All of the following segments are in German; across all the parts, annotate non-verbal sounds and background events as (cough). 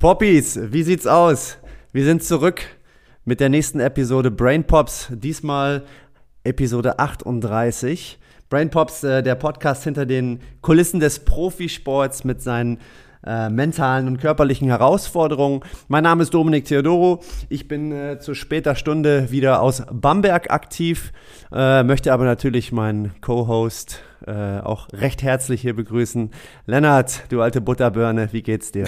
Poppies, wie sieht's aus? Wir sind zurück mit der nächsten Episode Brain Pops, diesmal Episode 38. Brain Pops, äh, der Podcast hinter den Kulissen des Profisports mit seinen äh, mentalen und körperlichen Herausforderungen. Mein Name ist Dominik Theodoro. Ich bin äh, zu später Stunde wieder aus Bamberg aktiv, äh, möchte aber natürlich meinen Co-Host äh, auch recht herzlich hier begrüßen. Lennart, du alte Butterbirne, wie geht's dir?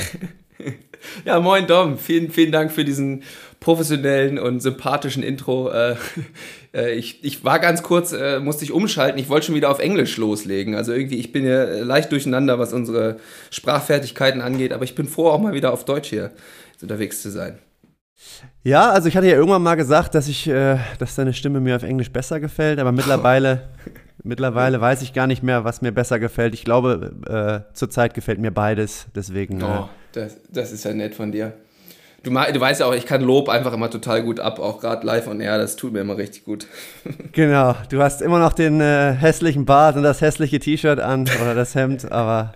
(laughs) Ja, moin Dom. Vielen, vielen Dank für diesen professionellen und sympathischen Intro. Äh, (laughs) äh, ich, ich war ganz kurz, äh, musste ich umschalten. Ich wollte schon wieder auf Englisch loslegen. Also irgendwie, ich bin ja leicht durcheinander, was unsere Sprachfertigkeiten angeht. Aber ich bin froh, auch mal wieder auf Deutsch hier unterwegs zu sein. Ja, also ich hatte ja irgendwann mal gesagt, dass ich, dass deine Stimme mir auf Englisch besser gefällt, aber mittlerweile, (laughs) mittlerweile weiß ich gar nicht mehr, was mir besser gefällt. Ich glaube, zurzeit gefällt mir beides, deswegen. Oh, das, das ist ja nett von dir. Du, du weißt ja auch, ich kann Lob einfach immer total gut ab, auch gerade live on air, das tut mir immer richtig gut. (laughs) genau, du hast immer noch den äh, hässlichen Bart und das hässliche T-Shirt an oder das Hemd, aber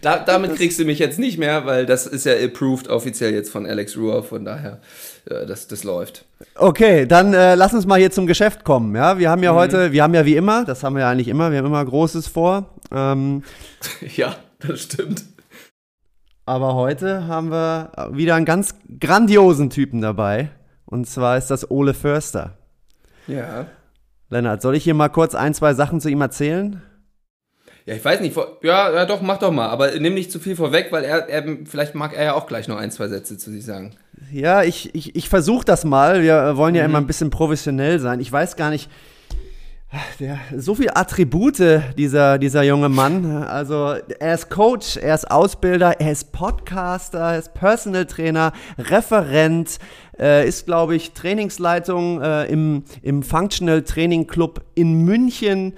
da, damit kriegst du mich jetzt nicht mehr, weil das ist ja approved offiziell jetzt von Alex Ruhr, von daher, äh, das, das läuft. Okay, dann äh, lass uns mal hier zum Geschäft kommen. Ja, wir haben ja mhm. heute, wir haben ja wie immer, das haben wir ja eigentlich immer, wir haben immer Großes vor. Ähm, (laughs) ja, das stimmt. Aber heute haben wir wieder einen ganz grandiosen Typen dabei. Und zwar ist das Ole Förster. Ja. Lennart, soll ich hier mal kurz ein, zwei Sachen zu ihm erzählen? Ja, ich weiß nicht. Ja, ja, doch, mach doch mal. Aber nimm nicht zu viel vorweg, weil er, er vielleicht mag er ja auch gleich noch ein, zwei Sätze zu sich sagen. Ja, ich, ich, ich versuche das mal. Wir wollen ja mhm. immer ein bisschen professionell sein. Ich weiß gar nicht, der, so viele Attribute, dieser, dieser junge Mann. Also, er ist Coach, er ist Ausbilder, er ist Podcaster, er ist Personal Trainer, Referent, äh, ist, glaube ich, Trainingsleitung äh, im, im Functional Training Club in München,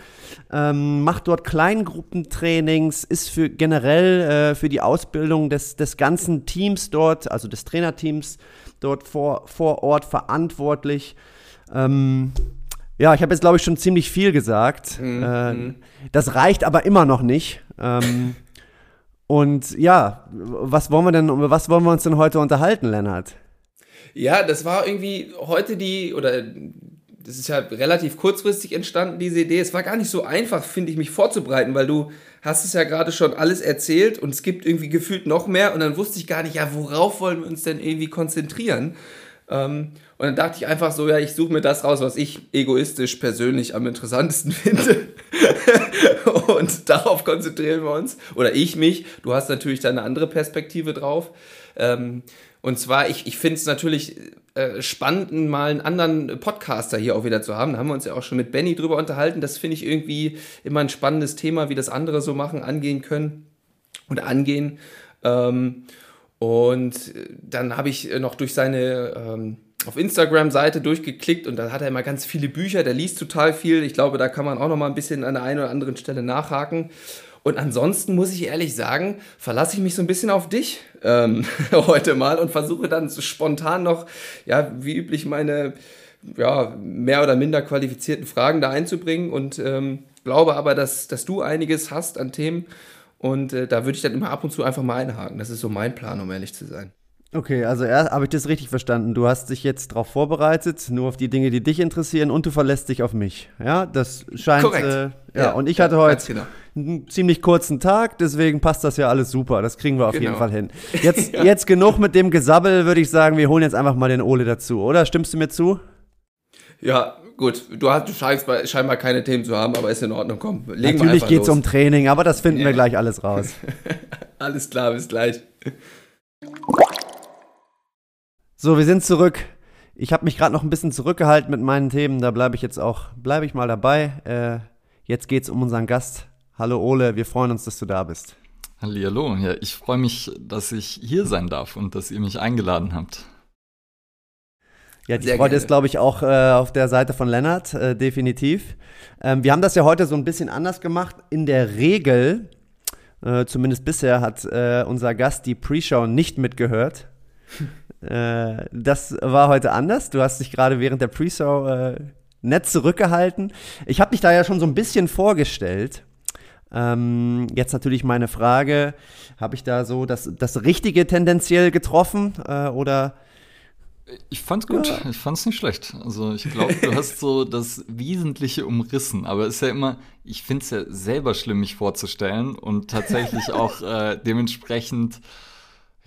ähm, macht dort Kleingruppentrainings, ist für generell äh, für die Ausbildung des, des ganzen Teams dort, also des Trainerteams dort vor, vor Ort verantwortlich. Ähm, ja, ich habe jetzt, glaube ich, schon ziemlich viel gesagt. Mhm. Äh, das reicht aber immer noch nicht. Ähm, und ja, was wollen wir denn, was wollen wir uns denn heute unterhalten, Lennart? Ja, das war irgendwie heute die, oder das ist ja relativ kurzfristig entstanden, diese Idee. Es war gar nicht so einfach, finde ich, mich vorzubereiten, weil du hast es ja gerade schon alles erzählt und es gibt irgendwie gefühlt noch mehr und dann wusste ich gar nicht, ja, worauf wollen wir uns denn irgendwie konzentrieren? Ähm, und dann dachte ich einfach so, ja, ich suche mir das raus, was ich egoistisch persönlich am interessantesten (laughs) finde. und darauf konzentrieren wir uns. Oder ich mich. Du hast natürlich da eine andere Perspektive drauf. Ähm, und zwar, ich, ich finde es natürlich äh, spannend, mal einen anderen Podcaster hier auch wieder zu haben. Da haben wir uns ja auch schon mit Benny drüber unterhalten. Das finde ich irgendwie immer ein spannendes Thema, wie das andere so machen, angehen können und angehen. Ähm, und dann habe ich noch durch seine ähm, auf Instagram-Seite durchgeklickt und da hat er immer ganz viele Bücher, der liest total viel. Ich glaube, da kann man auch noch mal ein bisschen an der einen oder anderen Stelle nachhaken. Und ansonsten muss ich ehrlich sagen, verlasse ich mich so ein bisschen auf dich ähm, (laughs) heute mal und versuche dann spontan noch, ja, wie üblich meine ja, mehr oder minder qualifizierten Fragen da einzubringen und ähm, glaube aber, dass, dass du einiges hast an Themen und äh, da würde ich dann immer ab und zu einfach mal einhaken. Das ist so mein Plan, um ehrlich zu sein. Okay, also habe ich das richtig verstanden? Du hast dich jetzt darauf vorbereitet, nur auf die Dinge, die dich interessieren und du verlässt dich auf mich. Ja, das scheint. Korrekt. Äh, ja, ja, und ich hatte heute genau. einen ziemlich kurzen Tag, deswegen passt das ja alles super. Das kriegen wir auf genau. jeden Fall hin. (laughs) Jetzt, ja. jetzt genug mit dem Gesabbel, würde ich sagen, wir holen jetzt einfach mal den Ole dazu, oder? Stimmst du mir zu? Ja, gut. Du, hast, du scheinst scheinbar keine Themen zu haben, aber ist in Ordnung. Komm, legen Natürlich geht es um Training, aber das finden wir gleich alles raus. (laughs) alles klar, bis gleich. So, wir sind zurück. Ich habe mich gerade noch ein bisschen zurückgehalten mit meinen Themen. Da bleibe ich jetzt auch, bleibe ich mal dabei. Äh, jetzt es um unseren Gast. Hallo Ole, wir freuen uns, dass du da bist. Hallo, ja, ich freue mich, dass ich hier sein darf und dass ihr mich eingeladen habt. Ja, die Freude ist, glaube ich, auch äh, auf der Seite von Lennart, äh, definitiv. Ähm, wir haben das ja heute so ein bisschen anders gemacht. In der Regel, äh, zumindest bisher, hat äh, unser Gast die Pre-Show nicht mitgehört. Äh, das war heute anders. Du hast dich gerade während der Pre-Show äh, nett zurückgehalten. Ich habe dich da ja schon so ein bisschen vorgestellt. Ähm, jetzt natürlich meine Frage, habe ich da so das, das Richtige tendenziell getroffen äh, oder ich fand's gut, ja. ich fand's nicht schlecht. Also ich glaube, du hast so das Wesentliche umrissen, aber es ist ja immer, ich find's ja selber schlimm, mich vorzustellen und tatsächlich auch äh, dementsprechend,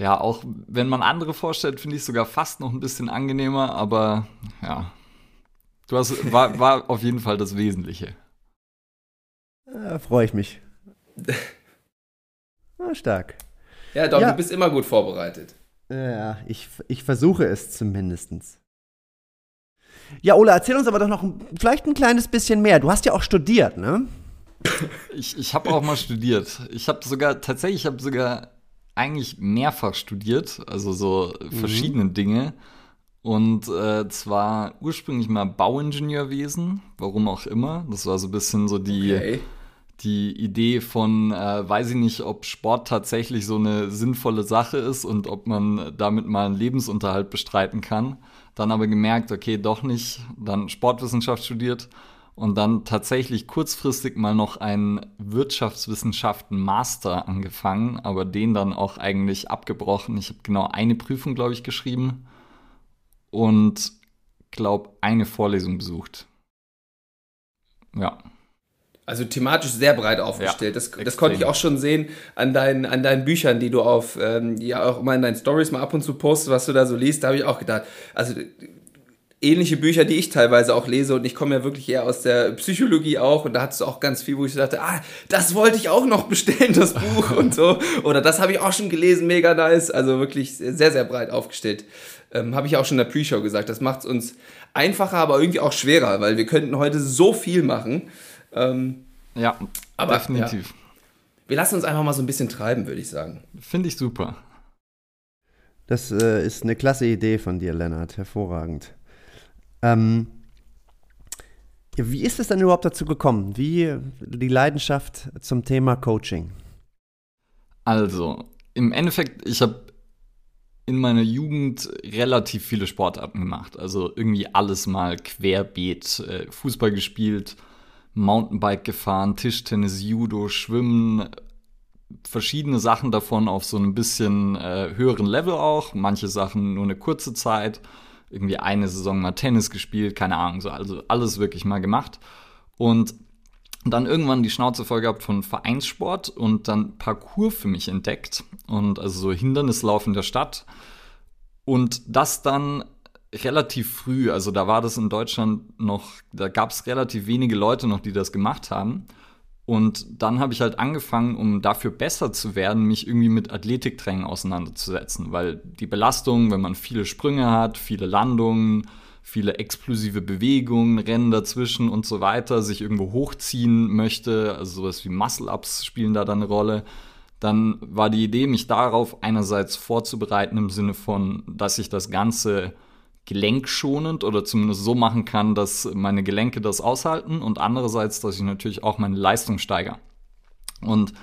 ja, auch wenn man andere vorstellt, finde ich sogar fast noch ein bisschen angenehmer, aber ja, du hast, (laughs) war, war auf jeden Fall das Wesentliche. Ja, Freue ich mich. (laughs) ah, stark. Ja, doch, ja. du bist immer gut vorbereitet. Ja, ich, ich versuche es zumindest. Ja, Ola, erzähl uns aber doch noch vielleicht ein kleines bisschen mehr. Du hast ja auch studiert, ne? Ich, ich habe auch mal studiert. Ich habe sogar, tatsächlich, ich habe sogar eigentlich mehrfach studiert, also so mhm. verschiedene Dinge. Und äh, zwar ursprünglich mal Bauingenieurwesen, warum auch immer. Das war so ein bisschen so die. Okay die Idee von, äh, weiß ich nicht, ob Sport tatsächlich so eine sinnvolle Sache ist und ob man damit mal einen Lebensunterhalt bestreiten kann. Dann aber gemerkt, okay, doch nicht, dann Sportwissenschaft studiert und dann tatsächlich kurzfristig mal noch einen Wirtschaftswissenschaften-Master angefangen, aber den dann auch eigentlich abgebrochen. Ich habe genau eine Prüfung, glaube ich, geschrieben und glaube eine Vorlesung besucht. Ja. Also thematisch sehr breit aufgestellt. Ja, das, das konnte ich auch schon sehen an deinen, an deinen Büchern, die du auf, ähm, ja auch immer in deinen Stories mal ab und zu postest, was du da so liest. Da habe ich auch gedacht, also ähnliche Bücher, die ich teilweise auch lese und ich komme ja wirklich eher aus der Psychologie auch und da hattest du auch ganz viel, wo ich dachte, ah, das wollte ich auch noch bestellen, das Buch (laughs) und so. Oder das habe ich auch schon gelesen, mega nice. Also wirklich sehr, sehr breit aufgestellt. Ähm, habe ich auch schon in der Pre-Show gesagt. Das macht es uns einfacher, aber irgendwie auch schwerer, weil wir könnten heute so viel machen. Ähm, ja, aber, definitiv. Ja. Wir lassen uns einfach mal so ein bisschen treiben, würde ich sagen. Finde ich super. Das äh, ist eine klasse Idee von dir, Lennart. Hervorragend. Ähm, ja, wie ist es denn überhaupt dazu gekommen? Wie die Leidenschaft zum Thema Coaching? Also, im Endeffekt, ich habe in meiner Jugend relativ viele Sportarten gemacht. Also irgendwie alles mal querbeet. Äh, Fußball gespielt, Mountainbike gefahren, Tischtennis, Judo, Schwimmen, verschiedene Sachen davon auf so ein bisschen äh, höheren Level auch, manche Sachen nur eine kurze Zeit, irgendwie eine Saison mal Tennis gespielt, keine Ahnung, so also alles wirklich mal gemacht und dann irgendwann die Schnauze voll gehabt von Vereinssport und dann Parcours für mich entdeckt und also so Hindernislauf in der Stadt und das dann relativ früh, also da war das in Deutschland noch, da gab es relativ wenige Leute noch, die das gemacht haben. Und dann habe ich halt angefangen, um dafür besser zu werden, mich irgendwie mit Athletiktraining auseinanderzusetzen, weil die Belastung, wenn man viele Sprünge hat, viele Landungen, viele explosive Bewegungen, Rennen dazwischen und so weiter, sich irgendwo hochziehen möchte, also sowas wie Muscle-Ups spielen da dann eine Rolle, dann war die Idee, mich darauf einerseits vorzubereiten im Sinne von, dass ich das Ganze gelenkschonend oder zumindest so machen kann, dass meine Gelenke das aushalten und andererseits, dass ich natürlich auch meine Leistung steigere. Und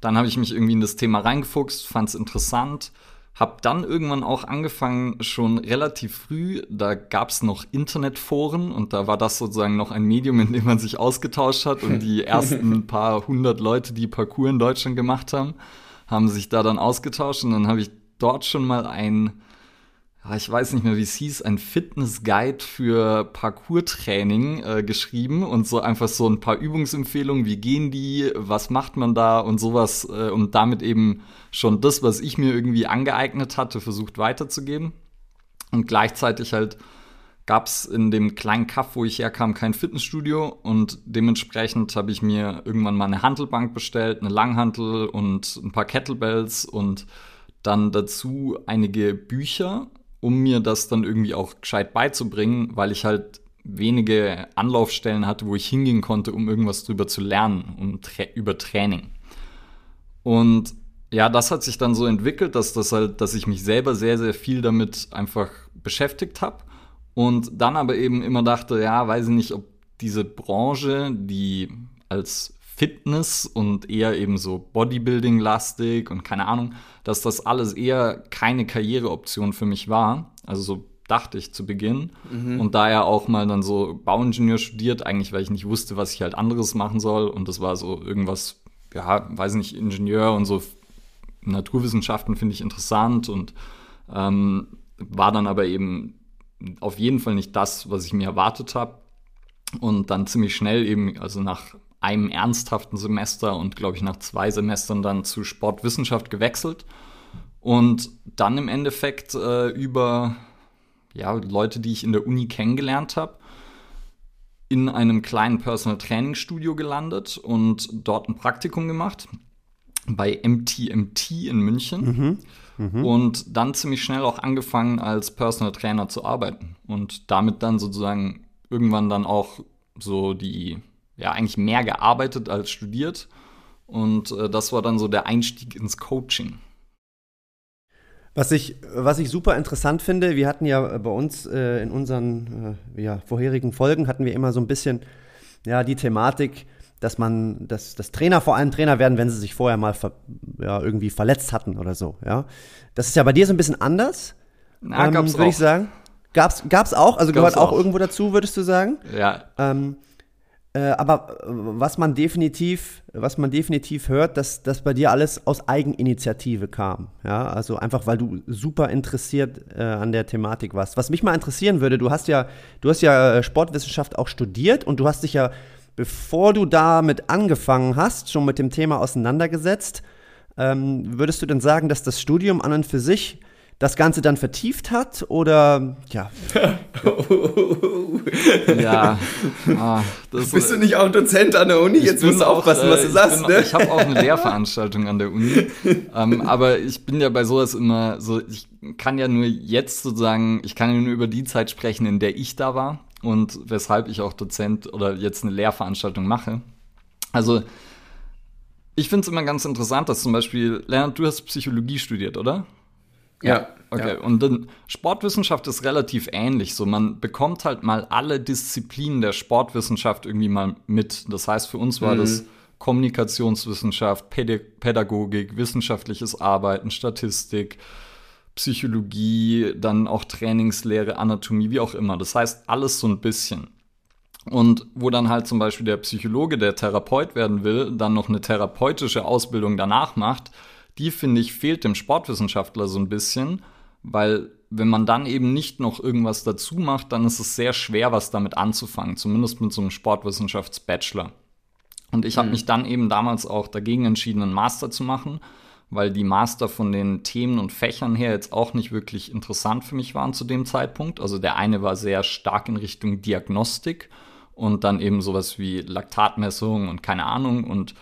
dann habe ich mich irgendwie in das Thema reingefuchst, fand es interessant, habe dann irgendwann auch angefangen, schon relativ früh, da gab es noch Internetforen und da war das sozusagen noch ein Medium, in dem man sich ausgetauscht hat und die (laughs) ersten paar hundert Leute, die Parcours in Deutschland gemacht haben, haben sich da dann ausgetauscht und dann habe ich dort schon mal ein ich weiß nicht mehr, wie es hieß, ein Fitness-Guide für Parkour-Training äh, geschrieben und so einfach so ein paar Übungsempfehlungen, wie gehen die, was macht man da und sowas äh, und damit eben schon das, was ich mir irgendwie angeeignet hatte, versucht weiterzugeben. Und gleichzeitig halt gab es in dem kleinen Kaff, wo ich herkam, kein Fitnessstudio und dementsprechend habe ich mir irgendwann mal eine Handelbank bestellt, eine Langhantel und ein paar Kettlebells und dann dazu einige Bücher um mir das dann irgendwie auch gescheit beizubringen, weil ich halt wenige Anlaufstellen hatte, wo ich hingehen konnte, um irgendwas drüber zu lernen, um tra über Training. Und ja, das hat sich dann so entwickelt, dass das halt, dass ich mich selber sehr, sehr viel damit einfach beschäftigt habe und dann aber eben immer dachte, ja, weiß ich nicht, ob diese Branche, die als Fitness und eher eben so Bodybuilding-lastig und keine Ahnung, dass das alles eher keine Karriereoption für mich war. Also so dachte ich zu Beginn. Mhm. Und daher auch mal dann so Bauingenieur studiert, eigentlich weil ich nicht wusste, was ich halt anderes machen soll. Und das war so irgendwas ja, weiß nicht, Ingenieur und so Naturwissenschaften finde ich interessant und ähm, war dann aber eben auf jeden Fall nicht das, was ich mir erwartet habe. Und dann ziemlich schnell eben, also nach einem ernsthaften Semester und glaube ich nach zwei Semestern dann zu Sportwissenschaft gewechselt. Und dann im Endeffekt äh, über ja, Leute, die ich in der Uni kennengelernt habe, in einem kleinen Personal Training Studio gelandet und dort ein Praktikum gemacht bei MTMT in München. Mhm. Mhm. Und dann ziemlich schnell auch angefangen, als Personal Trainer zu arbeiten. Und damit dann sozusagen irgendwann dann auch so die, ja, eigentlich mehr gearbeitet als studiert. Und äh, das war dann so der Einstieg ins Coaching. Was ich, was ich super interessant finde, wir hatten ja bei uns äh, in unseren äh, ja, vorherigen Folgen hatten wir immer so ein bisschen ja, die Thematik, dass man, dass, dass Trainer vor allem Trainer werden, wenn sie sich vorher mal ver, ja, irgendwie verletzt hatten oder so. Ja, das ist ja bei dir so ein bisschen anders. Na, ähm, würde ich sagen. Gab's, gab's auch, also gab's gehört auch, auch, irgendwo dazu, würdest du sagen? Ja. Ähm, äh, aber äh, was man definitiv, was man definitiv hört, dass das bei dir alles aus Eigeninitiative kam. Ja, also einfach, weil du super interessiert äh, an der Thematik warst. Was mich mal interessieren würde, du hast ja, du hast ja äh, Sportwissenschaft auch studiert und du hast dich ja, bevor du damit angefangen hast, schon mit dem Thema auseinandergesetzt. Ähm, würdest du denn sagen, dass das Studium an und für sich das Ganze dann vertieft hat oder ja. (laughs) ja. Ah, Bist du nicht auch Dozent an der Uni? Jetzt musst du aufpassen, auch, was du äh, sagst. Bin, ne? Ich habe auch eine (laughs) Lehrveranstaltung an der Uni. ähm, aber ich bin ja bei sowas immer so, ich kann ja nur jetzt sozusagen, ich kann ja nur über die Zeit sprechen, in der ich da war und weshalb ich auch Dozent oder jetzt eine Lehrveranstaltung mache. Also ich finde es immer ganz interessant, dass zum Beispiel, Lennart, du hast Psychologie studiert, oder? Ja. Okay, ja. und dann Sportwissenschaft ist relativ ähnlich. So, man bekommt halt mal alle Disziplinen der Sportwissenschaft irgendwie mal mit. Das heißt, für uns war mhm. das Kommunikationswissenschaft, Pädagogik, wissenschaftliches Arbeiten, Statistik, Psychologie, dann auch Trainingslehre, Anatomie, wie auch immer. Das heißt, alles so ein bisschen. Und wo dann halt zum Beispiel der Psychologe, der Therapeut werden will, dann noch eine therapeutische Ausbildung danach macht, die finde ich fehlt dem Sportwissenschaftler so ein bisschen, weil wenn man dann eben nicht noch irgendwas dazu macht, dann ist es sehr schwer, was damit anzufangen, zumindest mit so einem Sportwissenschaftsbachelor. Und ich habe mhm. mich dann eben damals auch dagegen entschieden, einen Master zu machen, weil die Master von den Themen und Fächern her jetzt auch nicht wirklich interessant für mich waren zu dem Zeitpunkt. Also der eine war sehr stark in Richtung Diagnostik und dann eben sowas wie Laktatmessung und keine Ahnung und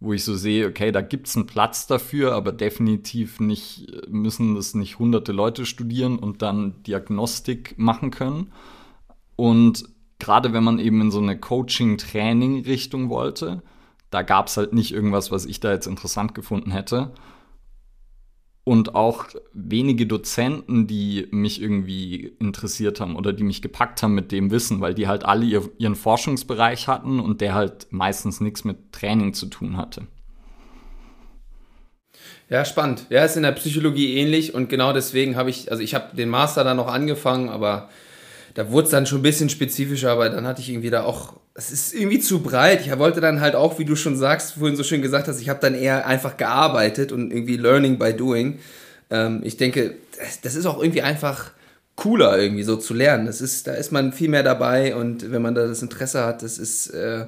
wo ich so sehe, okay, da gibt es einen Platz dafür, aber definitiv nicht, müssen das nicht hunderte Leute studieren und dann Diagnostik machen können. Und gerade wenn man eben in so eine Coaching-Training-Richtung wollte, da gab es halt nicht irgendwas, was ich da jetzt interessant gefunden hätte und auch wenige Dozenten, die mich irgendwie interessiert haben oder die mich gepackt haben mit dem Wissen, weil die halt alle ihr, ihren Forschungsbereich hatten und der halt meistens nichts mit Training zu tun hatte. Ja, spannend. Ja, ist in der Psychologie ähnlich und genau deswegen habe ich, also ich habe den Master dann noch angefangen, aber da wurde es dann schon ein bisschen spezifischer, aber dann hatte ich irgendwie da auch, es ist irgendwie zu breit. Ich wollte dann halt auch, wie du schon sagst, vorhin so schön gesagt hast, ich habe dann eher einfach gearbeitet und irgendwie Learning by Doing. Ähm, ich denke, das, ist auch irgendwie einfach cooler irgendwie so zu lernen. Das ist, da ist man viel mehr dabei und wenn man da das Interesse hat, das ist, äh,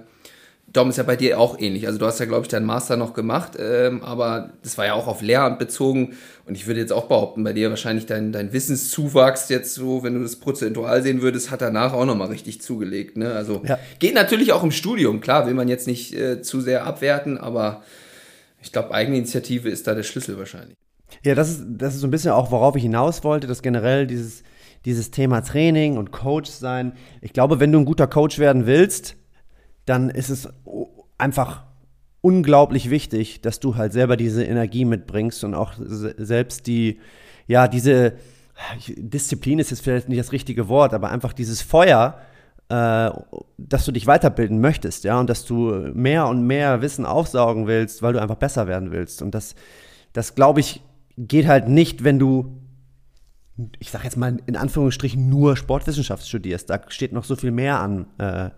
Dom ist ja bei dir auch ähnlich. Also du hast ja, glaube ich, deinen Master noch gemacht, ähm, aber das war ja auch auf Lehramt bezogen. Und ich würde jetzt auch behaupten, bei dir wahrscheinlich dein, dein Wissenszuwachs jetzt so, wenn du das prozentual sehen würdest, hat danach auch nochmal richtig zugelegt. Ne? Also ja. geht natürlich auch im Studium, klar, will man jetzt nicht äh, zu sehr abwerten, aber ich glaube, Eigeninitiative ist da der Schlüssel wahrscheinlich. Ja, das ist, das ist so ein bisschen auch, worauf ich hinaus wollte, dass generell dieses, dieses Thema Training und Coach sein. Ich glaube, wenn du ein guter Coach werden willst, dann ist es einfach unglaublich wichtig, dass du halt selber diese Energie mitbringst und auch selbst die, ja, diese Disziplin ist jetzt vielleicht nicht das richtige Wort, aber einfach dieses Feuer, äh, dass du dich weiterbilden möchtest, ja, und dass du mehr und mehr Wissen aufsaugen willst, weil du einfach besser werden willst. Und das, das glaube ich, geht halt nicht, wenn du, ich sag jetzt mal in Anführungsstrichen, nur Sportwissenschaft studierst. Da steht noch so viel mehr an. Äh,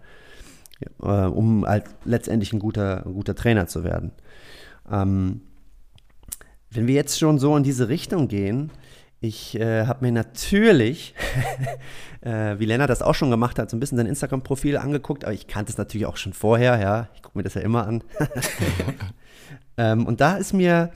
äh, um halt letztendlich ein guter, ein guter Trainer zu werden. Ähm, wenn wir jetzt schon so in diese Richtung gehen, ich äh, habe mir natürlich, (laughs) äh, wie Lennart das auch schon gemacht hat, so ein bisschen sein Instagram-Profil angeguckt, aber ich kannte es natürlich auch schon vorher, ja. Ich gucke mir das ja immer an. (laughs) ähm, und da ist mir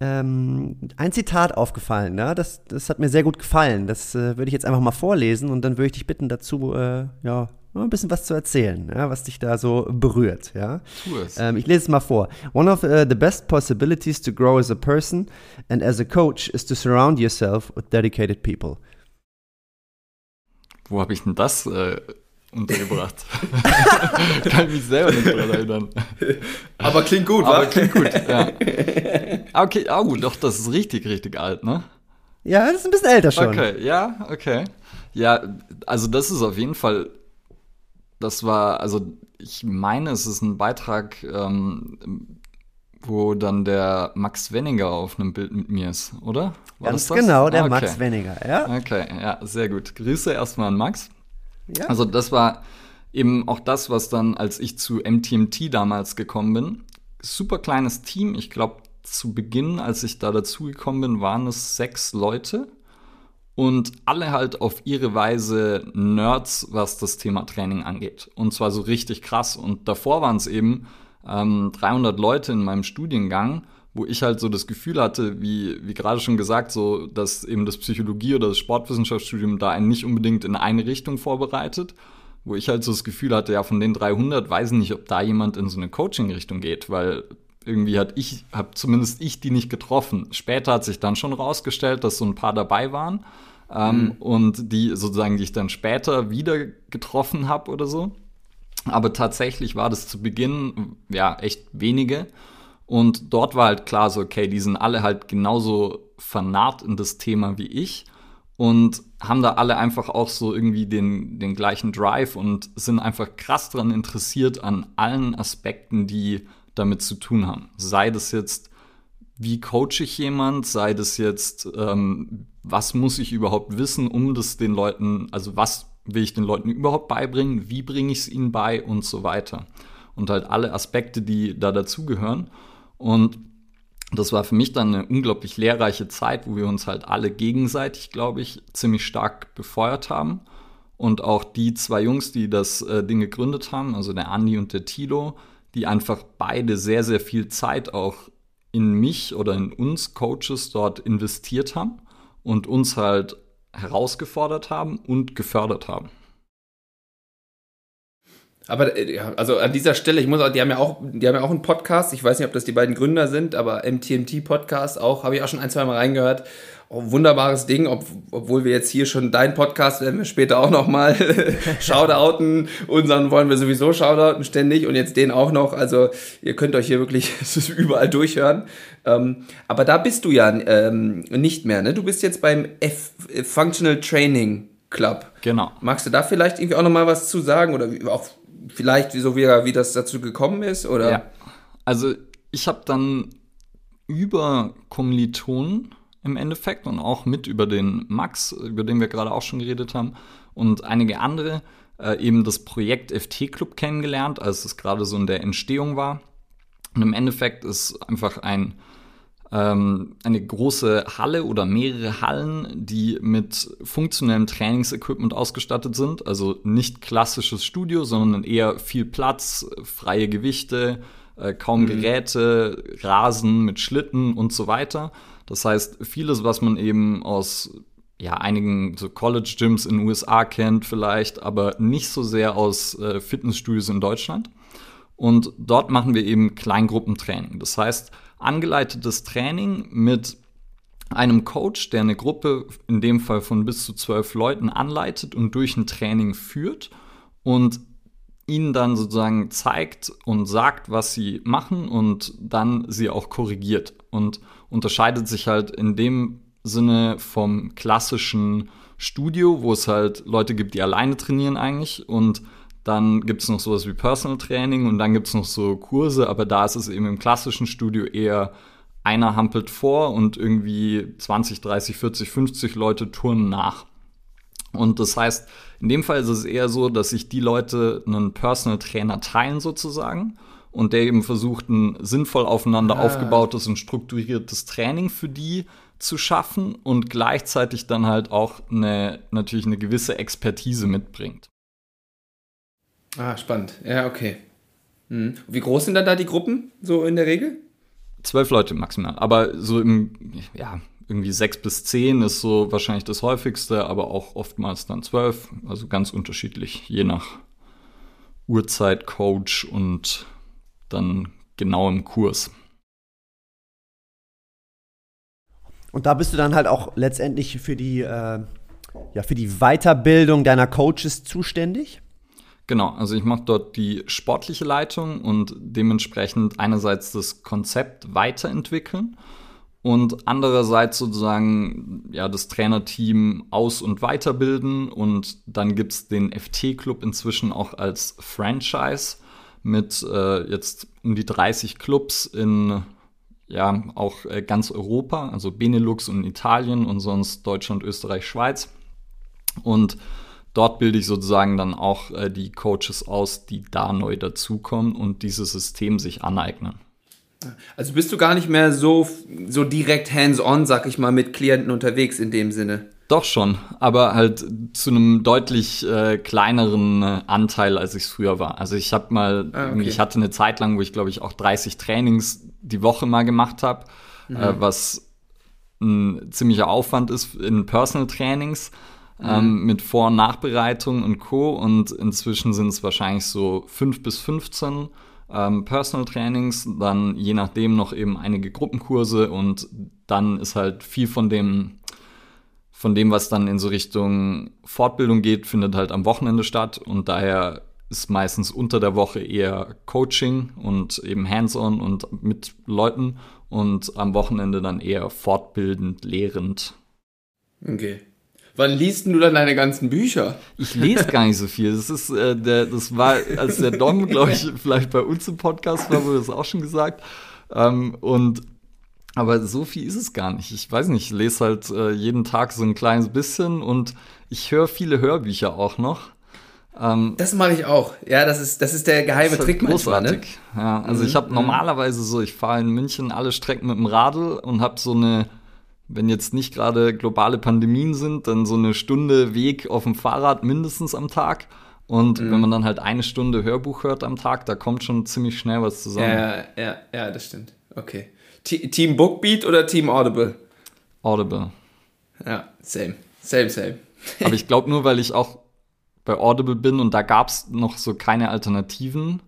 ähm, ein Zitat aufgefallen, ja? das, das hat mir sehr gut gefallen. Das äh, würde ich jetzt einfach mal vorlesen und dann würde ich dich bitten, dazu äh, ja, ein bisschen was zu erzählen, ja, was dich da so berührt. Ja? Tu es. Ähm, ich lese es mal vor. One of uh, the best possibilities to grow as a person and as a coach is to surround yourself with dedicated people. Wo habe ich denn das äh, untergebracht? (laughs) (laughs) Kann ich mich selber nicht daran erinnern. Aber klingt gut, Aber wa? klingt gut, ja. (laughs) Okay, oh, doch, das ist richtig, richtig alt, ne? Ja, das ist ein bisschen älter schon. Okay, ja, okay. Ja, also das ist auf jeden Fall das war, also ich meine, es ist ein Beitrag, ähm, wo dann der Max Wenninger auf einem Bild mit mir ist, oder? War Ganz genau, der ah, okay. Max Wenninger, ja. Okay, ja, sehr gut. Grüße erstmal an Max. Ja. Also das war eben auch das, was dann, als ich zu MTMT damals gekommen bin, super kleines Team. Ich glaube, zu Beginn, als ich da dazugekommen bin, waren es sechs Leute und alle halt auf ihre Weise Nerds, was das Thema Training angeht. Und zwar so richtig krass. Und davor waren es eben ähm, 300 Leute in meinem Studiengang, wo ich halt so das Gefühl hatte, wie, wie gerade schon gesagt, so, dass eben das Psychologie- oder das Sportwissenschaftsstudium da einen nicht unbedingt in eine Richtung vorbereitet. Wo ich halt so das Gefühl hatte, ja, von den 300 weiß ich nicht, ob da jemand in so eine Coaching-Richtung geht, weil irgendwie hat ich, habe zumindest ich die nicht getroffen. Später hat sich dann schon rausgestellt, dass so ein paar dabei waren ähm, mhm. und die sozusagen, die ich dann später wieder getroffen habe oder so. Aber tatsächlich war das zu Beginn ja echt wenige. Und dort war halt klar so, okay, die sind alle halt genauso vernarrt in das Thema wie ich und haben da alle einfach auch so irgendwie den, den gleichen Drive und sind einfach krass daran interessiert an allen Aspekten, die damit zu tun haben. Sei das jetzt, wie coache ich jemand, sei das jetzt, ähm, was muss ich überhaupt wissen, um das den Leuten, also was will ich den Leuten überhaupt beibringen, wie bringe ich es ihnen bei und so weiter. Und halt alle Aspekte, die da dazugehören. Und das war für mich dann eine unglaublich lehrreiche Zeit, wo wir uns halt alle gegenseitig, glaube ich, ziemlich stark befeuert haben. Und auch die zwei Jungs, die das äh, Ding gegründet haben, also der Andi und der Tilo, die einfach beide sehr, sehr viel Zeit auch in mich oder in uns Coaches dort investiert haben und uns halt herausgefordert haben und gefördert haben. Aber äh, also an dieser Stelle, ich muss auch, die haben ja auch, die haben ja auch einen Podcast. Ich weiß nicht, ob das die beiden Gründer sind, aber MTMT Podcast auch, habe ich auch schon ein, zwei Mal reingehört. Wunderbares Ding, ob, obwohl wir jetzt hier schon dein Podcast werden wir später auch noch mal (laughs) shoutouten. Unseren wollen wir sowieso shoutouten ständig und jetzt den auch noch. Also ihr könnt euch hier wirklich (laughs) überall durchhören. Ähm, aber da bist du ja ähm, nicht mehr, ne? Du bist jetzt beim F Functional Training Club. Genau. Magst du da vielleicht irgendwie auch noch mal was zu sagen oder auch vielleicht wieso wie, wie das dazu gekommen ist oder? Ja. Also ich habe dann über Kommilitonen im Endeffekt und auch mit über den Max, über den wir gerade auch schon geredet haben und einige andere äh, eben das Projekt FT Club kennengelernt, als es gerade so in der Entstehung war. Und im Endeffekt ist einfach ein ähm, eine große Halle oder mehrere Hallen, die mit funktionellem Trainingsequipment ausgestattet sind. Also nicht klassisches Studio, sondern eher viel Platz, freie Gewichte, äh, kaum mhm. Geräte, Rasen mit Schlitten und so weiter. Das heißt, vieles, was man eben aus ja, einigen so College-Gyms in den USA kennt vielleicht, aber nicht so sehr aus äh, Fitnessstudios in Deutschland. Und dort machen wir eben Kleingruppentraining. Das heißt, angeleitetes Training mit einem Coach, der eine Gruppe, in dem Fall von bis zu zwölf Leuten, anleitet und durch ein Training führt und ihnen dann sozusagen zeigt und sagt, was sie machen und dann sie auch korrigiert. Und unterscheidet sich halt in dem Sinne vom klassischen Studio, wo es halt Leute gibt, die alleine trainieren eigentlich und dann gibt es noch sowas wie Personal Training und dann gibt es noch so Kurse, aber da ist es eben im klassischen Studio eher einer hampelt vor und irgendwie 20, 30, 40, 50 Leute turnen nach. Und das heißt, in dem Fall ist es eher so, dass sich die Leute einen Personal Trainer teilen sozusagen und der eben versucht, ein sinnvoll aufeinander ah. aufgebautes und strukturiertes Training für die zu schaffen und gleichzeitig dann halt auch eine, natürlich eine gewisse Expertise mitbringt. Ah, spannend. Ja, okay. Hm. Wie groß sind dann da die Gruppen so in der Regel? Zwölf Leute maximal. Aber so im, ja, irgendwie sechs bis zehn ist so wahrscheinlich das häufigste, aber auch oftmals dann zwölf. Also ganz unterschiedlich, je nach Uhrzeit, Coach und dann genau im Kurs. Und da bist du dann halt auch letztendlich für die, äh, ja, für die Weiterbildung deiner Coaches zuständig? Genau, also ich mache dort die sportliche Leitung und dementsprechend einerseits das Konzept weiterentwickeln und andererseits sozusagen ja das Trainerteam aus- und weiterbilden und dann gibt es den FT-Club inzwischen auch als Franchise mit äh, jetzt um die 30 Clubs in ja auch äh, ganz Europa, also Benelux und Italien und sonst Deutschland, Österreich, Schweiz. Und dort bilde ich sozusagen dann auch äh, die Coaches aus, die da neu dazukommen und dieses System sich aneignen. Also bist du gar nicht mehr so, so direkt hands-on, sag ich mal, mit Klienten unterwegs in dem Sinne? Doch schon, aber halt zu einem deutlich äh, kleineren äh, Anteil, als ich es früher war. Also ich habe mal, ah, okay. ich hatte eine Zeit lang, wo ich glaube ich auch 30 Trainings die Woche mal gemacht habe, mhm. äh, was ein ziemlicher Aufwand ist in Personal Trainings mhm. ähm, mit Vor- und Nachbereitung und Co. Und inzwischen sind es wahrscheinlich so 5 bis 15 ähm, Personal Trainings, dann je nachdem noch eben einige Gruppenkurse und dann ist halt viel von dem von dem, was dann in so Richtung Fortbildung geht, findet halt am Wochenende statt und daher ist meistens unter der Woche eher Coaching und eben hands-on und mit Leuten und am Wochenende dann eher fortbildend, lehrend. Okay. Wann liest du dann deine ganzen Bücher? Ich lese gar nicht so viel. Das ist äh, der, das war, als der Dom, glaube ich, (laughs) vielleicht bei uns im Podcast war, wurde das auch schon gesagt. Ähm, und aber so viel ist es gar nicht. Ich weiß nicht, ich lese halt äh, jeden Tag so ein kleines bisschen und ich höre viele Hörbücher auch noch. Ähm, das mache ich auch. Ja, das ist, das ist der geheime ist Trick großartig. Manchmal, ne? Ja, also mhm. ich habe normalerweise so, ich fahre in München alle Strecken mit dem Radl und habe so eine, wenn jetzt nicht gerade globale Pandemien sind, dann so eine Stunde Weg auf dem Fahrrad mindestens am Tag. Und mhm. wenn man dann halt eine Stunde Hörbuch hört am Tag, da kommt schon ziemlich schnell was zusammen. Ja, ja, ja, das stimmt. Okay. Team Bookbeat oder Team Audible? Audible. Ja, same. Same, same. (laughs) Aber ich glaube nur, weil ich auch bei Audible bin und da gab es noch so keine Alternativen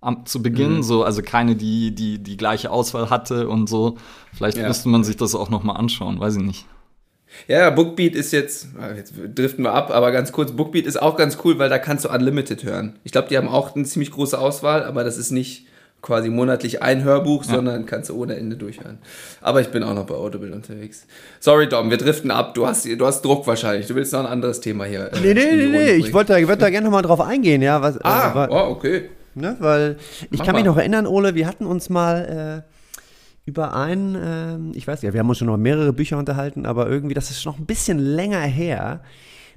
am, zu Beginn, mhm. so, also keine, die, die die gleiche Auswahl hatte und so. Vielleicht ja. müsste man sich das auch noch mal anschauen, weiß ich nicht. Ja, Bookbeat ist jetzt, jetzt driften wir ab, aber ganz kurz, Bookbeat ist auch ganz cool, weil da kannst du Unlimited hören. Ich glaube, die haben auch eine ziemlich große Auswahl, aber das ist nicht quasi monatlich ein Hörbuch, ja. sondern kannst du ohne Ende durchhören. Aber ich bin auch noch bei Audible unterwegs. Sorry, Dom, wir driften ab. Du hast, du hast Druck wahrscheinlich. Du willst noch ein anderes Thema hier. Äh, nee, nee, nee, nee. Ich wollte da, da gerne nochmal drauf eingehen, ja. Was, ah, äh, war, oh, okay. Ne, weil ich Mach kann mich noch erinnern, Ole, wir hatten uns mal äh, über ein, äh, ich weiß ja, wir haben uns schon noch mehrere Bücher unterhalten, aber irgendwie, das ist noch ein bisschen länger her.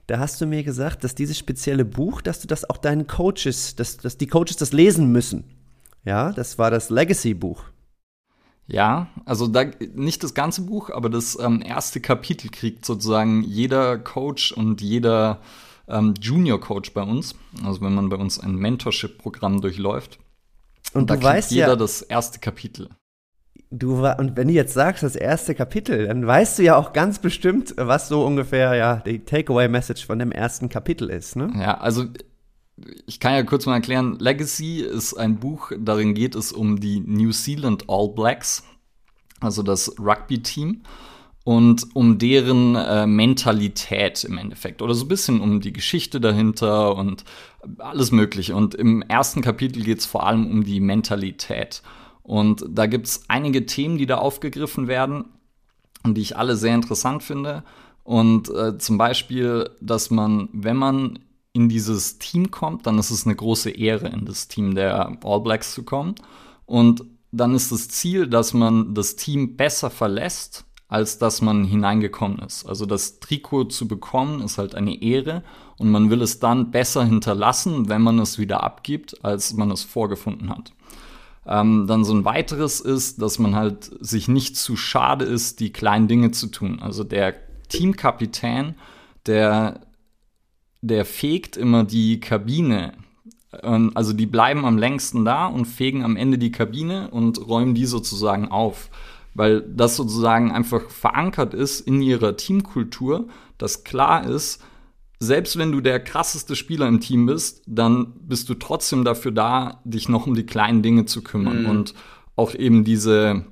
Da hast du mir gesagt, dass dieses spezielle Buch, dass du das auch deinen Coaches, dass, dass die Coaches das lesen müssen. Ja, das war das Legacy-Buch. Ja, also da, nicht das ganze Buch, aber das ähm, erste Kapitel kriegt sozusagen jeder Coach und jeder ähm, Junior-Coach bei uns. Also wenn man bei uns ein Mentorship-Programm durchläuft. Und, und da du weißt jeder ja, das erste Kapitel. Du und wenn du jetzt sagst, das erste Kapitel, dann weißt du ja auch ganz bestimmt, was so ungefähr ja die Takeaway-Message von dem ersten Kapitel ist, ne? Ja, also ich kann ja kurz mal erklären, Legacy ist ein Buch, darin geht es um die New Zealand All Blacks, also das Rugby-Team und um deren äh, Mentalität im Endeffekt oder so ein bisschen um die Geschichte dahinter und alles Mögliche. Und im ersten Kapitel geht es vor allem um die Mentalität. Und da gibt es einige Themen, die da aufgegriffen werden und die ich alle sehr interessant finde. Und äh, zum Beispiel, dass man, wenn man in dieses Team kommt, dann ist es eine große Ehre, in das Team der All Blacks zu kommen. Und dann ist das Ziel, dass man das Team besser verlässt, als dass man hineingekommen ist. Also das Trikot zu bekommen ist halt eine Ehre und man will es dann besser hinterlassen, wenn man es wieder abgibt, als man es vorgefunden hat. Ähm, dann so ein weiteres ist, dass man halt sich nicht zu schade ist, die kleinen Dinge zu tun. Also der Teamkapitän, der, der fegt immer die Kabine. Ähm, also die bleiben am längsten da und fegen am Ende die Kabine und räumen die sozusagen auf. Weil das sozusagen einfach verankert ist in ihrer Teamkultur, dass klar ist, selbst wenn du der krasseste Spieler im Team bist, dann bist du trotzdem dafür da, dich noch um die kleinen Dinge zu kümmern mhm. und auch eben diese,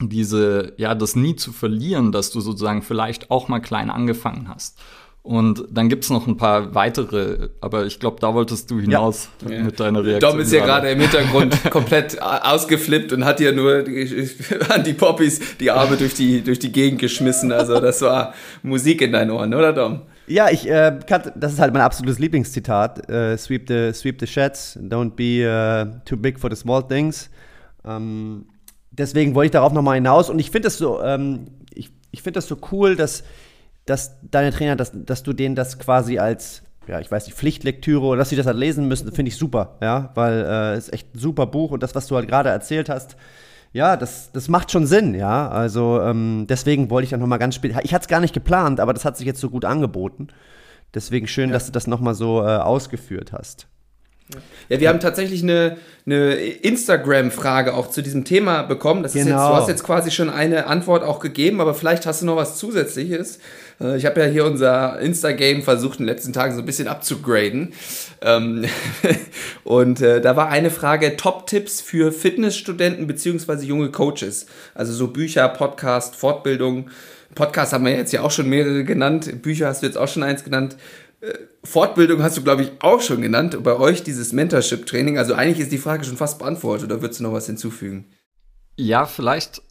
diese, ja, das nie zu verlieren, dass du sozusagen vielleicht auch mal klein angefangen hast. Und dann gibt es noch ein paar weitere, aber ich glaube, da wolltest du hinaus ja. mit deiner Reaktion. Dom ist ja gerade im Hintergrund (laughs) komplett ausgeflippt und hat ja nur (laughs) an die Poppies die Arme durch die, durch die Gegend geschmissen. Also das war Musik in deinen Ohren, oder Dom? Ja, ich äh, kann, das ist halt mein absolutes Lieblingszitat. Äh, sweep, the, sweep the sheds, don't be uh, too big for the small things. Ähm, deswegen wollte ich darauf nochmal hinaus. Und ich finde das so, ähm, ich, ich finde das so cool, dass, dass deine Trainer, dass, dass du denen das quasi als ja, ich weiß nicht, Pflichtlektüre oder dass sie das halt lesen müssen, finde ich super, ja, weil äh, es ist echt ein super Buch und das, was du halt gerade erzählt hast, ja, das, das macht schon Sinn, ja. Also ähm, deswegen wollte ich dann nochmal ganz spät. Ich hatte es gar nicht geplant, aber das hat sich jetzt so gut angeboten. Deswegen schön, ja. dass du das nochmal so äh, ausgeführt hast. Ja, wir haben tatsächlich eine, eine Instagram-Frage auch zu diesem Thema bekommen. Das genau. ist jetzt, du genau. hast jetzt quasi schon eine Antwort auch gegeben, aber vielleicht hast du noch was Zusätzliches. Äh, ich habe ja hier unser Insta-Game versucht, in den letzten Tagen so ein bisschen abzugraden. Ähm, (laughs) und äh, da war eine Frage: Top-Tipps für Fitnessstudenten bzw. junge Coaches. Also so Bücher, Podcast, Fortbildung. Podcast haben wir jetzt ja auch schon mehrere genannt. Bücher hast du jetzt auch schon eins genannt. Äh, Fortbildung hast du, glaube ich, auch schon genannt. Bei euch dieses Mentorship-Training. Also eigentlich ist die Frage schon fast beantwortet. Oder würdest du noch was hinzufügen? Ja, vielleicht,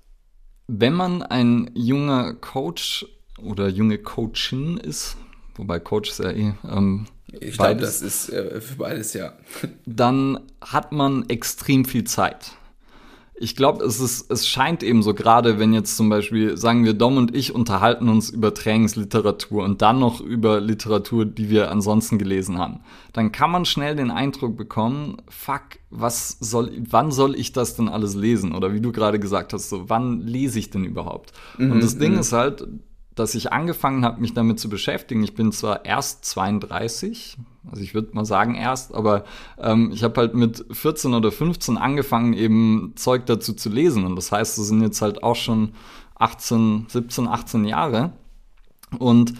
wenn man ein junger Coach oder junge Coachin ist, wobei Coach ist ja eh. Ähm, ich glaube, das ist äh, für beides ja. (laughs) Dann hat man extrem viel Zeit. Ich glaube, es ist, es scheint eben so, gerade wenn jetzt zum Beispiel, sagen wir, Dom und ich unterhalten uns über Trainingsliteratur und dann noch über Literatur, die wir ansonsten gelesen haben, dann kann man schnell den Eindruck bekommen, fuck, was soll, wann soll ich das denn alles lesen? Oder wie du gerade gesagt hast, so, wann lese ich denn überhaupt? Mhm, und das Ding mhm. ist halt, dass ich angefangen habe, mich damit zu beschäftigen. Ich bin zwar erst 32, also ich würde mal sagen erst, aber ähm, ich habe halt mit 14 oder 15 angefangen, eben Zeug dazu zu lesen. Und das heißt, das sind jetzt halt auch schon 18, 17, 18 Jahre. Und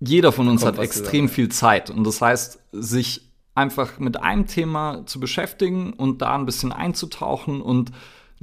jeder von uns hat extrem viel Zeit. Und das heißt, sich einfach mit einem Thema zu beschäftigen und da ein bisschen einzutauchen und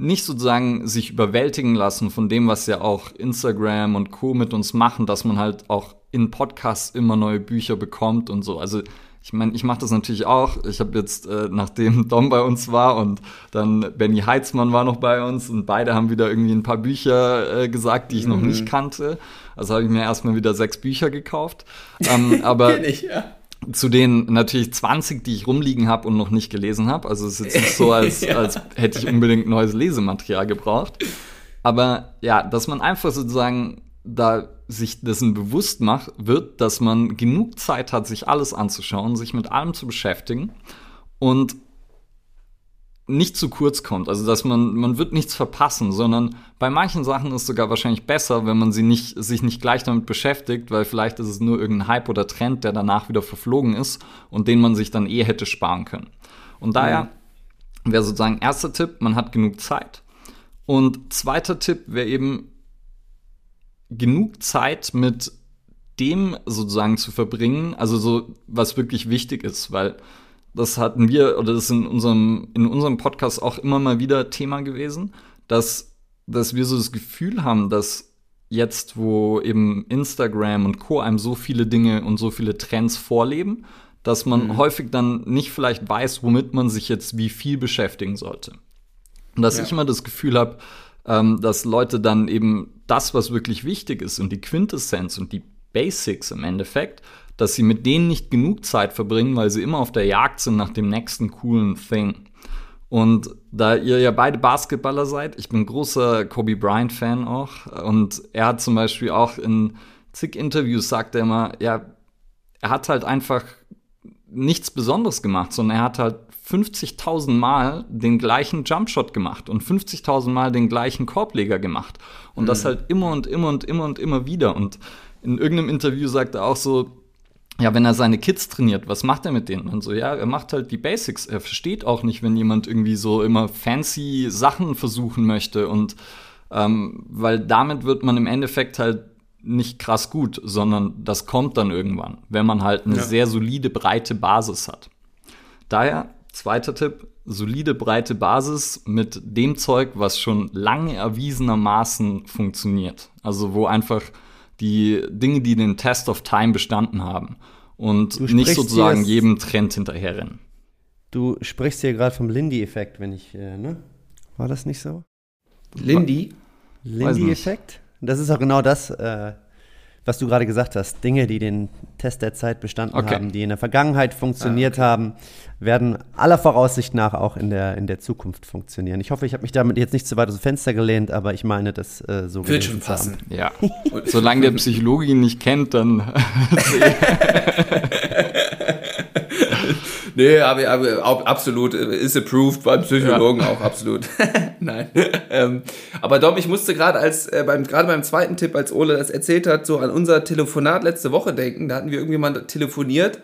nicht sozusagen sich überwältigen lassen von dem, was ja auch Instagram und Co. mit uns machen, dass man halt auch in Podcasts immer neue Bücher bekommt und so. Also ich meine, ich mache das natürlich auch. Ich habe jetzt, äh, nachdem (laughs) Dom bei uns war und dann Benny Heitzmann war noch bei uns und beide haben wieder irgendwie ein paar Bücher äh, gesagt, die ich mhm. noch nicht kannte. Also habe ich mir erstmal wieder sechs Bücher gekauft. Ähm, (laughs) aber ich, ja zu den natürlich 20, die ich rumliegen habe und noch nicht gelesen habe. Also es ist jetzt nicht so, (laughs) als, ja. als hätte ich unbedingt neues Lesematerial gebraucht. Aber ja, dass man einfach sozusagen da sich dessen bewusst macht, wird, dass man genug Zeit hat, sich alles anzuschauen, sich mit allem zu beschäftigen und nicht zu kurz kommt. Also, dass man, man wird nichts verpassen, sondern bei manchen Sachen ist es sogar wahrscheinlich besser, wenn man sie nicht, sich nicht gleich damit beschäftigt, weil vielleicht ist es nur irgendein Hype oder Trend, der danach wieder verflogen ist und den man sich dann eh hätte sparen können. Und daher mhm. wäre sozusagen erster Tipp, man hat genug Zeit. Und zweiter Tipp wäre eben genug Zeit mit dem sozusagen zu verbringen, also so, was wirklich wichtig ist, weil das hatten wir, oder das ist in unserem, in unserem Podcast auch immer mal wieder Thema gewesen, dass, dass wir so das Gefühl haben, dass jetzt, wo eben Instagram und Co. einem so viele Dinge und so viele Trends vorleben, dass man mhm. häufig dann nicht vielleicht weiß, womit man sich jetzt wie viel beschäftigen sollte. Und dass ja. ich immer das Gefühl habe, ähm, dass Leute dann eben das, was wirklich wichtig ist und die Quintessenz und die Basics im Endeffekt, dass sie mit denen nicht genug Zeit verbringen, weil sie immer auf der Jagd sind nach dem nächsten coolen Thing. Und da ihr ja beide Basketballer seid, ich bin großer Kobe Bryant-Fan auch. Und er hat zum Beispiel auch in zig Interviews sagt er immer, ja, er hat halt einfach nichts Besonderes gemacht, sondern er hat halt 50.000 Mal den gleichen Jumpshot gemacht und 50.000 Mal den gleichen Korbleger gemacht. Und mhm. das halt immer und immer und immer und immer wieder. Und in irgendeinem Interview sagt er auch so, ja, wenn er seine Kids trainiert, was macht er mit denen? Und so, ja, er macht halt die Basics. Er versteht auch nicht, wenn jemand irgendwie so immer fancy Sachen versuchen möchte. Und ähm, weil damit wird man im Endeffekt halt nicht krass gut, sondern das kommt dann irgendwann, wenn man halt eine ja. sehr solide, breite Basis hat. Daher, zweiter Tipp, solide, breite Basis mit dem Zeug, was schon lange erwiesenermaßen funktioniert. Also wo einfach die Dinge, die den Test of Time bestanden haben und nicht sozusagen jedem Trend hinterherrennen. Du sprichst hier gerade vom Lindy-Effekt, wenn ich, äh, ne? War das nicht so? Lindy? Lindy-Effekt? Das ist auch genau das, äh, was du gerade gesagt hast. Dinge, die den Test der Zeit bestanden okay. haben, die in der Vergangenheit funktioniert ah, okay. haben, werden aller Voraussicht nach auch in der, in der Zukunft funktionieren. Ich hoffe, ich habe mich damit jetzt nicht zu weit aus dem Fenster gelehnt, aber ich meine, das äh, so Wird schon passen. Haben. Ja. (laughs) Solange der Psychologe ihn nicht kennt, dann. (laughs) (laughs) Nee, aber, aber absolut, äh, ist approved beim Psychologen ja. auch absolut. (laughs) Nein. ähm, aber Dom, ich musste gerade als äh, beim gerade beim zweiten Tipp, als Ole das erzählt hat, so an unser Telefonat letzte Woche denken. Da hatten wir irgendwie mal telefoniert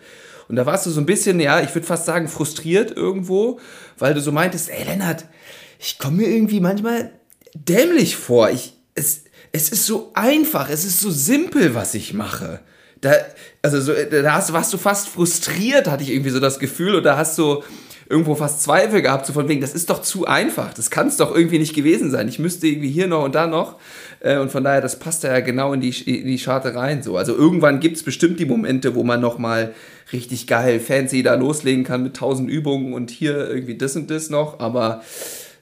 und da warst du so ein bisschen, ja, ich würde fast sagen frustriert irgendwo, weil du so meintest, ey Lennart, ich komme mir irgendwie manchmal dämlich vor. Ich es es ist so einfach, es ist so simpel, was ich mache. Da, also so, da hast, warst du fast frustriert, hatte ich irgendwie so das Gefühl, oder hast du irgendwo fast Zweifel gehabt, so von wegen, das ist doch zu einfach, das kann es doch irgendwie nicht gewesen sein. Ich müsste irgendwie hier noch und da noch. Äh, und von daher, das passt ja genau in die, in die Charte rein. So. Also irgendwann gibt es bestimmt die Momente, wo man nochmal richtig geil, fancy da loslegen kann mit tausend Übungen und hier irgendwie das und das noch. Aber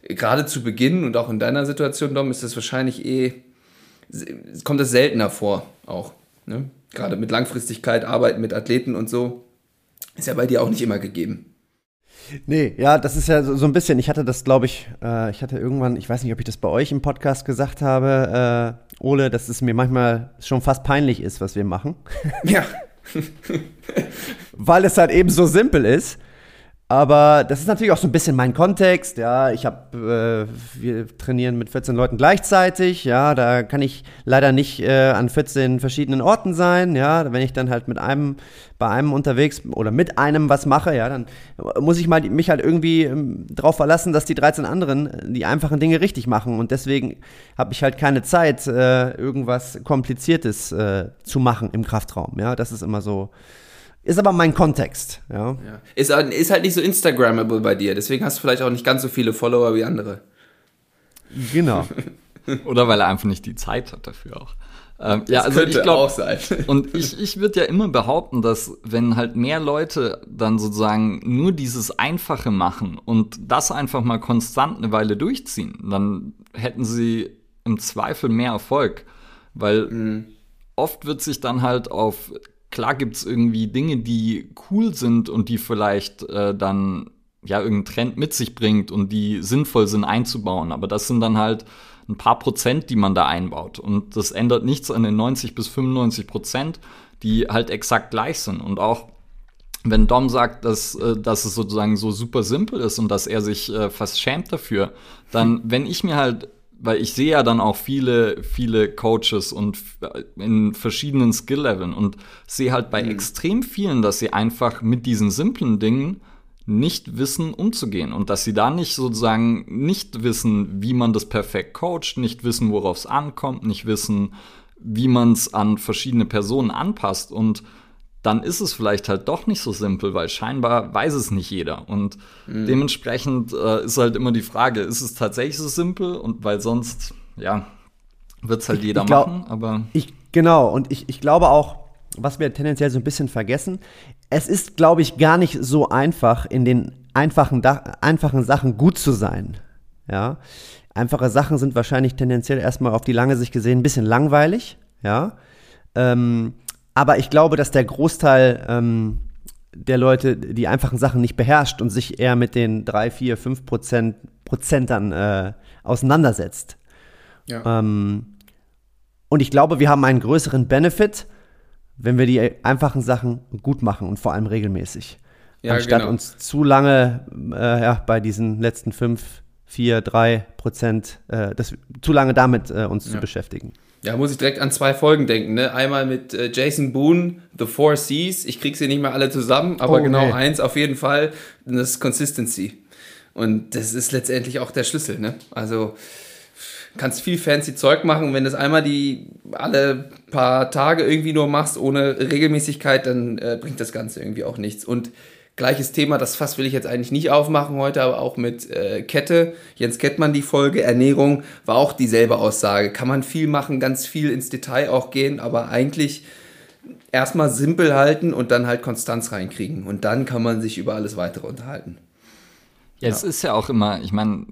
gerade zu Beginn und auch in deiner Situation, Dom, ist das wahrscheinlich eh, kommt das seltener vor auch. Ne? Gerade mit Langfristigkeit, Arbeiten mit Athleten und so, ist ja bei dir auch nicht immer gegeben. Nee, ja, das ist ja so, so ein bisschen, ich hatte das, glaube ich, äh, ich hatte irgendwann, ich weiß nicht, ob ich das bei euch im Podcast gesagt habe, äh, Ole, dass es mir manchmal schon fast peinlich ist, was wir machen. Ja. (laughs) Weil es halt eben so simpel ist. Aber das ist natürlich auch so ein bisschen mein Kontext. Ja, ich habe, äh, wir trainieren mit 14 Leuten gleichzeitig. Ja, da kann ich leider nicht äh, an 14 verschiedenen Orten sein. Ja, wenn ich dann halt mit einem, bei einem unterwegs oder mit einem was mache, ja, dann muss ich mal mich halt irgendwie ähm, darauf verlassen, dass die 13 anderen die einfachen Dinge richtig machen. Und deswegen habe ich halt keine Zeit, äh, irgendwas Kompliziertes äh, zu machen im Kraftraum. Ja, das ist immer so ist aber mein Kontext. Ja. ja. Ist, ist halt nicht so Instagrammable bei dir, deswegen hast du vielleicht auch nicht ganz so viele Follower wie andere. Genau. (laughs) Oder weil er einfach nicht die Zeit hat dafür auch. Ähm, ja, also könnte ich glaube auch sein. (laughs) und ich, ich würde ja immer behaupten, dass wenn halt mehr Leute dann sozusagen nur dieses Einfache machen und das einfach mal konstant eine Weile durchziehen, dann hätten sie im Zweifel mehr Erfolg. Weil mhm. oft wird sich dann halt auf klar gibt es irgendwie Dinge, die cool sind und die vielleicht äh, dann ja irgendeinen Trend mit sich bringt und die sinnvoll sind einzubauen. Aber das sind dann halt ein paar Prozent, die man da einbaut. Und das ändert nichts an den 90 bis 95 Prozent, die halt exakt gleich sind. Und auch wenn Dom sagt, dass, äh, dass es sozusagen so super simpel ist und dass er sich äh, fast schämt dafür, dann, wenn ich mir halt weil ich sehe ja dann auch viele, viele Coaches und in verschiedenen Skill-Leveln und sehe halt bei mhm. extrem vielen, dass sie einfach mit diesen simplen Dingen nicht wissen, umzugehen und dass sie da nicht sozusagen nicht wissen, wie man das perfekt coacht, nicht wissen, worauf es ankommt, nicht wissen, wie man es an verschiedene Personen anpasst und dann ist es vielleicht halt doch nicht so simpel, weil scheinbar weiß es nicht jeder. Und mhm. dementsprechend äh, ist halt immer die Frage, ist es tatsächlich so simpel? Und weil sonst, ja, wird es halt jeder ich glaub, machen. Aber ich, genau, und ich, ich glaube auch, was wir tendenziell so ein bisschen vergessen, es ist, glaube ich, gar nicht so einfach, in den einfachen, einfachen Sachen gut zu sein. Ja. Einfache Sachen sind wahrscheinlich tendenziell erstmal auf die lange Sicht gesehen ein bisschen langweilig, ja. Ähm, aber ich glaube, dass der Großteil ähm, der Leute die einfachen Sachen nicht beherrscht und sich eher mit den 3, 4, 5 Prozent, Prozentern äh, auseinandersetzt. Ja. Ähm, und ich glaube, wir haben einen größeren Benefit, wenn wir die einfachen Sachen gut machen und vor allem regelmäßig. Ja, anstatt genau. uns zu lange äh, ja, bei diesen letzten 5, 4, 3 Prozent, äh, das, zu lange damit äh, uns ja. zu beschäftigen. Ja, muss ich direkt an zwei Folgen denken. Ne? Einmal mit äh, Jason Boone, The Four Seas. Ich krieg sie nicht mehr alle zusammen, aber oh, genau nee. eins auf jeden Fall. Das ist Consistency. Und das ist letztendlich auch der Schlüssel. Ne? Also kannst viel fancy Zeug machen. Wenn du es einmal die alle paar Tage irgendwie nur machst, ohne Regelmäßigkeit, dann äh, bringt das Ganze irgendwie auch nichts. Und gleiches Thema, das Fass will ich jetzt eigentlich nicht aufmachen heute, aber auch mit äh, Kette. Jens Kettmann die Folge, Ernährung, war auch dieselbe Aussage. Kann man viel machen, ganz viel ins Detail auch gehen, aber eigentlich erstmal simpel halten und dann halt Konstanz reinkriegen. Und dann kann man sich über alles weitere unterhalten. Ja, ja. es ist ja auch immer, ich meine,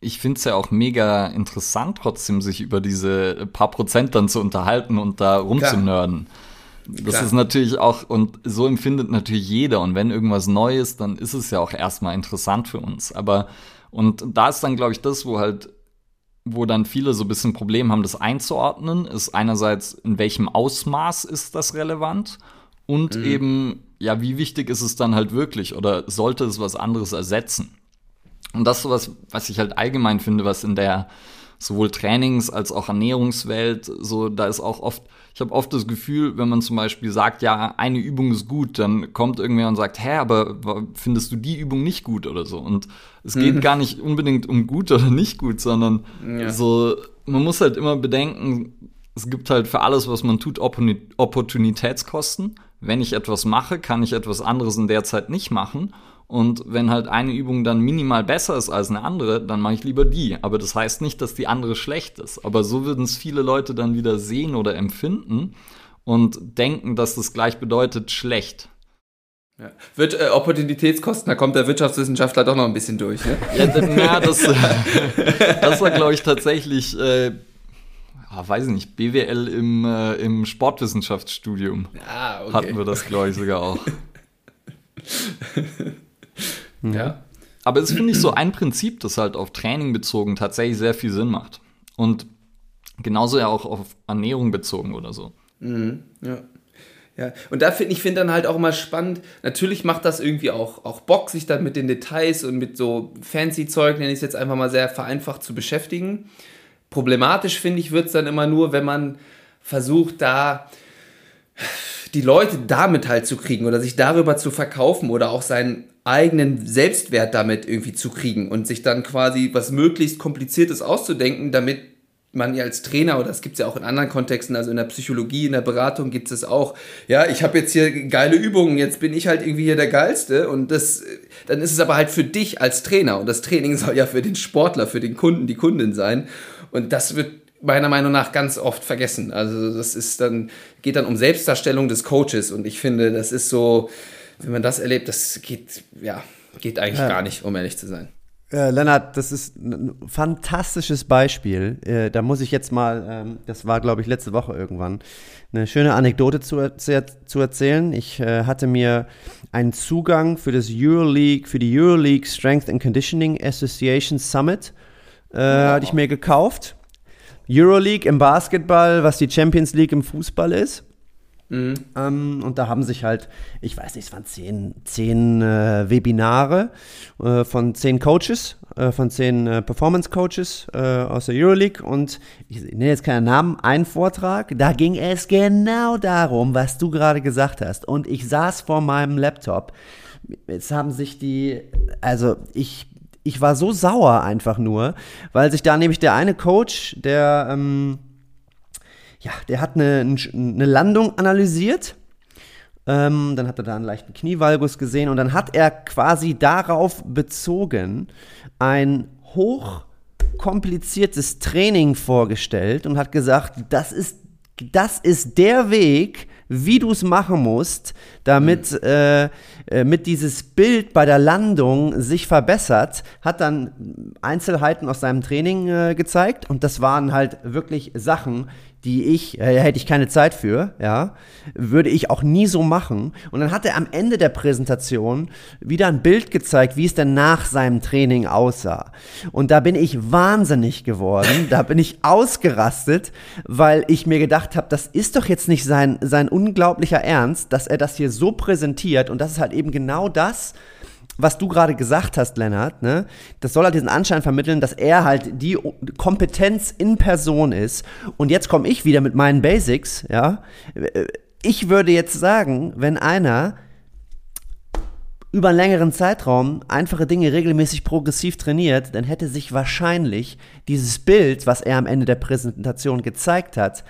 ich finde es ja auch mega interessant, trotzdem sich über diese paar Prozent dann zu unterhalten und da rumzunörden. Das Klar. ist natürlich auch, und so empfindet natürlich jeder. Und wenn irgendwas neu ist, dann ist es ja auch erstmal interessant für uns. Aber, und da ist dann, glaube ich, das, wo halt, wo dann viele so ein bisschen Problem haben, das einzuordnen, ist einerseits, in welchem Ausmaß ist das relevant? Und mhm. eben, ja, wie wichtig ist es dann halt wirklich? Oder sollte es was anderes ersetzen? Und das ist sowas, was ich halt allgemein finde, was in der sowohl Trainings- als auch Ernährungswelt, so, da ist auch oft, ich habe oft das Gefühl, wenn man zum Beispiel sagt, ja, eine Übung ist gut, dann kommt irgendwer und sagt, hä, aber findest du die Übung nicht gut oder so? Und es geht mhm. gar nicht unbedingt um gut oder nicht gut, sondern ja. so, man muss halt immer bedenken, es gibt halt für alles, was man tut, Opportunitätskosten. Wenn ich etwas mache, kann ich etwas anderes in der Zeit nicht machen. Und wenn halt eine Übung dann minimal besser ist als eine andere, dann mache ich lieber die. Aber das heißt nicht, dass die andere schlecht ist. Aber so würden es viele Leute dann wieder sehen oder empfinden und denken, dass das gleich bedeutet schlecht. Ja. Wird äh, Opportunitätskosten, da kommt der Wirtschaftswissenschaftler doch noch ein bisschen durch, ne? Ja, ja das, das war, glaube ich, tatsächlich, äh, ah, weiß ich nicht, BWL im, äh, im Sportwissenschaftsstudium. Ah, okay. Hatten wir das, glaube ich, sogar auch. (laughs) Ja. Aber es finde ich so ein Prinzip, das halt auf Training bezogen tatsächlich sehr viel Sinn macht. Und genauso ja auch auf Ernährung bezogen oder so. Mhm, ja. Ja, und da finde ich finde dann halt auch immer spannend, natürlich macht das irgendwie auch, auch Bock, sich dann mit den Details und mit so fancy Zeug, nenne ich es jetzt einfach mal sehr vereinfacht zu beschäftigen. Problematisch finde ich, wird es dann immer nur, wenn man versucht, da die Leute damit halt zu kriegen oder sich darüber zu verkaufen oder auch seinen eigenen Selbstwert damit irgendwie zu kriegen und sich dann quasi was möglichst kompliziertes auszudenken, damit man ja als Trainer, oder das gibt es ja auch in anderen Kontexten, also in der Psychologie, in der Beratung gibt es auch, ja, ich habe jetzt hier geile Übungen, jetzt bin ich halt irgendwie hier der Geilste und das, dann ist es aber halt für dich als Trainer und das Training (laughs) soll ja für den Sportler, für den Kunden, die Kundin sein und das wird meiner Meinung nach ganz oft vergessen. Also das ist dann, geht dann um Selbstdarstellung des Coaches und ich finde, das ist so, wenn man das erlebt, das geht, ja, geht eigentlich ja. gar nicht, um ehrlich zu sein. Äh, Lennart, das ist ein fantastisches Beispiel. Äh, da muss ich jetzt mal, ähm, das war glaube ich letzte Woche irgendwann, eine schöne Anekdote zu, zu, zu erzählen. Ich äh, hatte mir einen Zugang für das Euroleague, für die Euroleague Strength and Conditioning Association Summit, äh, wow. hatte ich mir gekauft. Euroleague im Basketball, was die Champions League im Fußball ist. Mhm. Ähm, und da haben sich halt, ich weiß nicht, es waren zehn, zehn äh, Webinare äh, von zehn Coaches, äh, von zehn äh, Performance Coaches äh, aus der Euroleague. Und ich nenne jetzt keinen Namen, ein Vortrag, da ging es genau darum, was du gerade gesagt hast. Und ich saß vor meinem Laptop. Jetzt haben sich die, also ich ich war so sauer einfach nur, weil sich da nämlich der eine Coach, der ähm, ja, der hat eine, eine Landung analysiert. Ähm, dann hat er da einen leichten Knievalgus gesehen und dann hat er quasi darauf bezogen ein hochkompliziertes Training vorgestellt und hat gesagt, das ist, das ist der Weg, wie du es machen musst, damit mhm. äh, äh, mit dieses Bild bei der Landung sich verbessert, hat dann Einzelheiten aus seinem Training äh, gezeigt und das waren halt wirklich Sachen, die ich, äh, hätte ich keine Zeit für, ja, würde ich auch nie so machen. Und dann hat er am Ende der Präsentation wieder ein Bild gezeigt, wie es denn nach seinem Training aussah. Und da bin ich wahnsinnig geworden, (laughs) da bin ich ausgerastet, weil ich mir gedacht habe, das ist doch jetzt nicht sein, sein unglaublicher Ernst, dass er das hier so präsentiert. Und das ist halt eben genau das, was du gerade gesagt hast, Lennart, ne, das soll halt diesen Anschein vermitteln, dass er halt die Kompetenz in Person ist. Und jetzt komme ich wieder mit meinen Basics, ja. Ich würde jetzt sagen, wenn einer über einen längeren Zeitraum einfache Dinge regelmäßig progressiv trainiert, dann hätte sich wahrscheinlich dieses Bild, was er am Ende der Präsentation gezeigt hat,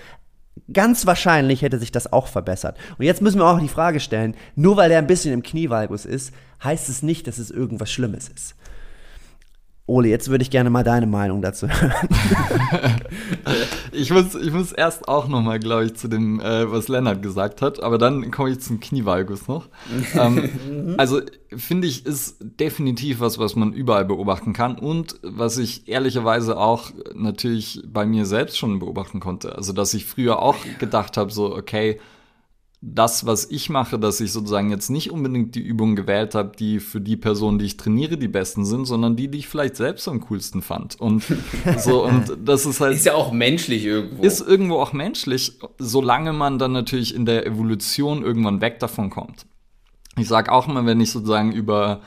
Ganz wahrscheinlich hätte sich das auch verbessert. Und jetzt müssen wir auch die Frage stellen, nur weil er ein bisschen im Knievalgus ist, heißt es nicht, dass es irgendwas Schlimmes ist. Ole, jetzt würde ich gerne mal deine Meinung dazu hören. (laughs) ich, muss, ich muss erst auch noch mal, glaube ich, zu dem, äh, was Lennart gesagt hat, aber dann komme ich zum Knievalgus noch. (laughs) ähm, also finde ich, ist definitiv was, was man überall beobachten kann und was ich ehrlicherweise auch natürlich bei mir selbst schon beobachten konnte. Also, dass ich früher auch gedacht habe, so, okay, das, was ich mache, dass ich sozusagen jetzt nicht unbedingt die Übungen gewählt habe, die für die Personen, die ich trainiere, die besten sind, sondern die, die ich vielleicht selbst am coolsten fand. Und (laughs) so, und das ist halt. Ist ja auch menschlich irgendwo. Ist irgendwo auch menschlich, solange man dann natürlich in der Evolution irgendwann weg davon kommt. Ich sage auch immer, wenn ich sozusagen über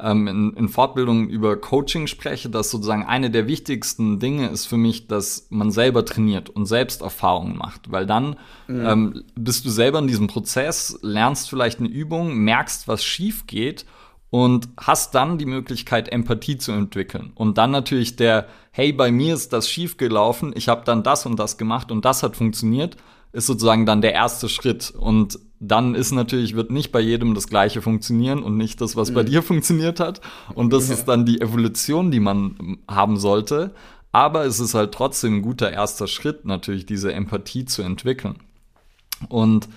ähm, in, in Fortbildungen über Coaching spreche, dass sozusagen eine der wichtigsten Dinge ist für mich, dass man selber trainiert und selbst Erfahrungen macht, weil dann mhm. ähm, bist du selber in diesem Prozess, lernst vielleicht eine Übung, merkst, was schief geht und hast dann die Möglichkeit, Empathie zu entwickeln. Und dann natürlich der, hey, bei mir ist das schief gelaufen, ich habe dann das und das gemacht und das hat funktioniert, ist sozusagen dann der erste Schritt. Und dann ist natürlich, wird nicht bei jedem das Gleiche funktionieren und nicht das, was mhm. bei dir funktioniert hat. Und das ja. ist dann die Evolution, die man haben sollte. Aber es ist halt trotzdem ein guter erster Schritt, natürlich diese Empathie zu entwickeln. Und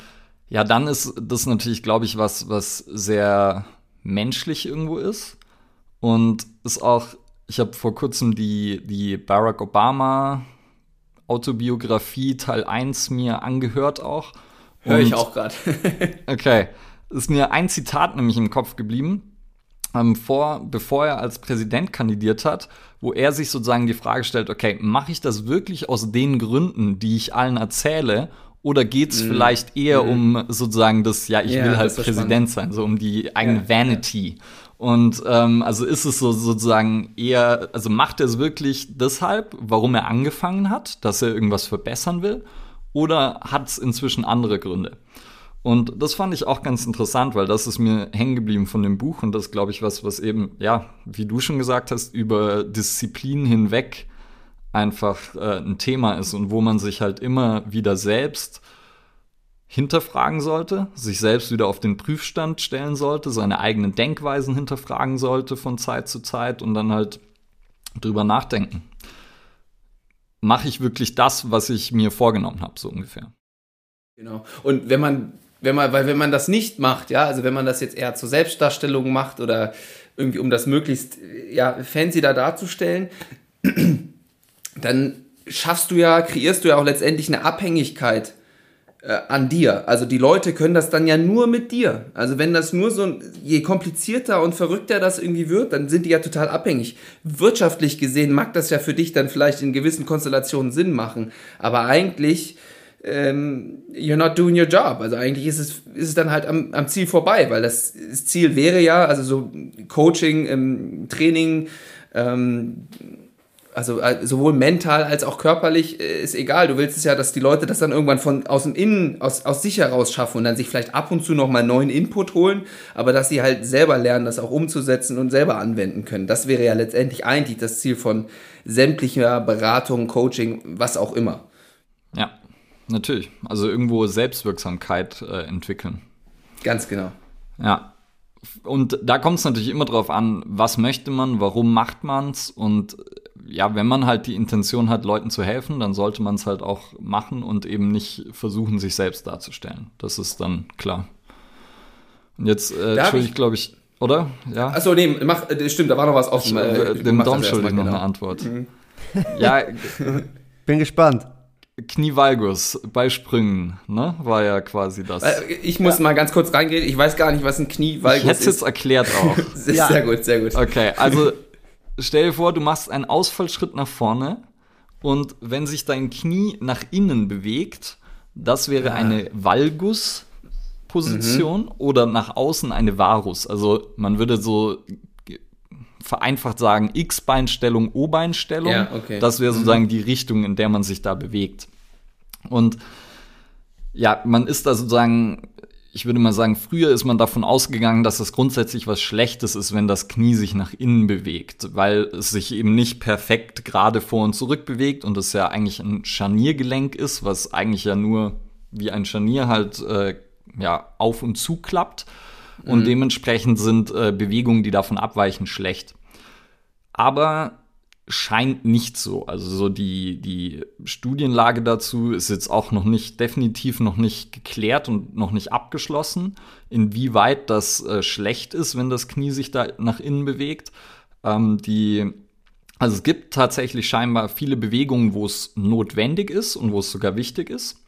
ja, dann ist das natürlich, glaube ich, was, was sehr menschlich irgendwo ist. Und ist auch, ich habe vor kurzem die, die Barack Obama Autobiografie Teil 1 mir angehört auch. Höre ich auch gerade. (laughs) okay. Ist mir ein Zitat nämlich im Kopf geblieben, ähm, vor, bevor er als Präsident kandidiert hat, wo er sich sozusagen die Frage stellt, okay, mache ich das wirklich aus den Gründen, die ich allen erzähle, oder geht's mm. vielleicht eher mm. um sozusagen das, ja, ich ja, will halt Präsident spannend. sein, so um die eigene ja, Vanity. Ja. Und ähm, also ist es so sozusagen eher, also macht er es wirklich deshalb, warum er angefangen hat, dass er irgendwas verbessern will? Oder hat es inzwischen andere Gründe? Und das fand ich auch ganz interessant, weil das ist mir hängen geblieben von dem Buch und das glaube ich was, was eben, ja, wie du schon gesagt hast, über Disziplinen hinweg einfach äh, ein Thema ist und wo man sich halt immer wieder selbst hinterfragen sollte, sich selbst wieder auf den Prüfstand stellen sollte, seine eigenen Denkweisen hinterfragen sollte von Zeit zu Zeit und dann halt drüber nachdenken mache ich wirklich das, was ich mir vorgenommen habe, so ungefähr. Genau. Und wenn man, wenn man, weil wenn man das nicht macht, ja, also wenn man das jetzt eher zur Selbstdarstellung macht oder irgendwie um das möglichst ja, fancy da darzustellen, (clears throat) dann schaffst du ja, kreierst du ja auch letztendlich eine Abhängigkeit an dir. Also die Leute können das dann ja nur mit dir. Also wenn das nur so, je komplizierter und verrückter das irgendwie wird, dann sind die ja total abhängig. Wirtschaftlich gesehen mag das ja für dich dann vielleicht in gewissen Konstellationen Sinn machen, aber eigentlich ähm, you're not doing your job. Also eigentlich ist es, ist es dann halt am, am Ziel vorbei, weil das, das Ziel wäre ja, also so Coaching, ähm, Training, ähm, also äh, sowohl mental als auch körperlich äh, ist egal. Du willst es ja, dass die Leute das dann irgendwann von aus dem Innen, aus, aus sich heraus schaffen und dann sich vielleicht ab und zu nochmal neuen Input holen, aber dass sie halt selber lernen, das auch umzusetzen und selber anwenden können. Das wäre ja letztendlich eigentlich das Ziel von sämtlicher Beratung, Coaching, was auch immer. Ja, natürlich. Also irgendwo Selbstwirksamkeit äh, entwickeln. Ganz genau. Ja, und da kommt es natürlich immer drauf an, was möchte man, warum macht man es und ja, wenn man halt die Intention hat, Leuten zu helfen, dann sollte man es halt auch machen und eben nicht versuchen, sich selbst darzustellen. Das ist dann klar. Und jetzt äh, schulde ich, glaube ich, oder? Ja. Achso, nee, mach, äh, stimmt, da war noch was offen. Äh, dem Dom schulde ich noch genau. eine Antwort. Mhm. (laughs) ja. (laughs) Bin gespannt. Knievalgus bei Sprüngen, ne? War ja quasi das. Äh, ich muss ja. mal ganz kurz reingehen. Ich weiß gar nicht, was ein Knievalgus ist. Ich hätte es jetzt erklärt auch. (laughs) ja. Sehr gut, sehr gut. Okay, also stell dir vor, du machst einen Ausfallschritt nach vorne und wenn sich dein Knie nach innen bewegt, das wäre eine Valgus-Position mhm. oder nach außen eine Varus. Also man würde so vereinfacht sagen X-Beinstellung, O-Beinstellung. Ja, okay. Das wäre mhm. sozusagen mhm. die Richtung, in der man sich da bewegt. Und ja, man ist da sozusagen, ich würde mal sagen, früher ist man davon ausgegangen, dass es grundsätzlich was Schlechtes ist, wenn das Knie sich nach innen bewegt, weil es sich eben nicht perfekt gerade vor und zurück bewegt und es ja eigentlich ein Scharniergelenk ist, was eigentlich ja nur wie ein Scharnier halt äh, ja auf und zu klappt. Und mhm. dementsprechend sind äh, Bewegungen, die davon abweichen, schlecht. Aber scheint nicht so. Also so die, die Studienlage dazu ist jetzt auch noch nicht, definitiv noch nicht geklärt und noch nicht abgeschlossen, inwieweit das äh, schlecht ist, wenn das Knie sich da nach innen bewegt. Ähm, die, also es gibt tatsächlich scheinbar viele Bewegungen, wo es notwendig ist und wo es sogar wichtig ist.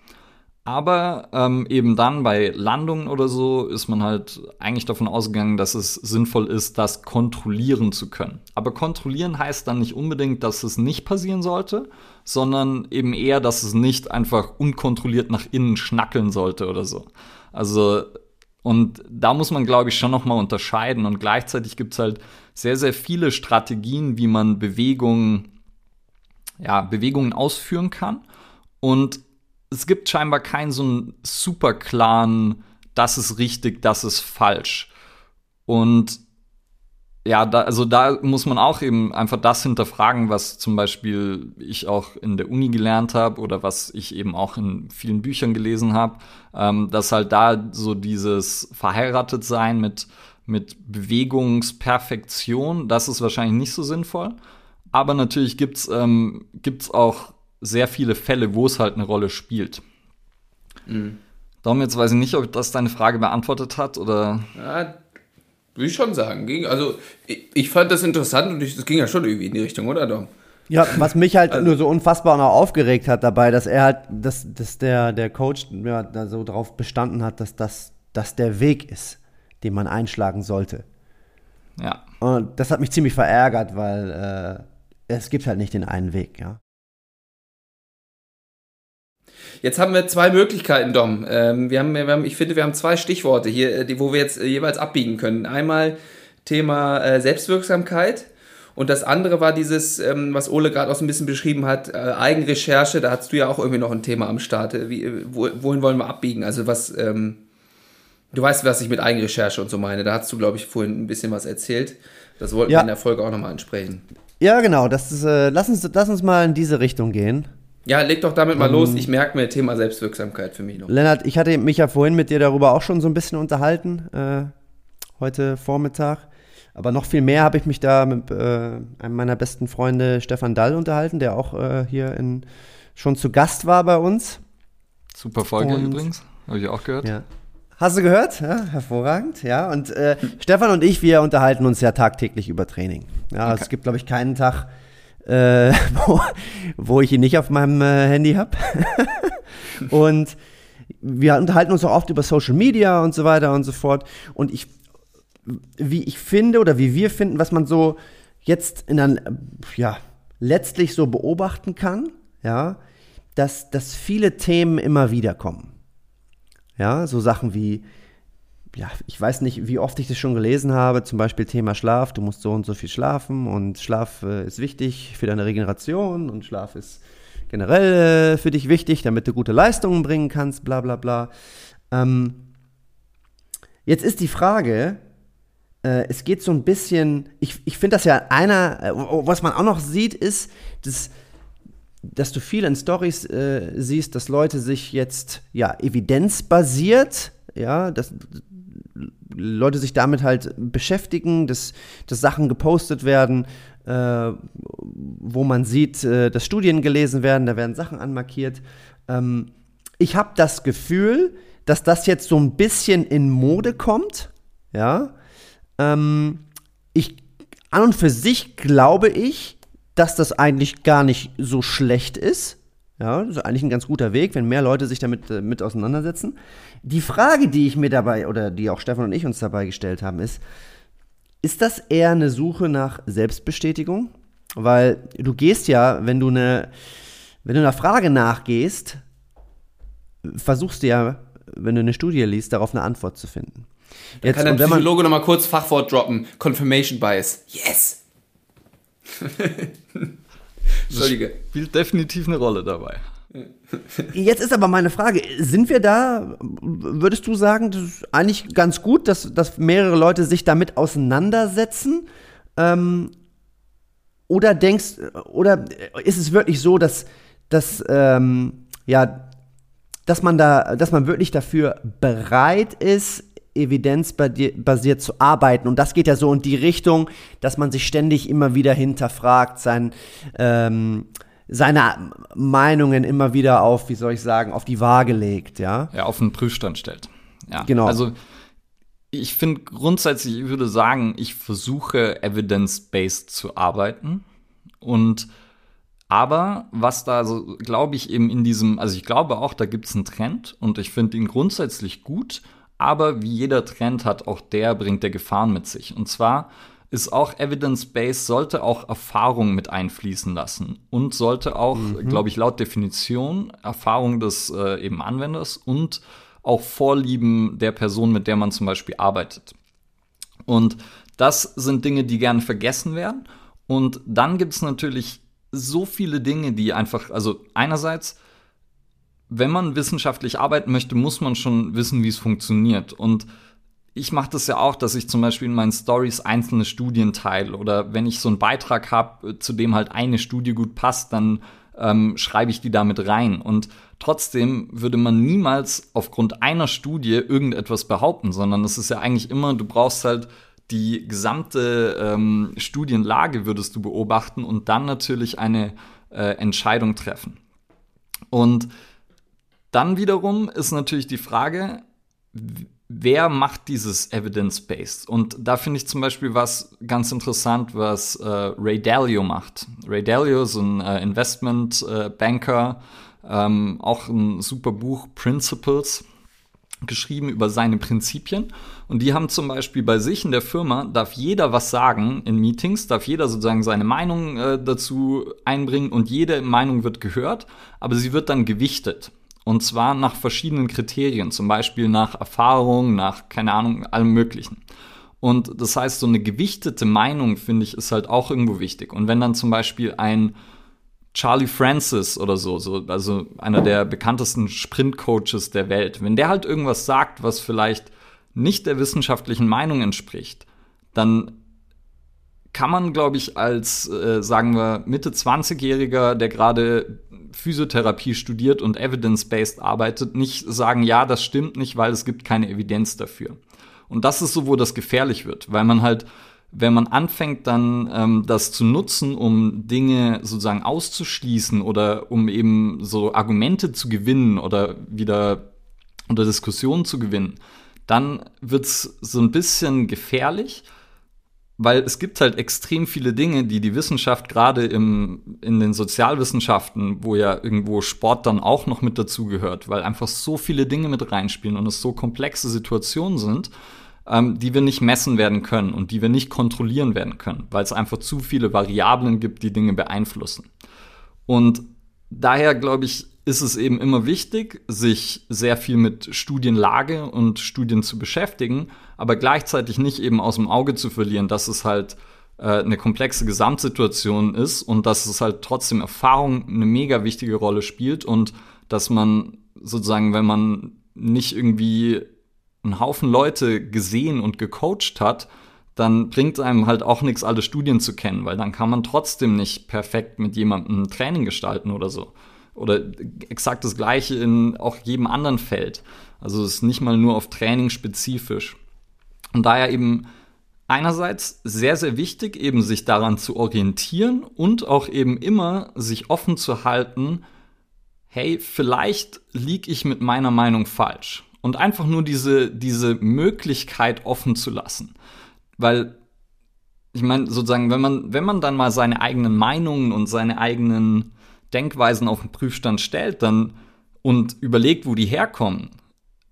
Aber ähm, eben dann bei Landungen oder so ist man halt eigentlich davon ausgegangen, dass es sinnvoll ist, das kontrollieren zu können. Aber kontrollieren heißt dann nicht unbedingt, dass es nicht passieren sollte, sondern eben eher, dass es nicht einfach unkontrolliert nach innen schnackeln sollte oder so. Also und da muss man, glaube ich, schon noch mal unterscheiden. Und gleichzeitig gibt es halt sehr, sehr viele Strategien, wie man Bewegungen, ja, Bewegungen ausführen kann. Und es gibt scheinbar keinen so einen super klaren, das ist richtig, das ist falsch. Und ja, da, also da muss man auch eben einfach das hinterfragen, was zum Beispiel ich auch in der Uni gelernt habe oder was ich eben auch in vielen Büchern gelesen habe, ähm, dass halt da so dieses verheiratet sein mit, mit Bewegungsperfektion, das ist wahrscheinlich nicht so sinnvoll. Aber natürlich gibt's ähm, gibt's auch sehr viele Fälle, wo es halt eine Rolle spielt. Mhm. Darum jetzt weiß ich nicht, ob das deine Frage beantwortet hat oder. Ja, würde ich schon sagen. Also ich, ich fand das interessant und es ging ja schon irgendwie in die Richtung, oder Dom? Ja, was mich halt (laughs) also, nur so unfassbar noch aufgeregt hat dabei, dass er halt, dass, dass der, der Coach ja, da so drauf bestanden hat, dass das dass der Weg ist, den man einschlagen sollte. Ja. Und das hat mich ziemlich verärgert, weil äh, es gibt halt nicht den einen Weg, ja. Jetzt haben wir zwei Möglichkeiten, Dom. Ähm, wir, haben, wir haben, ich finde, wir haben zwei Stichworte hier, äh, die, wo wir jetzt äh, jeweils abbiegen können. Einmal Thema äh, Selbstwirksamkeit und das andere war dieses, ähm, was Ole gerade auch so ein bisschen beschrieben hat, äh, Eigenrecherche. Da hast du ja auch irgendwie noch ein Thema am Start. Äh, wie, wo, wohin wollen wir abbiegen? Also was, ähm, du weißt, was ich mit Eigenrecherche und so meine. Da hast du, glaube ich, vorhin ein bisschen was erzählt. Das wollten ja. wir in der Folge auch nochmal ansprechen. Ja, genau. Das ist, äh, lass, uns, lass uns mal in diese Richtung gehen. Ja, leg doch damit mal um, los. Ich merke mir Thema Selbstwirksamkeit für mich noch. Lennart, ich hatte mich ja vorhin mit dir darüber auch schon so ein bisschen unterhalten, äh, heute Vormittag. Aber noch viel mehr habe ich mich da mit äh, einem meiner besten Freunde, Stefan Dall, unterhalten, der auch äh, hier in, schon zu Gast war bei uns. Super Folge und, übrigens, habe ich auch gehört. Ja. Hast du gehört? Ja, hervorragend. Ja, und äh, Stefan und ich, wir unterhalten uns ja tagtäglich über Training. Ja, okay. es gibt, glaube ich, keinen Tag, äh, (laughs) wo, wo ich ihn nicht auf meinem äh, Handy habe. (laughs) und wir unterhalten uns auch oft über Social Media und so weiter und so fort. Und ich, wie ich finde oder wie wir finden, was man so jetzt in einem, ja, letztlich so beobachten kann, ja, dass, dass viele Themen immer wieder kommen. Ja, so Sachen wie ja, ich weiß nicht, wie oft ich das schon gelesen habe, zum Beispiel Thema Schlaf, du musst so und so viel schlafen und Schlaf äh, ist wichtig für deine Regeneration und Schlaf ist generell äh, für dich wichtig, damit du gute Leistungen bringen kannst, bla bla bla. Ähm, jetzt ist die Frage, äh, es geht so ein bisschen, ich, ich finde das ja einer, äh, was man auch noch sieht, ist, dass dass du viel in Stories äh, siehst, dass Leute sich jetzt ja evidenzbasiert ja, dass Leute sich damit halt beschäftigen, dass, dass Sachen gepostet werden, äh, wo man sieht, äh, dass Studien gelesen werden, da werden Sachen anmarkiert. Ähm, ich habe das Gefühl, dass das jetzt so ein bisschen in Mode kommt, ja. Ähm, ich, an und für sich glaube ich, dass das eigentlich gar nicht so schlecht ist, Ja, das ist eigentlich ein ganz guter Weg, wenn mehr Leute sich damit äh, mit auseinandersetzen. Die Frage, die ich mir dabei oder die auch Stefan und ich uns dabei gestellt haben, ist, ist das eher eine Suche nach Selbstbestätigung? Weil du gehst ja, wenn du eine, wenn du einer Frage nachgehst, versuchst du ja, wenn du eine Studie liest, darauf eine Antwort zu finden. Da Jetzt, kann der Psychologe nochmal kurz Fachwort droppen. Confirmation Bias. Yes! (laughs) Entschuldige. Spielt definitiv eine Rolle dabei. Jetzt ist aber meine Frage, sind wir da, würdest du sagen, das ist eigentlich ganz gut, dass, dass mehrere Leute sich damit auseinandersetzen? Ähm, oder denkst, oder ist es wirklich so, dass, dass, ähm, ja, dass man da, dass man wirklich dafür bereit ist, evidenzbasiert zu arbeiten. Und das geht ja so in die Richtung, dass man sich ständig immer wieder hinterfragt, sein, ähm, seine Meinungen immer wieder auf, wie soll ich sagen, auf die Waage legt, ja? Ja, auf den Prüfstand stellt. Ja, genau. Also ich finde grundsätzlich, ich würde sagen, ich versuche evidence-based zu arbeiten und aber was da so, glaube ich, eben in diesem, also ich glaube auch, da gibt es einen Trend und ich finde ihn grundsätzlich gut, aber wie jeder Trend hat, auch der bringt der Gefahren mit sich. Und zwar ist auch Evidence-Based, sollte auch Erfahrung mit einfließen lassen und sollte auch, mhm. glaube ich, laut Definition Erfahrung des äh, eben Anwenders und auch Vorlieben der Person, mit der man zum Beispiel arbeitet. Und das sind Dinge, die gerne vergessen werden. Und dann gibt es natürlich so viele Dinge, die einfach, also einerseits, wenn man wissenschaftlich arbeiten möchte, muss man schon wissen, wie es funktioniert. Und ich mache das ja auch, dass ich zum Beispiel in meinen Stories einzelne Studien teile oder wenn ich so einen Beitrag habe, zu dem halt eine Studie gut passt, dann ähm, schreibe ich die damit rein. Und trotzdem würde man niemals aufgrund einer Studie irgendetwas behaupten, sondern es ist ja eigentlich immer, du brauchst halt die gesamte ähm, Studienlage würdest du beobachten und dann natürlich eine äh, Entscheidung treffen. Und dann wiederum ist natürlich die Frage, wer macht dieses Evidence-Based? Und da finde ich zum Beispiel was ganz interessant, was äh, Ray Dalio macht. Ray Dalio ist ein äh, Investment-Banker, äh, ähm, auch ein super Buch, Principles geschrieben über seine Prinzipien. Und die haben zum Beispiel bei sich in der Firma, darf jeder was sagen in Meetings, darf jeder sozusagen seine Meinung äh, dazu einbringen und jede Meinung wird gehört, aber sie wird dann gewichtet. Und zwar nach verschiedenen Kriterien, zum Beispiel nach Erfahrung, nach, keine Ahnung, allem Möglichen. Und das heißt, so eine gewichtete Meinung, finde ich, ist halt auch irgendwo wichtig. Und wenn dann zum Beispiel ein Charlie Francis oder so, so, also einer der bekanntesten Sprintcoaches der Welt, wenn der halt irgendwas sagt, was vielleicht nicht der wissenschaftlichen Meinung entspricht, dann kann man, glaube ich, als, äh, sagen wir, Mitte 20-Jähriger, der gerade Physiotherapie studiert und evidence-based arbeitet, nicht sagen, ja, das stimmt nicht, weil es gibt keine Evidenz dafür. Und das ist so, wo das gefährlich wird, weil man halt wenn man anfängt dann ähm, das zu nutzen, um Dinge sozusagen auszuschließen oder um eben so Argumente zu gewinnen oder wieder unter Diskussionen zu gewinnen, dann wird's so ein bisschen gefährlich, weil es gibt halt extrem viele Dinge, die die Wissenschaft gerade im in den Sozialwissenschaften, wo ja irgendwo Sport dann auch noch mit dazugehört, weil einfach so viele Dinge mit reinspielen und es so komplexe Situationen sind, ähm, die wir nicht messen werden können und die wir nicht kontrollieren werden können, weil es einfach zu viele Variablen gibt, die Dinge beeinflussen. Und daher glaube ich, ist es eben immer wichtig, sich sehr viel mit Studienlage und Studien zu beschäftigen, aber gleichzeitig nicht eben aus dem Auge zu verlieren, dass es halt äh, eine komplexe Gesamtsituation ist und dass es halt trotzdem Erfahrung eine mega wichtige Rolle spielt und dass man sozusagen, wenn man nicht irgendwie einen Haufen Leute gesehen und gecoacht hat, dann bringt einem halt auch nichts, alle Studien zu kennen, weil dann kann man trotzdem nicht perfekt mit jemandem Training gestalten oder so. Oder exakt das Gleiche in auch jedem anderen Feld. Also es ist nicht mal nur auf Training spezifisch. Und daher eben einerseits sehr, sehr wichtig, eben sich daran zu orientieren und auch eben immer sich offen zu halten, hey, vielleicht liege ich mit meiner Meinung falsch und einfach nur diese, diese Möglichkeit offen zu lassen. Weil, ich meine, sozusagen, wenn man, wenn man dann mal seine eigenen Meinungen und seine eigenen Denkweisen auf den Prüfstand stellt dann und überlegt, wo die herkommen,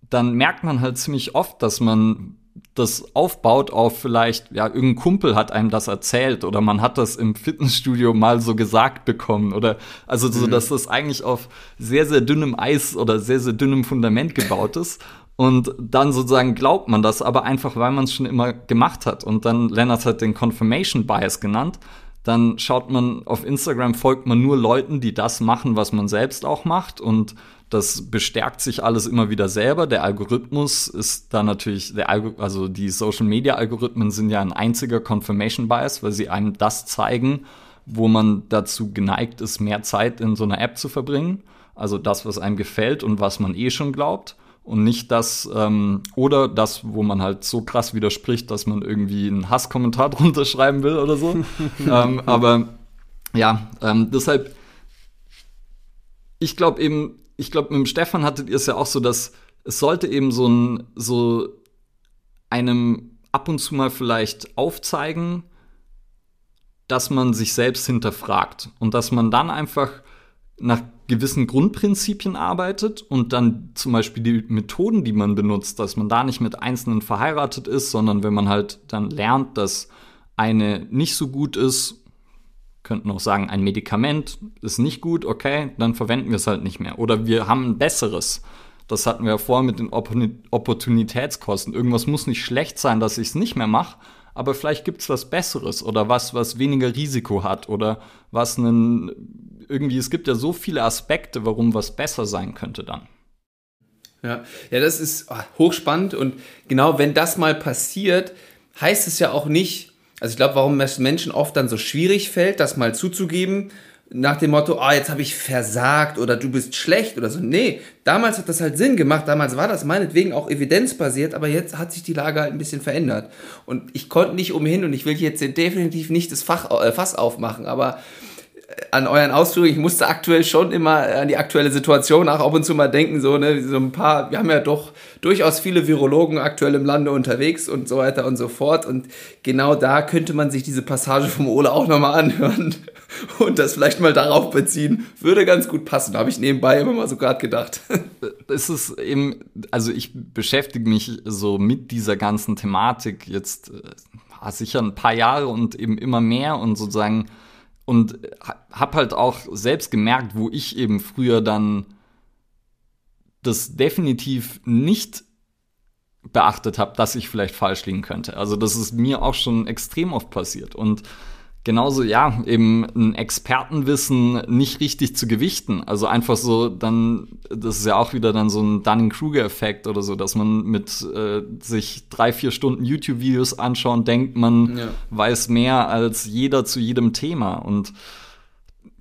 dann merkt man halt ziemlich oft, dass man das aufbaut auf vielleicht, ja, irgendein Kumpel hat einem das erzählt oder man hat das im Fitnessstudio mal so gesagt bekommen oder also so, mhm. dass das eigentlich auf sehr, sehr dünnem Eis oder sehr, sehr dünnem Fundament gebaut ist. Und dann sozusagen glaubt man das, aber einfach, weil man es schon immer gemacht hat. Und dann, Lennart hat den Confirmation Bias genannt. Dann schaut man auf Instagram, folgt man nur Leuten, die das machen, was man selbst auch macht. Und das bestärkt sich alles immer wieder selber. Der Algorithmus ist da natürlich, der Algo also die Social Media Algorithmen sind ja ein einziger Confirmation Bias, weil sie einem das zeigen, wo man dazu geneigt ist, mehr Zeit in so einer App zu verbringen. Also das, was einem gefällt und was man eh schon glaubt. Und nicht das, ähm, oder das, wo man halt so krass widerspricht, dass man irgendwie einen Hasskommentar (laughs) drunter schreiben will oder so. (laughs) ähm, aber ja, ähm, deshalb, ich glaube eben, ich glaube, mit dem Stefan hattet ihr es ja auch so, dass es sollte eben so ein, so einem ab und zu mal vielleicht aufzeigen, dass man sich selbst hinterfragt und dass man dann einfach nach gewissen Grundprinzipien arbeitet und dann zum Beispiel die Methoden, die man benutzt, dass man da nicht mit Einzelnen verheiratet ist, sondern wenn man halt dann lernt, dass eine nicht so gut ist, könnten auch sagen, ein Medikament ist nicht gut, okay, dann verwenden wir es halt nicht mehr. Oder wir haben ein besseres. Das hatten wir ja vorher mit den Opportunitätskosten. Irgendwas muss nicht schlecht sein, dass ich es nicht mehr mache, aber vielleicht gibt es was Besseres oder was, was weniger Risiko hat oder was einen irgendwie, es gibt ja so viele Aspekte, warum was besser sein könnte dann. Ja, ja das ist ah, hochspannend und genau wenn das mal passiert, heißt es ja auch nicht, also ich glaube, warum es Menschen oft dann so schwierig fällt, das mal zuzugeben, nach dem Motto, ah, jetzt habe ich versagt oder du bist schlecht oder so. Nee, damals hat das halt Sinn gemacht, damals war das meinetwegen auch evidenzbasiert, aber jetzt hat sich die Lage halt ein bisschen verändert. Und ich konnte nicht umhin und ich will jetzt definitiv nicht das Fach, äh, Fass aufmachen, aber an euren Ausführungen, ich musste aktuell schon immer an die aktuelle Situation auch ab und zu mal denken, so, ne, so ein paar, wir haben ja doch durchaus viele Virologen aktuell im Lande unterwegs und so weiter und so fort. Und genau da könnte man sich diese Passage vom Ole auch nochmal anhören (laughs) und das vielleicht mal darauf beziehen. Würde ganz gut passen, habe ich nebenbei immer mal so gerade gedacht. Es ist eben, also ich beschäftige mich so mit dieser ganzen Thematik jetzt äh, sicher ein paar Jahre und eben immer mehr und sozusagen und habe halt auch selbst gemerkt, wo ich eben früher dann das definitiv nicht beachtet habe, dass ich vielleicht falsch liegen könnte. Also das ist mir auch schon extrem oft passiert und genauso, ja, eben ein Expertenwissen nicht richtig zu gewichten. Also einfach so dann, das ist ja auch wieder dann so ein Dunning-Kruger-Effekt oder so, dass man mit äh, sich drei, vier Stunden YouTube-Videos anschauen, denkt, man ja. weiß mehr als jeder zu jedem Thema. Und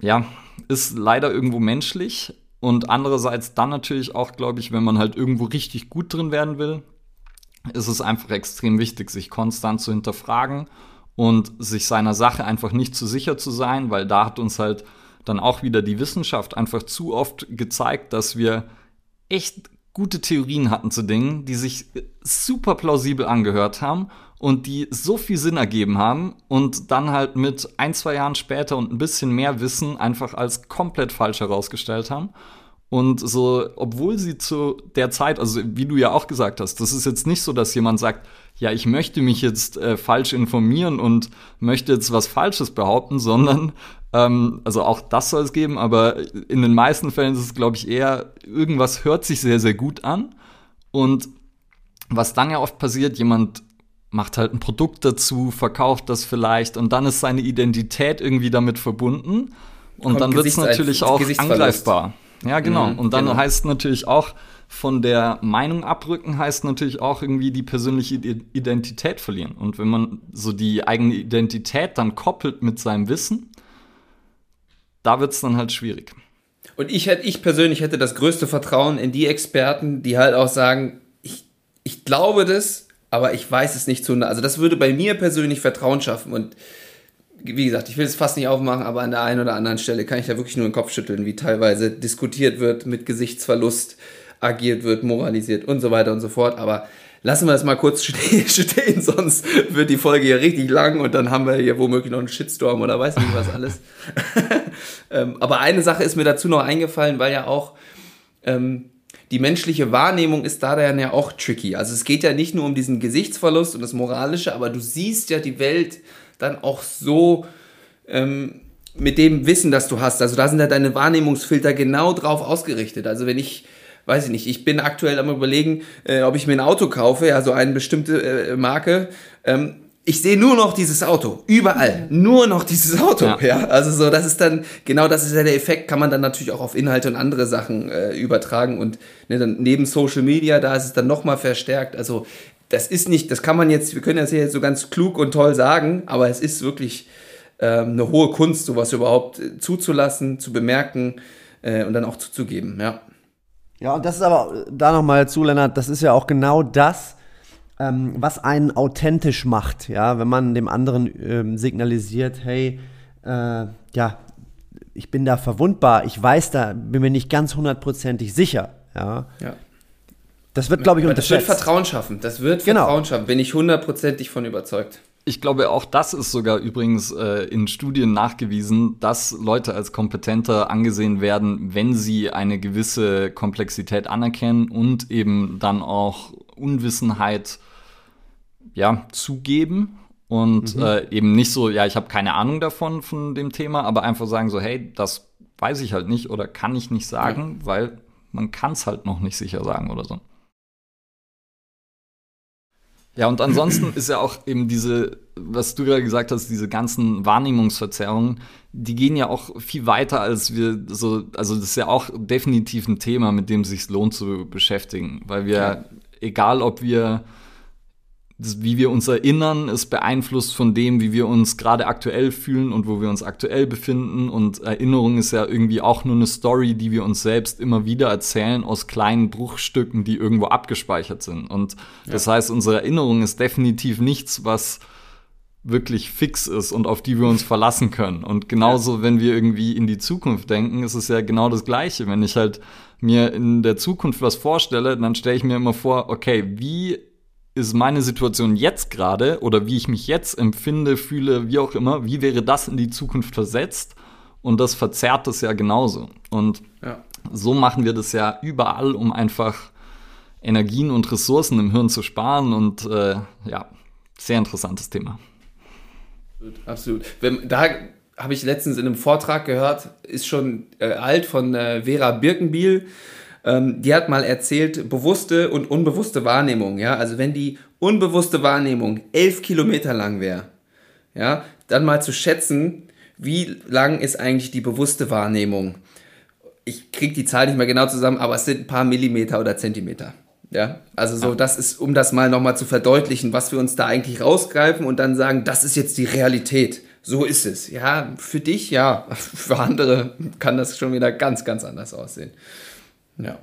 ja, ist leider irgendwo menschlich. Und andererseits dann natürlich auch, glaube ich, wenn man halt irgendwo richtig gut drin werden will, ist es einfach extrem wichtig, sich konstant zu hinterfragen und sich seiner Sache einfach nicht zu sicher zu sein, weil da hat uns halt dann auch wieder die Wissenschaft einfach zu oft gezeigt, dass wir echt gute Theorien hatten zu Dingen, die sich super plausibel angehört haben und die so viel Sinn ergeben haben und dann halt mit ein, zwei Jahren später und ein bisschen mehr Wissen einfach als komplett falsch herausgestellt haben. Und so, obwohl sie zu der Zeit, also wie du ja auch gesagt hast, das ist jetzt nicht so, dass jemand sagt, ja, ich möchte mich jetzt äh, falsch informieren und möchte jetzt was Falsches behaupten, (laughs) sondern, ähm, also auch das soll es geben, aber in den meisten Fällen ist es, glaube ich, eher, irgendwas hört sich sehr, sehr gut an. Und was dann ja oft passiert, jemand macht halt ein Produkt dazu, verkauft das vielleicht und dann ist seine Identität irgendwie damit verbunden. Und Kommt dann wird es natürlich auch angreifbar. Ja, genau. Mhm, und dann genau. heißt natürlich auch, von der Meinung abrücken heißt natürlich auch irgendwie die persönliche Identität verlieren. Und wenn man so die eigene Identität dann koppelt mit seinem Wissen, da wird es dann halt schwierig. Und ich hätte, ich persönlich hätte das größte Vertrauen in die Experten, die halt auch sagen, ich, ich glaube das, aber ich weiß es nicht zu. Also das würde bei mir persönlich Vertrauen schaffen und wie gesagt, ich will es fast nicht aufmachen, aber an der einen oder anderen Stelle kann ich da wirklich nur den Kopf schütteln, wie teilweise diskutiert wird mit Gesichtsverlust, agiert wird, moralisiert und so weiter und so fort. Aber lassen wir das mal kurz (laughs) stehen, sonst wird die Folge hier richtig lang und dann haben wir hier womöglich noch einen Shitstorm oder weiß nicht was alles. (laughs) ähm, aber eine Sache ist mir dazu noch eingefallen, weil ja auch ähm, die menschliche Wahrnehmung ist da dann ja auch tricky. Also es geht ja nicht nur um diesen Gesichtsverlust und das Moralische, aber du siehst ja die Welt dann auch so ähm, mit dem Wissen, das du hast. Also da sind ja deine Wahrnehmungsfilter genau drauf ausgerichtet. Also wenn ich weiß ich nicht, ich bin aktuell am überlegen, äh, ob ich mir ein Auto kaufe, ja, so eine bestimmte äh, Marke. Ähm, ich sehe nur noch dieses Auto, überall, nur noch dieses Auto, ja. ja. Also so, das ist dann, genau das ist ja der Effekt, kann man dann natürlich auch auf Inhalte und andere Sachen äh, übertragen und ne, dann neben Social Media, da ist es dann nochmal verstärkt. Also das ist nicht, das kann man jetzt, wir können das hier so ganz klug und toll sagen, aber es ist wirklich ähm, eine hohe Kunst, sowas überhaupt äh, zuzulassen, zu bemerken äh, und dann auch zuzugeben, ja. Ja, und das ist aber, da nochmal zu, Lennart, das ist ja auch genau das, ähm, was einen authentisch macht, ja, wenn man dem anderen ähm, signalisiert, hey, äh, ja, ich bin da verwundbar, ich weiß da, bin mir nicht ganz hundertprozentig sicher, ja. ja. Das wird, glaube ich, unterschätzt. Das wird Vertrauen schaffen, das wird genau. Vertrauen schaffen, bin ich hundertprozentig von überzeugt. Ich glaube, auch das ist sogar übrigens äh, in Studien nachgewiesen, dass Leute als kompetenter angesehen werden, wenn sie eine gewisse Komplexität anerkennen und eben dann auch Unwissenheit ja, zugeben und mhm. äh, eben nicht so, ja, ich habe keine Ahnung davon von dem Thema, aber einfach sagen so, hey, das weiß ich halt nicht oder kann ich nicht sagen, ja. weil man kann es halt noch nicht sicher sagen oder so. Ja, und ansonsten ist ja auch eben diese, was du gerade gesagt hast, diese ganzen Wahrnehmungsverzerrungen, die gehen ja auch viel weiter, als wir so, also das ist ja auch definitiv ein Thema, mit dem es sich lohnt zu beschäftigen, weil wir, ja. egal ob wir wie wir uns erinnern, ist beeinflusst von dem, wie wir uns gerade aktuell fühlen und wo wir uns aktuell befinden. Und Erinnerung ist ja irgendwie auch nur eine Story, die wir uns selbst immer wieder erzählen aus kleinen Bruchstücken, die irgendwo abgespeichert sind. Und ja. das heißt, unsere Erinnerung ist definitiv nichts, was wirklich fix ist und auf die wir uns verlassen können. Und genauso, ja. wenn wir irgendwie in die Zukunft denken, ist es ja genau das Gleiche. Wenn ich halt mir in der Zukunft was vorstelle, dann stelle ich mir immer vor, okay, wie ist meine Situation jetzt gerade oder wie ich mich jetzt empfinde, fühle, wie auch immer, wie wäre das in die Zukunft versetzt? Und das verzerrt es ja genauso. Und ja. so machen wir das ja überall, um einfach Energien und Ressourcen im Hirn zu sparen. Und äh, ja, sehr interessantes Thema. Absolut. Wenn, da habe ich letztens in einem Vortrag gehört, ist schon äh, alt von äh, Vera Birkenbiel ähm, die hat mal erzählt, bewusste und unbewusste Wahrnehmung, ja, also wenn die unbewusste Wahrnehmung elf Kilometer lang wäre, ja, dann mal zu schätzen, wie lang ist eigentlich die bewusste Wahrnehmung. Ich kriege die Zahl nicht mehr genau zusammen, aber es sind ein paar Millimeter oder Zentimeter. Ja, also so, das ist, um das mal nochmal zu verdeutlichen, was wir uns da eigentlich rausgreifen und dann sagen, das ist jetzt die Realität. So ist es. Ja, für dich ja, (laughs) für andere kann das schon wieder ganz, ganz anders aussehen. Ja.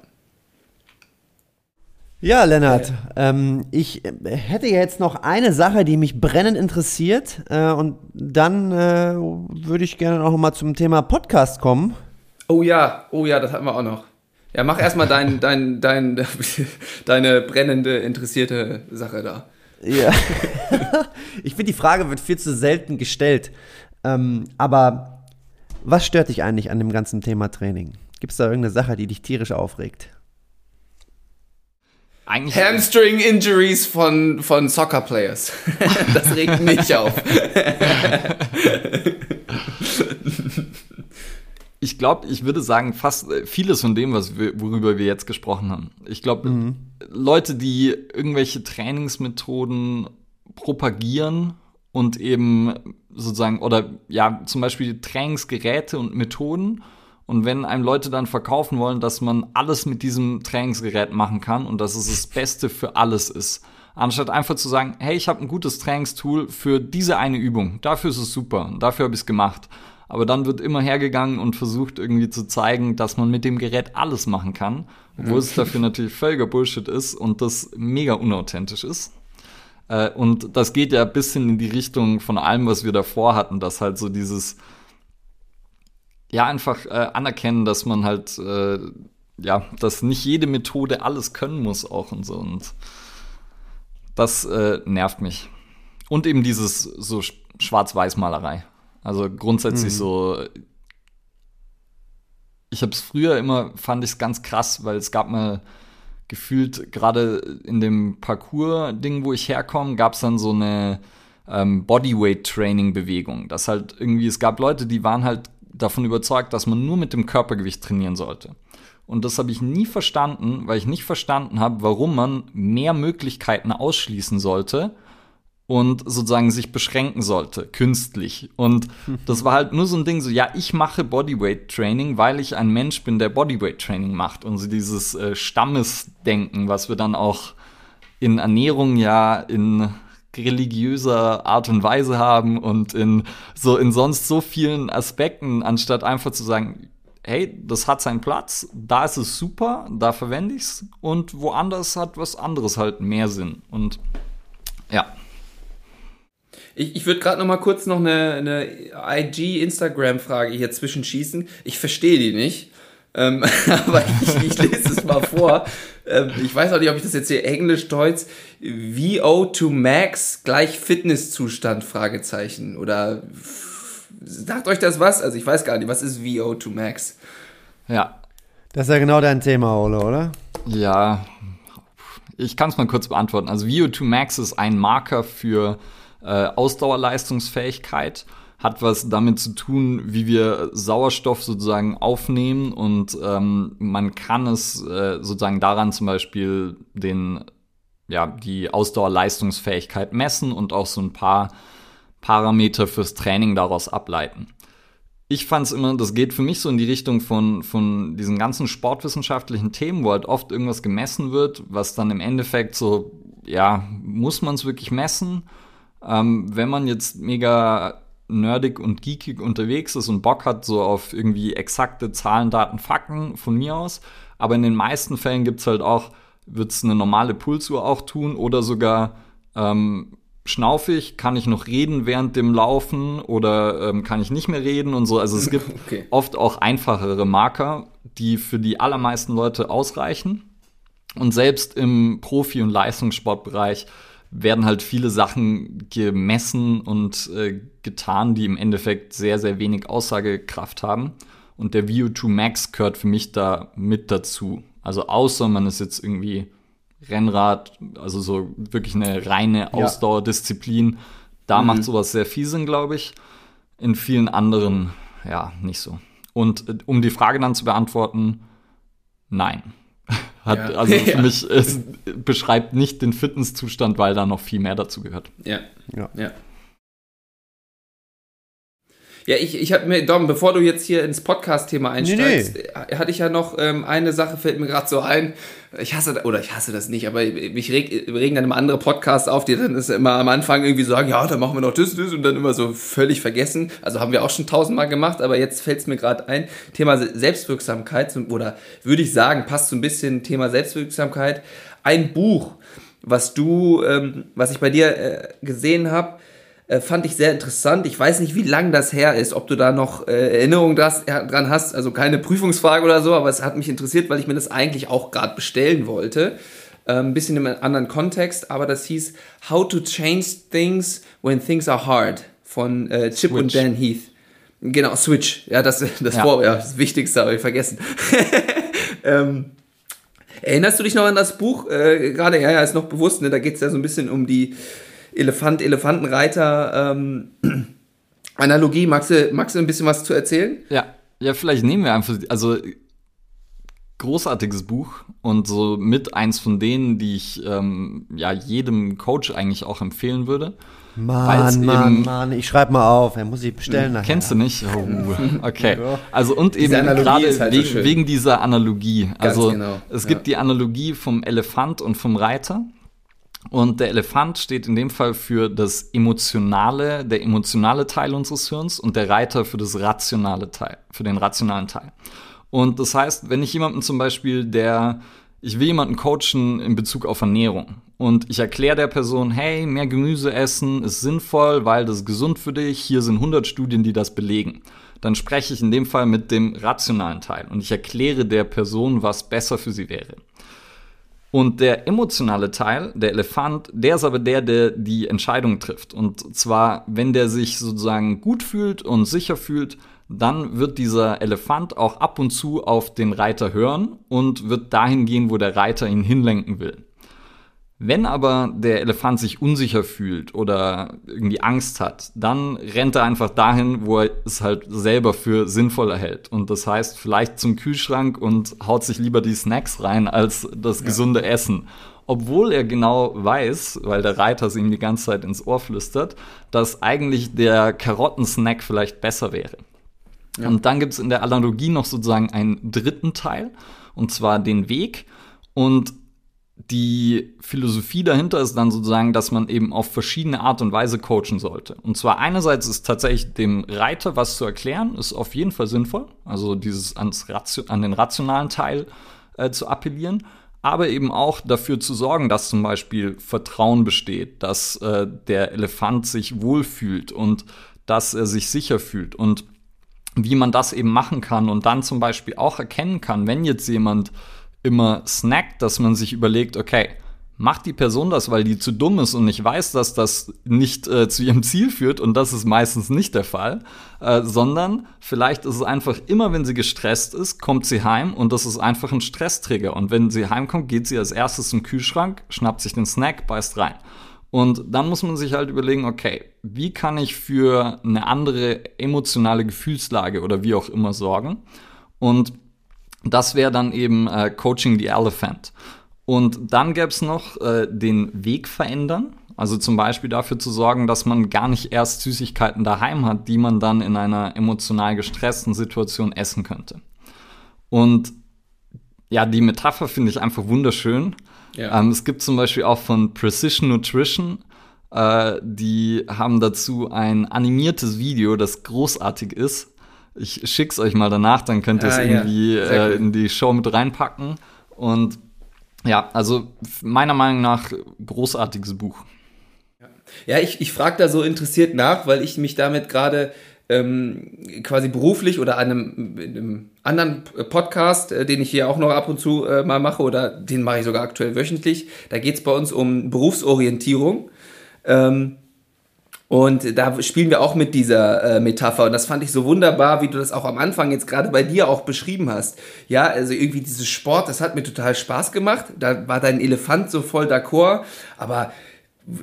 Ja, Lennart, ähm, ich hätte jetzt noch eine Sache, die mich brennend interessiert. Äh, und dann äh, würde ich gerne noch mal zum Thema Podcast kommen. Oh ja, oh ja, das hatten wir auch noch. Ja, mach erstmal dein, dein, dein, (laughs) deine brennende, interessierte Sache da. Ja. (laughs) ich finde, die Frage wird viel zu selten gestellt. Ähm, aber was stört dich eigentlich an dem ganzen Thema Training? Gibt es da irgendeine Sache, die dich tierisch aufregt? Eigentlich Hamstring Injuries von, von Soccer Players. (laughs) das regt mich auf. ich glaube, ich würde sagen, fast äh, vieles von dem, was wir, worüber wir jetzt gesprochen haben. Ich glaube, mhm. Leute, die irgendwelche Trainingsmethoden propagieren und eben sozusagen, oder ja, zum Beispiel Trainingsgeräte und Methoden und wenn einem Leute dann verkaufen wollen, dass man alles mit diesem Trainingsgerät machen kann und dass es das Beste für alles ist, anstatt einfach zu sagen, hey, ich habe ein gutes Trainingstool für diese eine Übung, dafür ist es super, dafür habe ich es gemacht. Aber dann wird immer hergegangen und versucht irgendwie zu zeigen, dass man mit dem Gerät alles machen kann, obwohl es dafür natürlich völliger Bullshit ist und das mega unauthentisch ist. Äh, und das geht ja ein bisschen in die Richtung von allem, was wir davor hatten, dass halt so dieses ja, einfach äh, anerkennen, dass man halt, äh, ja, dass nicht jede Methode alles können muss auch und so. Und Das äh, nervt mich. Und eben dieses so Schwarz-Weiß-Malerei. Also grundsätzlich mhm. so. Ich habe es früher immer, fand ich es ganz krass, weil es gab mal gefühlt, gerade in dem Parcours-Ding, wo ich herkomme, gab es dann so eine ähm, Bodyweight-Training-Bewegung. Das halt irgendwie, es gab Leute, die waren halt davon überzeugt, dass man nur mit dem Körpergewicht trainieren sollte. Und das habe ich nie verstanden, weil ich nicht verstanden habe, warum man mehr Möglichkeiten ausschließen sollte und sozusagen sich beschränken sollte, künstlich. Und das war halt nur so ein Ding, so, ja, ich mache Bodyweight Training, weil ich ein Mensch bin, der Bodyweight Training macht. Und so dieses äh, Stammesdenken, was wir dann auch in Ernährung ja in religiöser Art und Weise haben und in so in sonst so vielen Aspekten, anstatt einfach zu sagen, hey, das hat seinen Platz, da ist es super, da verwende ich es und woanders hat was anderes halt mehr Sinn. Und ja. Ich, ich würde gerade noch mal kurz noch eine, eine IG-Instagram-Frage hier zwischenschießen. Ich verstehe die nicht. Ähm, (laughs) aber ich, ich, lese es mal vor. Ähm, ich weiß auch nicht, ob ich das jetzt hier Englisch, Deutsch. VO2 Max gleich Fitnesszustand? Fragezeichen. Oder sagt euch das was? Also ich weiß gar nicht, was ist VO2 Max? Ja. Das ist ja genau dein Thema, Ole, oder? Ja. Ich kann es mal kurz beantworten. Also VO2 Max ist ein Marker für äh, Ausdauerleistungsfähigkeit hat was damit zu tun, wie wir Sauerstoff sozusagen aufnehmen und ähm, man kann es äh, sozusagen daran zum Beispiel den, ja, die Ausdauerleistungsfähigkeit messen und auch so ein paar Parameter fürs Training daraus ableiten. Ich fand es immer, das geht für mich so in die Richtung von, von diesen ganzen sportwissenschaftlichen Themen, wo halt oft irgendwas gemessen wird, was dann im Endeffekt so, ja, muss man es wirklich messen? Ähm, wenn man jetzt mega nerdig und geekig unterwegs ist und Bock hat, so auf irgendwie exakte Zahlen, Daten, Fakten von mir aus. Aber in den meisten Fällen gibt es halt auch, wird es eine normale Pulsuhr auch tun oder sogar ähm, schnaufig, kann ich noch reden während dem Laufen oder ähm, kann ich nicht mehr reden und so. Also es gibt (laughs) okay. oft auch einfachere Marker, die für die allermeisten Leute ausreichen. Und selbst im Profi- und Leistungssportbereich werden halt viele Sachen gemessen und äh, getan, die im Endeffekt sehr, sehr wenig Aussagekraft haben. Und der VO2 Max gehört für mich da mit dazu. Also außer man ist jetzt irgendwie Rennrad, also so wirklich eine reine Ausdauerdisziplin. Da mhm. macht sowas sehr viel Sinn, glaube ich. In vielen anderen, ja, nicht so. Und äh, um die Frage dann zu beantworten, nein. Hat, ja. Also (laughs) für ja. mich, es beschreibt nicht den Fitnesszustand, weil da noch viel mehr dazu gehört. Ja, ja. ja. Ja, ich, ich hatte mir, Dom, bevor du jetzt hier ins Podcast-Thema einsteigst, nee, nee. hatte ich ja noch ähm, eine Sache, fällt mir gerade so ein. Ich hasse, oder ich hasse das nicht, aber mich reg, regen dann immer andere Podcasts auf, die dann ist immer am Anfang irgendwie sagen, ja, dann machen wir noch das, das und dann immer so völlig vergessen. Also haben wir auch schon tausendmal gemacht, aber jetzt fällt es mir gerade ein. Thema Selbstwirksamkeit, oder würde ich sagen, passt so ein bisschen Thema Selbstwirksamkeit. Ein Buch, was du, ähm, was ich bei dir äh, gesehen habe, äh, fand ich sehr interessant. Ich weiß nicht, wie lang das her ist, ob du da noch äh, Erinnerungen dran hast. Also keine Prüfungsfrage oder so, aber es hat mich interessiert, weil ich mir das eigentlich auch gerade bestellen wollte. Äh, ein bisschen in einem anderen Kontext, aber das hieß How to Change Things When Things Are Hard von äh, Chip Switch. und Dan Heath. Genau, Switch. Ja, das, das, ja. Vor, ja, das Wichtigste habe ich vergessen. (laughs) ähm, erinnerst du dich noch an das Buch? Äh, Gerade, ja, ja, ist noch bewusst, ne? da geht es ja so ein bisschen um die Elefant, Elefantenreiter ähm, Analogie. Magst du, magst du ein bisschen was zu erzählen? Ja, ja, vielleicht nehmen wir einfach, also großartiges Buch und so mit eins von denen, die ich ähm, ja jedem Coach eigentlich auch empfehlen würde. Mann, Mann, Mann, ich schreibe mal auf, er muss ich bestellen nachher. Kennst du nicht? Oh, (laughs) okay. Also und eben gerade halt wegen, so wegen, dieser Analogie. Ganz also genau. es gibt ja. die Analogie vom Elefant und vom Reiter. Und der Elefant steht in dem Fall für das emotionale, der emotionale Teil unseres Hirns und der Reiter für das rationale Teil, für den rationalen Teil. Und das heißt, wenn ich jemanden zum Beispiel, der, ich will jemanden coachen in Bezug auf Ernährung und ich erkläre der Person, hey, mehr Gemüse essen ist sinnvoll, weil das ist gesund für dich, hier sind 100 Studien, die das belegen. Dann spreche ich in dem Fall mit dem rationalen Teil und ich erkläre der Person, was besser für sie wäre. Und der emotionale Teil, der Elefant, der ist aber der, der die Entscheidung trifft. Und zwar, wenn der sich sozusagen gut fühlt und sicher fühlt, dann wird dieser Elefant auch ab und zu auf den Reiter hören und wird dahin gehen, wo der Reiter ihn hinlenken will. Wenn aber der Elefant sich unsicher fühlt oder irgendwie Angst hat, dann rennt er einfach dahin, wo er es halt selber für sinnvoller hält. Und das heißt vielleicht zum Kühlschrank und haut sich lieber die Snacks rein als das ja. gesunde Essen. Obwohl er genau weiß, weil der Reiter es ihm die ganze Zeit ins Ohr flüstert, dass eigentlich der Karottensnack vielleicht besser wäre. Ja. Und dann gibt es in der Analogie noch sozusagen einen dritten Teil, und zwar den Weg. Und die Philosophie dahinter ist dann sozusagen, dass man eben auf verschiedene Art und Weise coachen sollte. Und zwar einerseits ist tatsächlich dem Reiter was zu erklären, ist auf jeden Fall sinnvoll, also dieses ans Ratio, an den rationalen Teil äh, zu appellieren, aber eben auch dafür zu sorgen, dass zum Beispiel Vertrauen besteht, dass äh, der Elefant sich wohlfühlt und dass er sich sicher fühlt und wie man das eben machen kann und dann zum Beispiel auch erkennen kann, wenn jetzt jemand immer snackt, dass man sich überlegt, okay, macht die Person das, weil die zu dumm ist und nicht weiß, dass das nicht äh, zu ihrem Ziel führt und das ist meistens nicht der Fall, äh, sondern vielleicht ist es einfach immer, wenn sie gestresst ist, kommt sie heim und das ist einfach ein Stresstrigger und wenn sie heimkommt, geht sie als erstes zum Kühlschrank, schnappt sich den Snack, beißt rein. Und dann muss man sich halt überlegen, okay, wie kann ich für eine andere emotionale Gefühlslage oder wie auch immer sorgen? Und das wäre dann eben äh, Coaching the Elephant. Und dann gäbe es noch äh, den Weg verändern. Also zum Beispiel dafür zu sorgen, dass man gar nicht erst Süßigkeiten daheim hat, die man dann in einer emotional gestressten Situation essen könnte. Und ja, die Metapher finde ich einfach wunderschön. Ja. Ähm, es gibt zum Beispiel auch von Precision Nutrition, äh, die haben dazu ein animiertes Video, das großartig ist. Ich schick's euch mal danach, dann könnt ihr es ah, irgendwie ja. äh, in die Show mit reinpacken. Und ja, also meiner Meinung nach großartiges Buch. Ja, ich, ich frage da so interessiert nach, weil ich mich damit gerade ähm, quasi beruflich oder an einem, einem anderen Podcast, äh, den ich hier auch noch ab und zu äh, mal mache oder den mache ich sogar aktuell wöchentlich, da geht es bei uns um Berufsorientierung. Ähm, und da spielen wir auch mit dieser äh, Metapher. Und das fand ich so wunderbar, wie du das auch am Anfang jetzt gerade bei dir auch beschrieben hast. Ja, also irgendwie dieses Sport, das hat mir total Spaß gemacht. Da war dein Elefant so voll d'accord. Aber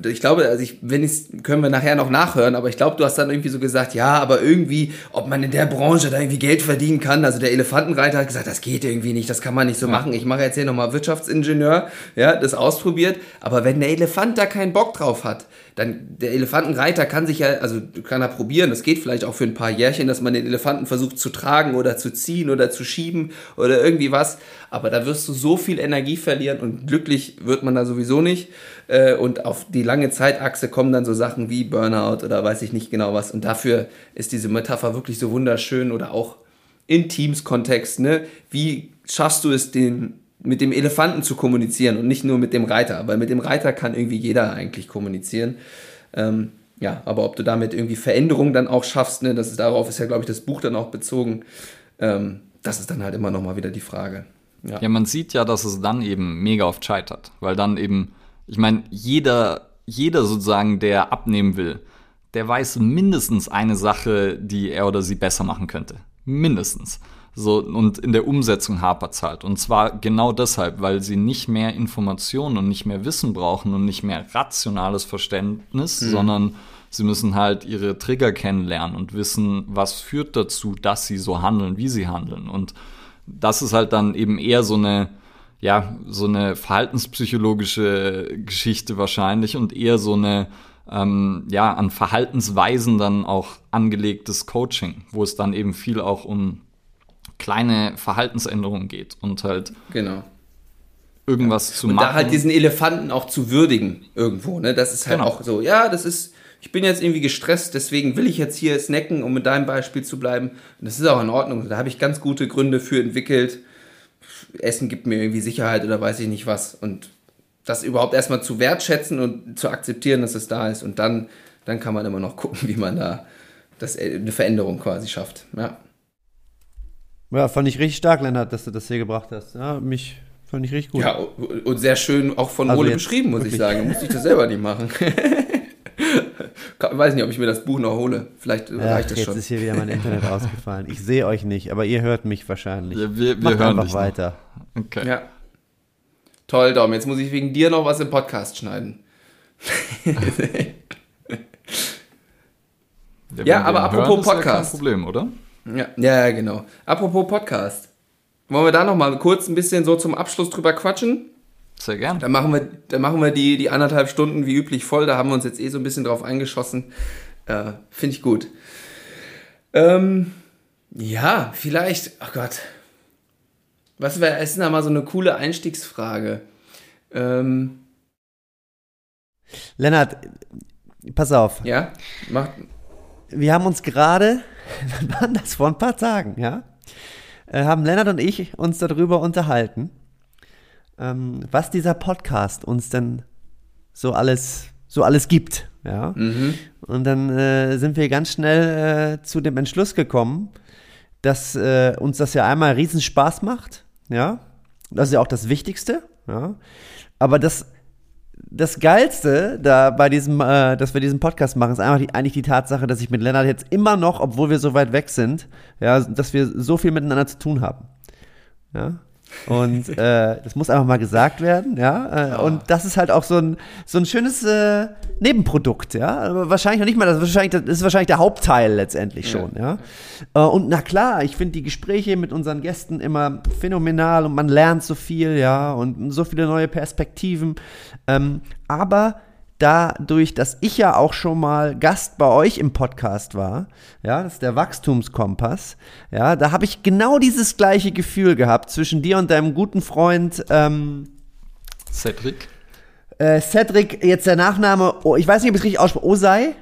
ich glaube, also ich, wenn ich können wir nachher noch nachhören, aber ich glaube, du hast dann irgendwie so gesagt, ja, aber irgendwie, ob man in der Branche da irgendwie Geld verdienen kann. Also der Elefantenreiter hat gesagt, das geht irgendwie nicht, das kann man nicht so machen. Ich mache jetzt hier nochmal Wirtschaftsingenieur, ja, das ausprobiert. Aber wenn der Elefant da keinen Bock drauf hat, dann der Elefantenreiter kann sich ja, also kann er probieren, das geht vielleicht auch für ein paar Jährchen, dass man den Elefanten versucht zu tragen oder zu ziehen oder zu schieben oder irgendwie was. Aber da wirst du so viel Energie verlieren und glücklich wird man da sowieso nicht. Äh, und auf die lange Zeitachse kommen dann so Sachen wie Burnout oder weiß ich nicht genau was. Und dafür ist diese Metapher wirklich so wunderschön oder auch in Teams-Kontext, ne? Wie schaffst du es, den mit dem Elefanten zu kommunizieren und nicht nur mit dem Reiter. Weil mit dem Reiter kann irgendwie jeder eigentlich kommunizieren. Ähm, ja, aber ob du damit irgendwie Veränderungen dann auch schaffst, ne, das ist, darauf ist ja, glaube ich, das Buch dann auch bezogen. Ähm, das ist dann halt immer nochmal wieder die Frage. Ja. ja, man sieht ja, dass es dann eben mega oft scheitert. Weil dann eben, ich meine, jeder, jeder sozusagen, der abnehmen will, der weiß mindestens eine Sache, die er oder sie besser machen könnte. Mindestens. So, und in der Umsetzung hapert es halt. Und zwar genau deshalb, weil sie nicht mehr Informationen und nicht mehr Wissen brauchen und nicht mehr rationales Verständnis, mhm. sondern sie müssen halt ihre Trigger kennenlernen und wissen, was führt dazu, dass sie so handeln, wie sie handeln. Und das ist halt dann eben eher so eine, ja, so eine verhaltenspsychologische Geschichte wahrscheinlich und eher so eine, ähm, ja, an Verhaltensweisen dann auch angelegtes Coaching, wo es dann eben viel auch um kleine Verhaltensänderungen geht und halt genau. irgendwas ja. zu und machen. Und da halt diesen Elefanten auch zu würdigen irgendwo, ne? Das ist halt genau. auch so, ja, das ist, ich bin jetzt irgendwie gestresst, deswegen will ich jetzt hier snacken, um mit deinem Beispiel zu bleiben. Und das ist auch in Ordnung. Da habe ich ganz gute Gründe für entwickelt. Essen gibt mir irgendwie Sicherheit oder weiß ich nicht was. Und das überhaupt erstmal zu wertschätzen und zu akzeptieren, dass es da ist. Und dann, dann kann man immer noch gucken, (laughs) wie man da das, eine Veränderung quasi schafft. Ja. Ja, fand ich richtig stark, Lennart, dass du das hier gebracht hast. Ja, mich Fand ich richtig gut. Ja, und sehr schön auch von Also Ole jetzt beschrieben, muss ich wirklich. sagen. Da musste ich das selber nicht machen. (laughs) Ich weiß nicht, ob ich mir das Buch noch hole. Vielleicht Ach, reicht das jetzt schon. ist hier wieder mein Internet (laughs) ausgefallen. Ich sehe euch nicht, aber ihr hört mich wahrscheinlich. Ja, wir, wir Macht hören einfach dich noch. weiter. Okay. Ja. Toll, Dom. Jetzt muss ich wegen dir noch was im Podcast schneiden. (laughs) Ja, wir aber apropos hören, ist ja Podcast. Kein Problem, oder? Ja, ja, genau. Apropos Podcast. Wollen wir da noch mal kurz ein bisschen so zum Abschluss drüber quatschen? Sehr gern. Dann machen wir, dann machen wir die, die anderthalb Stunden wie üblich voll. Da haben wir uns jetzt eh so ein bisschen drauf eingeschossen. Äh, Finde ich gut. Ähm, ja, vielleicht. Ach Gott. Was wäre, es ist da mal so eine coole Einstiegsfrage. Ähm, Lennart, pass auf. ja, macht. Wir haben uns gerade, (laughs) wann war das vor ein paar Tagen, ja? Äh, haben Lennart und ich uns darüber unterhalten, ähm, was dieser Podcast uns denn so alles, so alles gibt, ja? Mhm. Und dann äh, sind wir ganz schnell äh, zu dem Entschluss gekommen, dass äh, uns das ja einmal riesen Spaß macht, ja. Das ist ja auch das Wichtigste, ja. Aber das, das Geilste da bei diesem, äh, dass wir diesen Podcast machen, ist einfach die, eigentlich die Tatsache, dass ich mit Lennart jetzt immer noch, obwohl wir so weit weg sind, ja, dass wir so viel miteinander zu tun haben. Ja. Und äh, das muss einfach mal gesagt werden, ja. Äh, Und das ist halt auch so ein, so ein schönes äh, Nebenprodukt, ja. Aber wahrscheinlich noch nicht mal, das ist wahrscheinlich, das ist wahrscheinlich der Hauptteil letztendlich schon, ja. Äh, und na klar, ich finde die Gespräche mit unseren Gästen immer phänomenal und man lernt so viel, ja, und so viele neue Perspektiven. Ähm, aber dadurch, dass ich ja auch schon mal Gast bei euch im Podcast war, ja, das ist der Wachstumskompass, ja, da habe ich genau dieses gleiche Gefühl gehabt zwischen dir und deinem guten Freund ähm, Cedric. äh, Cedric, jetzt der Nachname, oh, ich weiß nicht, ob ich es richtig ausspreche, Osei?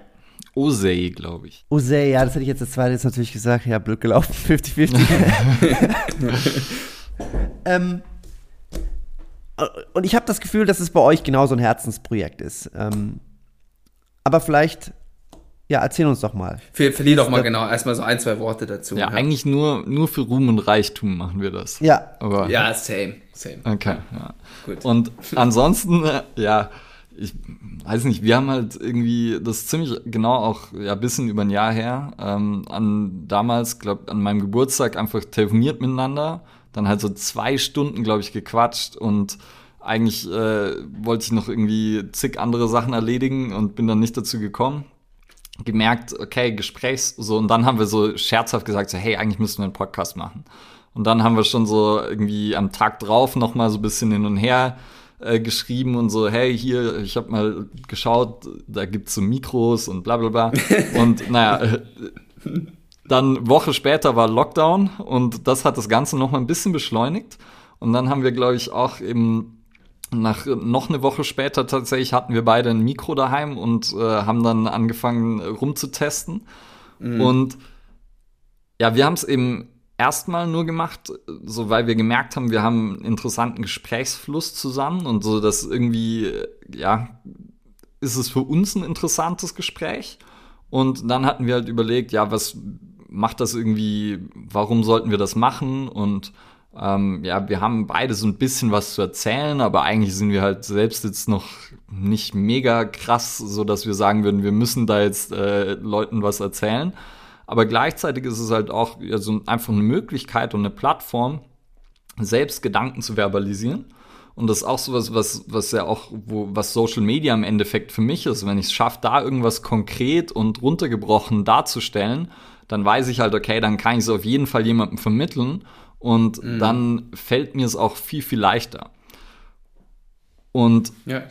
Osei, glaube ich. Osei, ja, das hätte ich jetzt das zweite jetzt natürlich gesagt, ja, blöd gelaufen, 50-50. (laughs) (laughs) ähm, und ich habe das Gefühl, dass es bei euch genauso ein Herzensprojekt ist. Ähm, aber vielleicht, ja, erzähl uns doch mal. Ver verlier doch mal genau erstmal so ein, zwei Worte dazu. Ja, eigentlich nur, nur für Ruhm und Reichtum machen wir das. Ja, Aber, Ja, same, same. Okay, ja. Gut. Und ansonsten, äh, ja, ich weiß nicht, wir haben halt irgendwie das ziemlich genau auch ja ein bisschen über ein Jahr her ähm, an damals, glaube an meinem Geburtstag einfach telefoniert miteinander, dann halt so zwei Stunden, glaube ich, gequatscht und eigentlich äh, wollte ich noch irgendwie zig andere Sachen erledigen und bin dann nicht dazu gekommen. Gemerkt, okay, Gesprächs so und dann haben wir so scherzhaft gesagt, so hey, eigentlich müssten wir einen Podcast machen. Und dann haben wir schon so irgendwie am Tag drauf noch mal so ein bisschen hin und her äh, geschrieben und so, hey, hier, ich habe mal geschaut, da gibt's so Mikros und bla bla bla. (laughs) und naja, äh, dann Woche später war Lockdown und das hat das Ganze noch mal ein bisschen beschleunigt. Und dann haben wir, glaube ich, auch eben nach noch eine Woche später tatsächlich hatten wir beide ein Mikro daheim und äh, haben dann angefangen rumzutesten. Und ja, wir haben es eben erstmal nur gemacht, so weil wir gemerkt haben, wir haben einen interessanten Gesprächsfluss zusammen und so, dass irgendwie, äh, ja, ist es für uns ein interessantes Gespräch. Und dann hatten wir halt überlegt, ja, was macht das irgendwie, warum sollten wir das machen? Und ähm, ja, wir haben beide so ein bisschen was zu erzählen, aber eigentlich sind wir halt selbst jetzt noch nicht mega krass, so dass wir sagen würden, wir müssen da jetzt äh, Leuten was erzählen. Aber gleichzeitig ist es halt auch ja, so einfach eine Möglichkeit und eine Plattform, selbst Gedanken zu verbalisieren. Und das ist auch sowas, was, was ja auch, wo, was Social Media im Endeffekt für mich ist. Wenn ich es schaffe, da irgendwas konkret und runtergebrochen darzustellen, dann weiß ich halt, okay, dann kann ich es auf jeden Fall jemandem vermitteln und dann fällt mir es auch viel, viel leichter. Und Ja,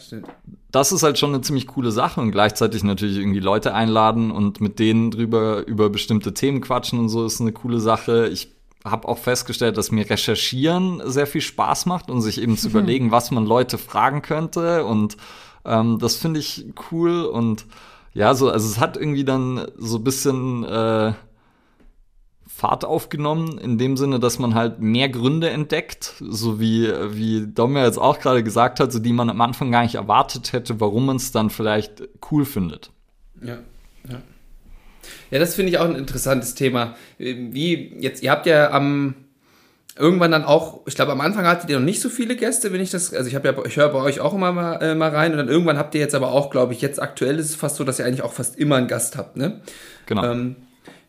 das ist halt schon eine ziemlich coole Sache und gleichzeitig natürlich irgendwie Leute einladen und mit denen drüber über bestimmte Themen quatschen und so ist eine coole Sache. Ich habe auch festgestellt, dass mir Recherchieren sehr viel Spaß macht und sich eben zu überlegen, was man Leute fragen könnte und ähm, das finde ich cool und ja, so also es hat irgendwie dann so ein bisschen äh, Fahrt aufgenommen, in dem Sinne, dass man halt mehr Gründe entdeckt, so wie, wie Dom ja jetzt auch gerade gesagt hat, so die man am Anfang gar nicht erwartet hätte, warum man es dann vielleicht cool findet. Ja, ja. Ja, das finde ich auch ein interessantes Thema. Wie jetzt, ihr habt ja am irgendwann dann auch, ich glaube am Anfang hattet ihr noch nicht so viele Gäste, wenn ich das, also ich habe ja, ich höre bei euch auch immer mal, äh, mal rein und dann irgendwann habt ihr jetzt aber auch, glaube ich, jetzt aktuell ist es fast so, dass ihr eigentlich auch fast immer einen Gast habt, ne? Genau. Ähm,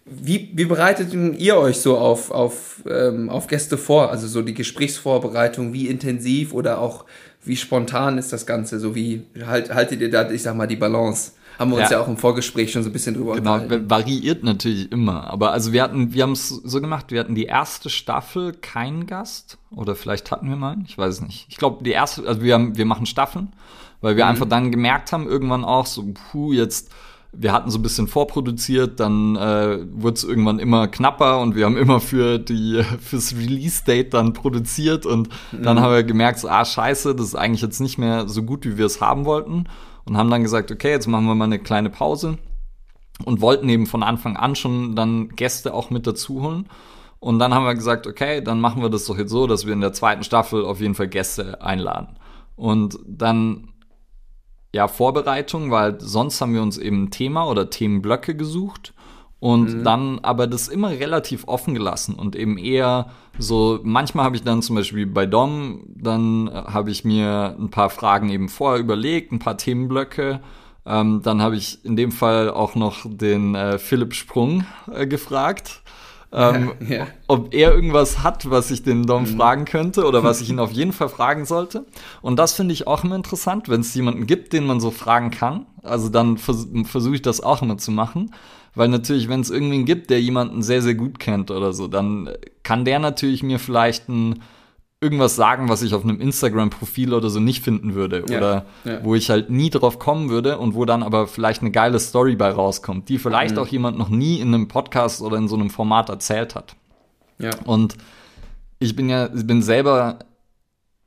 wie, wie bereitet ihr euch so auf, auf, ähm, auf Gäste vor? Also so die Gesprächsvorbereitung, wie intensiv oder auch wie spontan ist das Ganze? So wie halt, haltet ihr da, ich sag mal, die Balance? Haben wir uns ja, ja auch im Vorgespräch schon so ein bisschen drüber genau, unterhalten. variiert natürlich immer. Aber also wir hatten, wir haben es so gemacht, wir hatten die erste Staffel keinen Gast. Oder vielleicht hatten wir mal, ich weiß es nicht. Ich glaube, die erste, also wir haben, wir machen Staffeln, weil wir mhm. einfach dann gemerkt haben, irgendwann auch so, puh, jetzt wir hatten so ein bisschen vorproduziert, dann äh, wurde es irgendwann immer knapper und wir haben immer für die (laughs) fürs Release-Date dann produziert und mhm. dann haben wir gemerkt, so, ah scheiße, das ist eigentlich jetzt nicht mehr so gut, wie wir es haben wollten und haben dann gesagt, okay, jetzt machen wir mal eine kleine Pause und wollten eben von Anfang an schon dann Gäste auch mit dazu holen. Und dann haben wir gesagt, okay, dann machen wir das doch jetzt so, dass wir in der zweiten Staffel auf jeden Fall Gäste einladen. Und dann ja, Vorbereitung, weil sonst haben wir uns eben Thema oder Themenblöcke gesucht und mhm. dann aber das immer relativ offen gelassen und eben eher so, manchmal habe ich dann zum Beispiel bei Dom, dann habe ich mir ein paar Fragen eben vorher überlegt, ein paar Themenblöcke. Ähm, dann habe ich in dem Fall auch noch den äh, Philipp Sprung äh, gefragt ähm, ja. ob er irgendwas hat, was ich den Dom mhm. fragen könnte oder was ich ihn auf jeden Fall fragen sollte. Und das finde ich auch immer interessant, wenn es jemanden gibt, den man so fragen kann. Also dann vers versuche ich das auch immer zu machen. Weil natürlich, wenn es irgendwen gibt, der jemanden sehr, sehr gut kennt oder so, dann kann der natürlich mir vielleicht ein irgendwas sagen, was ich auf einem Instagram-Profil oder so nicht finden würde. Ja, oder ja. wo ich halt nie drauf kommen würde und wo dann aber vielleicht eine geile Story bei rauskommt, die vielleicht mhm. auch jemand noch nie in einem Podcast oder in so einem Format erzählt hat. Ja. Und ich bin ja, ich bin selber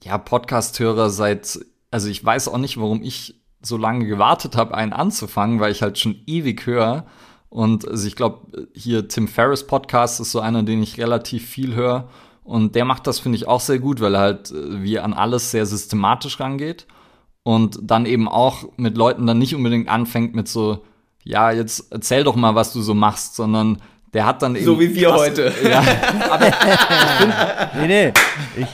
ja Podcast-Hörer seit, also ich weiß auch nicht, warum ich so lange gewartet habe, einen anzufangen, weil ich halt schon ewig höre. Und also ich glaube, hier Tim Ferriss Podcast ist so einer, den ich relativ viel höre. Und der macht das, finde ich, auch sehr gut, weil er halt äh, wie an alles sehr systematisch rangeht. Und dann eben auch mit Leuten dann nicht unbedingt anfängt mit so, ja, jetzt erzähl doch mal, was du so machst, sondern der hat dann eben. So wie wir krass, heute. Ja, aber ich find, nee, nee. Ich,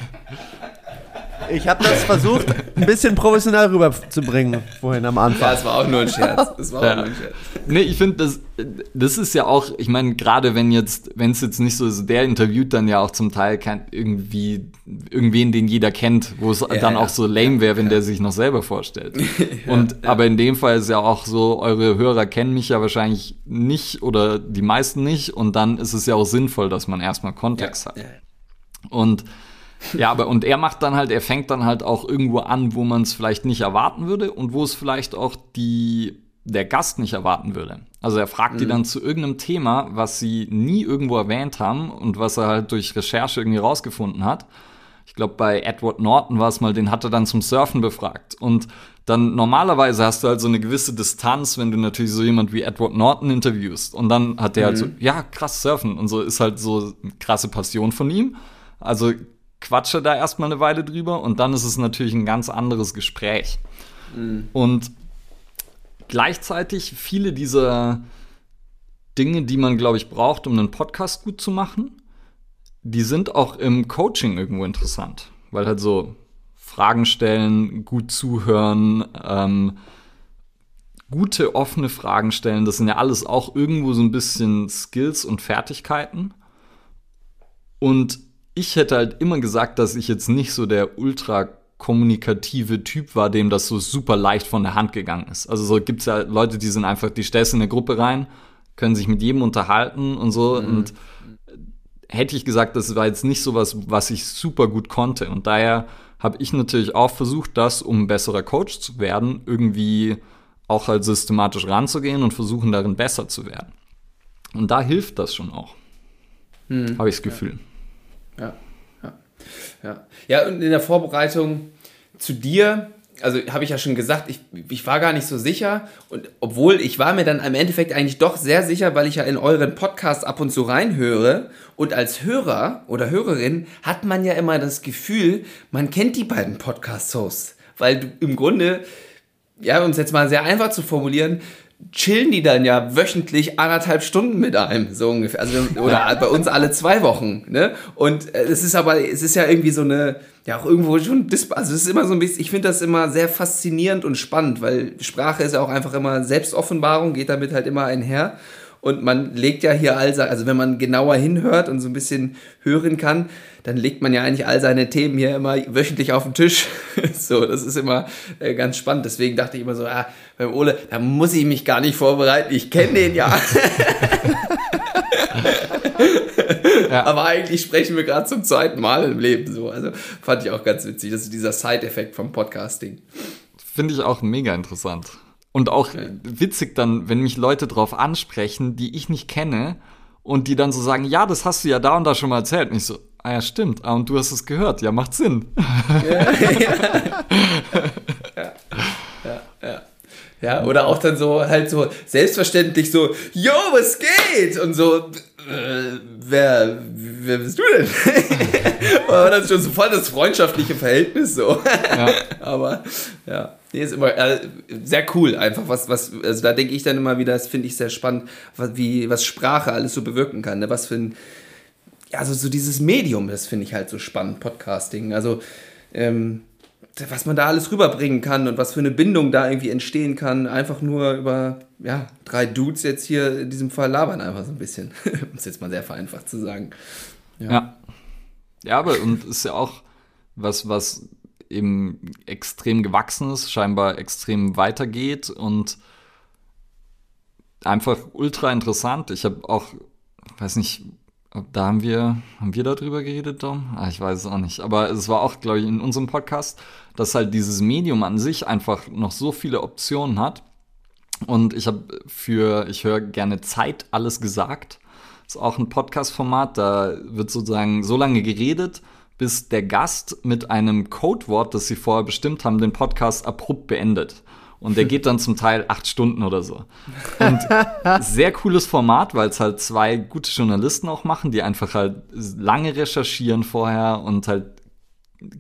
ich habe das versucht, ein bisschen professionell rüberzubringen vorhin am Anfang. Ja, das war auch nur ein Scherz. (laughs) Das war ja. auch nur ein Scherz. Nee, ich finde, das, das ist ja auch, ich meine, gerade wenn jetzt, wenn es jetzt nicht so ist, der interviewt dann ja auch zum Teil kein, irgendwie irgendwen, den jeder kennt, wo es ja, dann ja. auch so lame wäre, wenn der sich noch selber vorstellt. (laughs) Und aber in dem Fall ist ja auch so, eure Hörer kennen mich ja wahrscheinlich nicht oder die meisten nicht und dann ist es ja auch sinnvoll, dass man erstmal Kontext hat. Und ja, aber und er macht dann halt, er fängt dann halt auch irgendwo an, wo man es vielleicht nicht erwarten würde und wo es vielleicht auch die der Gast nicht erwarten würde. Also er fragt mhm. die dann zu irgendeinem Thema, was sie nie irgendwo erwähnt haben und was er halt durch Recherche irgendwie rausgefunden hat. Ich glaube, bei Edward Norton war es mal, den hat er dann zum Surfen befragt. Und dann normalerweise hast du halt so eine gewisse Distanz, wenn du natürlich so jemand wie Edward Norton interviewst. Und dann hat der mhm. halt so, mhm. ja, krass surfen. Und so ist halt so eine krasse Passion von ihm. Also quatsche da erstmal eine Weile drüber und dann ist es natürlich ein ganz anderes Gespräch. Mhm. Und gleichzeitig viele dieser Dinge, die man, glaube ich, braucht, um einen Podcast gut zu machen, die sind auch im Coaching irgendwo interessant. Weil halt so Fragen stellen, gut zuhören, ähm, gute offene Fragen stellen, das sind ja alles auch irgendwo so ein bisschen Skills und Fertigkeiten. Und ich hätte halt immer gesagt, dass ich jetzt nicht so der ultra kommunikative Typ war, dem das so super leicht von der Hand gegangen ist. Also so gibt's ja Leute, die sind einfach, die stellst in eine Gruppe rein, können sich mit jedem unterhalten und so. Mhm. Und hätte ich gesagt, das war jetzt nicht so was, was ich super gut konnte. Und daher habe ich natürlich auch versucht, das, um ein besserer Coach zu werden, irgendwie auch halt systematisch ranzugehen und versuchen, darin besser zu werden. Und da hilft das schon auch. Mhm. Habe ich das Gefühl. Ja und in der Vorbereitung zu dir, also habe ich ja schon gesagt, ich, ich war gar nicht so sicher. Und obwohl ich war mir dann im Endeffekt eigentlich doch sehr sicher, weil ich ja in euren Podcast ab und zu reinhöre. Und als Hörer oder Hörerin hat man ja immer das Gefühl, man kennt die beiden Podcast-Hosts. Weil du im Grunde, ja, um es jetzt mal sehr einfach zu formulieren, chillen die dann ja wöchentlich anderthalb Stunden mit einem, so ungefähr. Also, oder bei uns alle zwei Wochen, ne? Und äh, es ist aber, es ist ja irgendwie so eine, ja auch irgendwo schon, also es ist immer so ein bisschen, ich finde das immer sehr faszinierend und spannend, weil Sprache ist ja auch einfach immer Selbstoffenbarung, geht damit halt immer einher. Und man legt ja hier all also wenn man genauer hinhört und so ein bisschen hören kann, dann legt man ja eigentlich all seine Themen hier immer wöchentlich auf den Tisch. (laughs) so, das ist immer äh, ganz spannend. Deswegen dachte ich immer so, ah, beim Ole, da muss ich mich gar nicht vorbereiten. Ich kenne den ja. (laughs) ja. Aber eigentlich sprechen wir gerade zum zweiten Mal im Leben so. Also fand ich auch ganz witzig. Das ist dieser Side-Effekt vom Podcasting. Finde ich auch mega interessant. Und auch okay. witzig dann, wenn mich Leute drauf ansprechen, die ich nicht kenne und die dann so sagen, ja, das hast du ja da und da schon mal erzählt. Und ich so, ah ja, stimmt. Ah, und du hast es gehört. Ja, macht Sinn. Ja, (laughs) ja. ja, ja. ja. oder auch dann so halt so selbstverständlich so, yo, was geht? Und so, wer, wer bist du denn? (laughs) Aber das ist schon so voll das freundschaftliche Verhältnis so. Ja. Aber ja. Nee, ist immer äh, sehr cool, einfach was, was, also da denke ich dann immer wieder, das finde ich sehr spannend, was, wie, was Sprache alles so bewirken kann, ne? was für ein, ja, also so dieses Medium, das finde ich halt so spannend, Podcasting, also, ähm, was man da alles rüberbringen kann und was für eine Bindung da irgendwie entstehen kann, einfach nur über, ja, drei Dudes jetzt hier in diesem Fall labern einfach so ein bisschen, (laughs) um es jetzt mal sehr vereinfacht zu sagen. Ja. ja. Ja, aber und ist ja auch was, was eben extrem gewachsen ist, scheinbar extrem weitergeht und einfach ultra interessant. Ich habe auch, weiß nicht, da haben wir, haben wir darüber geredet, Dom? Ah, ich weiß es auch nicht. Aber es war auch, glaube ich, in unserem Podcast, dass halt dieses Medium an sich einfach noch so viele Optionen hat. Und ich habe für, ich höre gerne Zeit alles gesagt. Ist auch ein Podcast-Format, da wird sozusagen so lange geredet, bis der Gast mit einem Codewort, das sie vorher bestimmt haben, den Podcast abrupt beendet. Und der geht dann zum Teil acht Stunden oder so. Und sehr cooles Format, weil es halt zwei gute Journalisten auch machen, die einfach halt lange recherchieren vorher und halt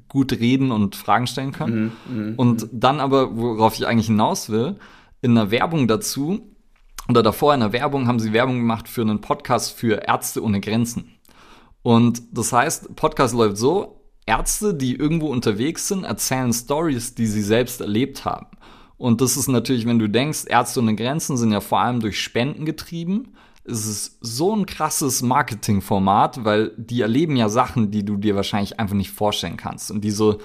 gut reden und Fragen stellen können. Mm, mm, und dann aber, worauf ich eigentlich hinaus will, in einer Werbung dazu oder davor in einer Werbung haben sie Werbung gemacht für einen Podcast für Ärzte ohne Grenzen. Und das heißt, Podcast läuft so, Ärzte, die irgendwo unterwegs sind, erzählen Stories, die sie selbst erlebt haben. Und das ist natürlich, wenn du denkst, Ärzte ohne Grenzen sind ja vor allem durch Spenden getrieben. Es ist so ein krasses Marketingformat, weil die erleben ja Sachen, die du dir wahrscheinlich einfach nicht vorstellen kannst. Und die so,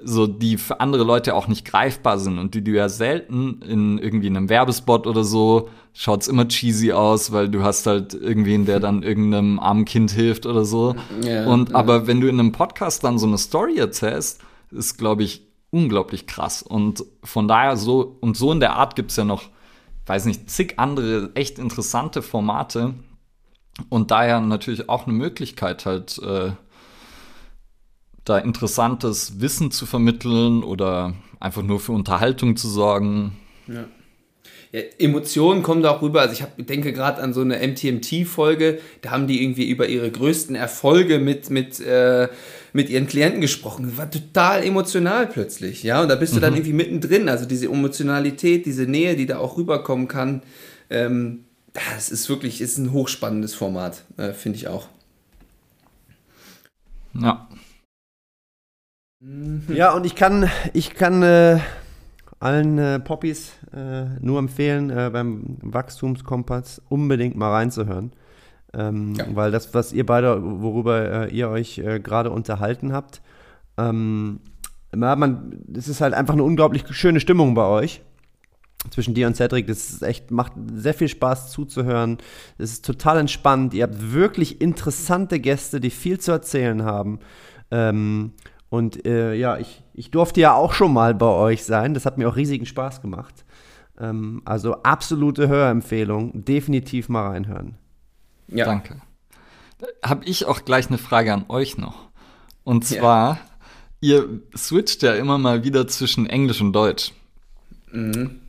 so, die für andere Leute auch nicht greifbar sind und die du ja selten in irgendwie einem Werbespot oder so schaut's immer cheesy aus, weil du hast halt irgendwen, der dann (laughs) irgendeinem armen Kind hilft oder so. Ja, und ja. aber wenn du in einem Podcast dann so eine Story erzählst, ist glaube ich unglaublich krass und von daher so und so in der Art gibt's ja noch weiß nicht zig andere echt interessante Formate und daher natürlich auch eine Möglichkeit halt äh, da interessantes Wissen zu vermitteln oder einfach nur für Unterhaltung zu sorgen. Ja. Ja, Emotionen kommen da auch rüber. Also ich hab, denke gerade an so eine MTMT-Folge, da haben die irgendwie über ihre größten Erfolge mit, mit, äh, mit ihren Klienten gesprochen. War total emotional plötzlich, ja. Und da bist du dann mhm. irgendwie mittendrin. Also diese Emotionalität, diese Nähe, die da auch rüberkommen kann, ähm, das ist wirklich, ist ein hochspannendes Format, äh, finde ich auch. Ja. Ja, und ich kann, ich kann äh, allen äh, Poppies äh, nur empfehlen, äh, beim Wachstumskompass unbedingt mal reinzuhören. Ähm, ja. Weil das, was ihr beide, worüber äh, ihr euch äh, gerade unterhalten habt, ähm, man, es ist halt einfach eine unglaublich schöne Stimmung bei euch zwischen dir und Cedric. Das ist echt, macht sehr viel Spaß zuzuhören. Es ist total entspannt. Ihr habt wirklich interessante Gäste, die viel zu erzählen haben. Ähm, und äh, ja, ich, ich durfte ja auch schon mal bei euch sein. Das hat mir auch riesigen Spaß gemacht. Ähm, also absolute Hörempfehlung. Definitiv mal reinhören. Ja. Danke. Habe ich auch gleich eine Frage an euch noch. Und zwar, ja. ihr switcht ja immer mal wieder zwischen Englisch und Deutsch. Mhm.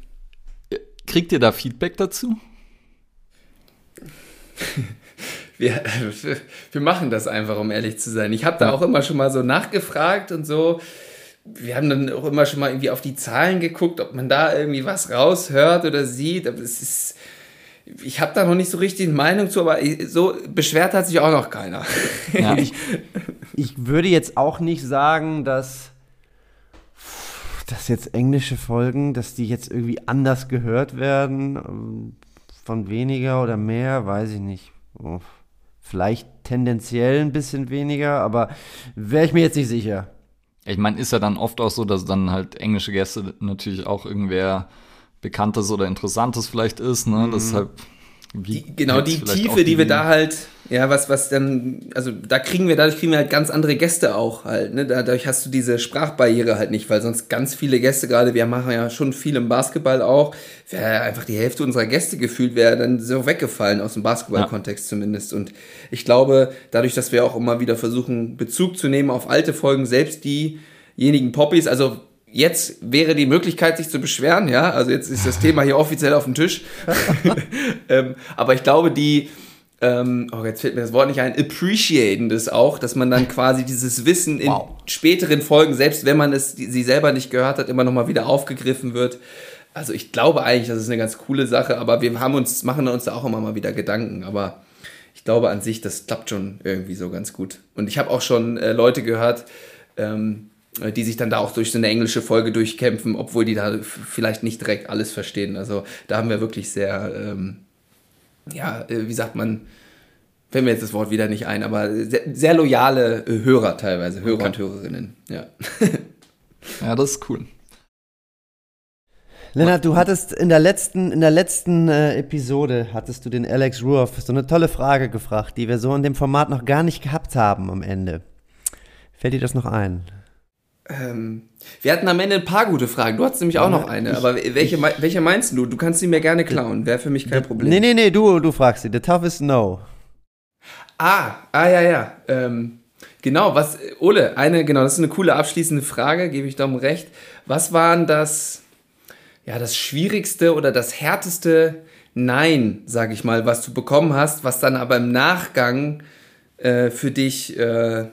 Kriegt ihr da Feedback dazu? (laughs) wir, wir machen das einfach, um ehrlich zu sein. Ich habe da auch immer schon mal so nachgefragt und so. wir haben dann auch immer schon mal irgendwie auf die Zahlen geguckt, ob man da irgendwie was raushört oder sieht. Aber es ist, ich habe da noch nicht so richtig eine Meinung zu, aber so beschwert hat sich auch noch keiner. Ja, (laughs) ich, ich würde jetzt auch nicht sagen, dass, dass jetzt englische Folgen, dass die jetzt irgendwie anders gehört werden. Von weniger oder mehr, weiß ich nicht. Oh, vielleicht tendenziell ein bisschen weniger, aber wäre ich mir jetzt nicht sicher. Ich meine, ist ja dann oft auch so, dass dann halt englische Gäste natürlich auch irgendwer Bekanntes oder Interessantes vielleicht ist, ne? Mhm. Deshalb. Die, genau, die Tiefe, die, die wir da halt, ja, was, was dann, also da kriegen wir, dadurch kriegen wir halt ganz andere Gäste auch halt, ne? Dadurch hast du diese Sprachbarriere halt nicht, weil sonst ganz viele Gäste, gerade wir machen ja schon viel im Basketball auch, wäre einfach die Hälfte unserer Gäste gefühlt, wäre dann so weggefallen aus dem Basketball-Kontext ja. zumindest. Und ich glaube, dadurch, dass wir auch immer wieder versuchen, Bezug zu nehmen auf alte Folgen, selbst diejenigen Poppies, also jetzt wäre die Möglichkeit, sich zu beschweren, ja. Also jetzt ist das Thema hier offiziell auf dem Tisch. (laughs) ähm, aber ich glaube, die, ähm, oh, jetzt fällt mir das Wort nicht ein, appreciaten das auch, dass man dann quasi dieses Wissen in wow. späteren Folgen, selbst wenn man es sie selber nicht gehört hat, immer nochmal wieder aufgegriffen wird. Also ich glaube eigentlich, das ist eine ganz coole Sache, aber wir haben uns, machen uns da auch immer mal wieder Gedanken, aber ich glaube an sich, das klappt schon irgendwie so ganz gut. Und ich habe auch schon äh, Leute gehört, ähm, äh, die sich dann da auch durch so eine englische Folge durchkämpfen, obwohl die da vielleicht nicht direkt alles verstehen. Also da haben wir wirklich sehr, ähm, ja, äh, wie sagt man, fällt mir jetzt das Wort wieder nicht ein, aber sehr, sehr loyale äh, Hörer teilweise, Hörer okay. und Hörerinnen. Ja. (laughs) ja, das ist cool. Lennart, du hattest in der letzten, in der letzten äh, Episode hattest du den Alex Ruoff so eine tolle Frage gefragt, die wir so in dem Format noch gar nicht gehabt haben am Ende. Fällt dir das noch ein? Ähm, wir hatten am Ende ein paar gute Fragen. Du hattest nämlich auch noch eine. Ich, aber welche, ich, welche meinst du? Du kannst sie mir gerne klauen. Wäre für mich kein Problem. Nee, nee, nee, du, du fragst sie. The toughest no. Ah, ah, ja, ja. Ähm, genau, was, Ole, eine, genau, das ist eine coole abschließende Frage, gebe ich darum recht. Was waren das, ja, das schwierigste oder das härteste Nein, sag ich mal, was du bekommen hast, was dann aber im Nachgang äh, für dich, äh,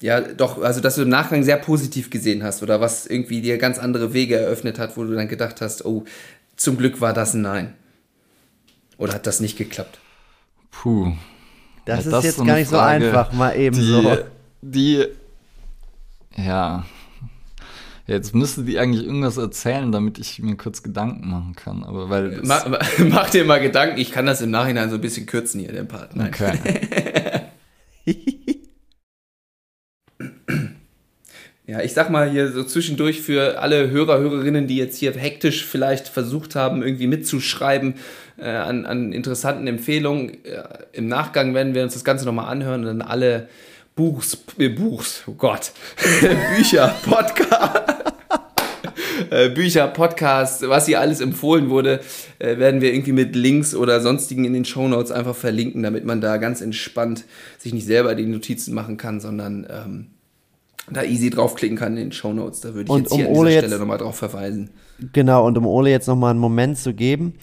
ja, doch, also dass du im Nachgang sehr positiv gesehen hast oder was irgendwie dir ganz andere Wege eröffnet hat, wo du dann gedacht hast, oh, zum Glück war das ein Nein. Oder hat das nicht geklappt? Puh. Das ja, ist das jetzt so gar nicht Frage, so einfach, mal eben die, so. Die, ja. Jetzt müsste die eigentlich irgendwas erzählen, damit ich mir kurz Gedanken machen kann. Aber weil mach, (laughs) mach, dir mal Gedanken, ich kann das im Nachhinein so ein bisschen kürzen hier, den Part. Nein. Okay. (laughs) Ja, ich sag mal hier so zwischendurch für alle Hörer, Hörerinnen, die jetzt hier hektisch vielleicht versucht haben, irgendwie mitzuschreiben äh, an, an interessanten Empfehlungen. Äh, Im Nachgang werden wir uns das Ganze nochmal anhören und dann alle Buchs, äh, Buchs, oh Gott, (laughs) Bücher, Podcast. (laughs) Äh, Bücher, Podcasts, was hier alles empfohlen wurde, äh, werden wir irgendwie mit Links oder sonstigen in den Shownotes einfach verlinken, damit man da ganz entspannt sich nicht selber die Notizen machen kann, sondern ähm, da easy draufklicken kann in den Show Notes. Da würde ich und jetzt hier um an dieser Stelle nochmal drauf verweisen. Genau, und um Ole jetzt nochmal einen Moment zu geben,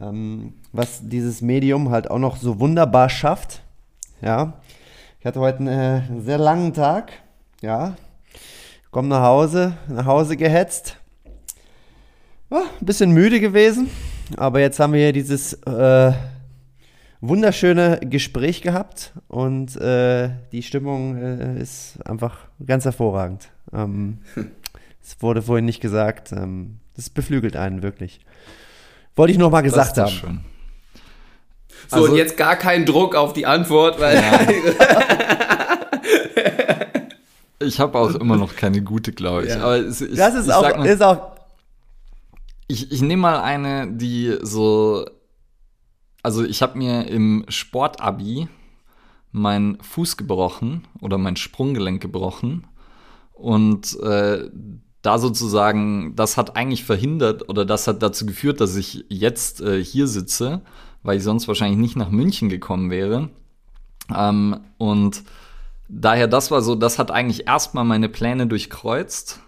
ähm, was dieses Medium halt auch noch so wunderbar schafft. Ja, ich hatte heute einen äh, sehr langen Tag. Ja, komm nach Hause, nach Hause gehetzt. Ja, ein bisschen müde gewesen, aber jetzt haben wir hier dieses äh, wunderschöne Gespräch gehabt und äh, die Stimmung äh, ist einfach ganz hervorragend. Ähm, (laughs) es wurde vorhin nicht gesagt. Ähm, das beflügelt einen wirklich. Wollte ich noch mal gesagt haben. Schön. So, also, und jetzt gar keinen Druck auf die Antwort, weil. Ja. (laughs) ich habe auch immer noch keine gute, glaube ich. Ja. Aber es, ich, das ist auch, mal, ist auch. Ich, ich nehme mal eine, die so also ich habe mir im Sportabi mein Fuß gebrochen oder mein Sprunggelenk gebrochen und äh, da sozusagen, das hat eigentlich verhindert oder das hat dazu geführt, dass ich jetzt äh, hier sitze, weil ich sonst wahrscheinlich nicht nach München gekommen wäre. Ähm, und daher, das war so, das hat eigentlich erstmal meine Pläne durchkreuzt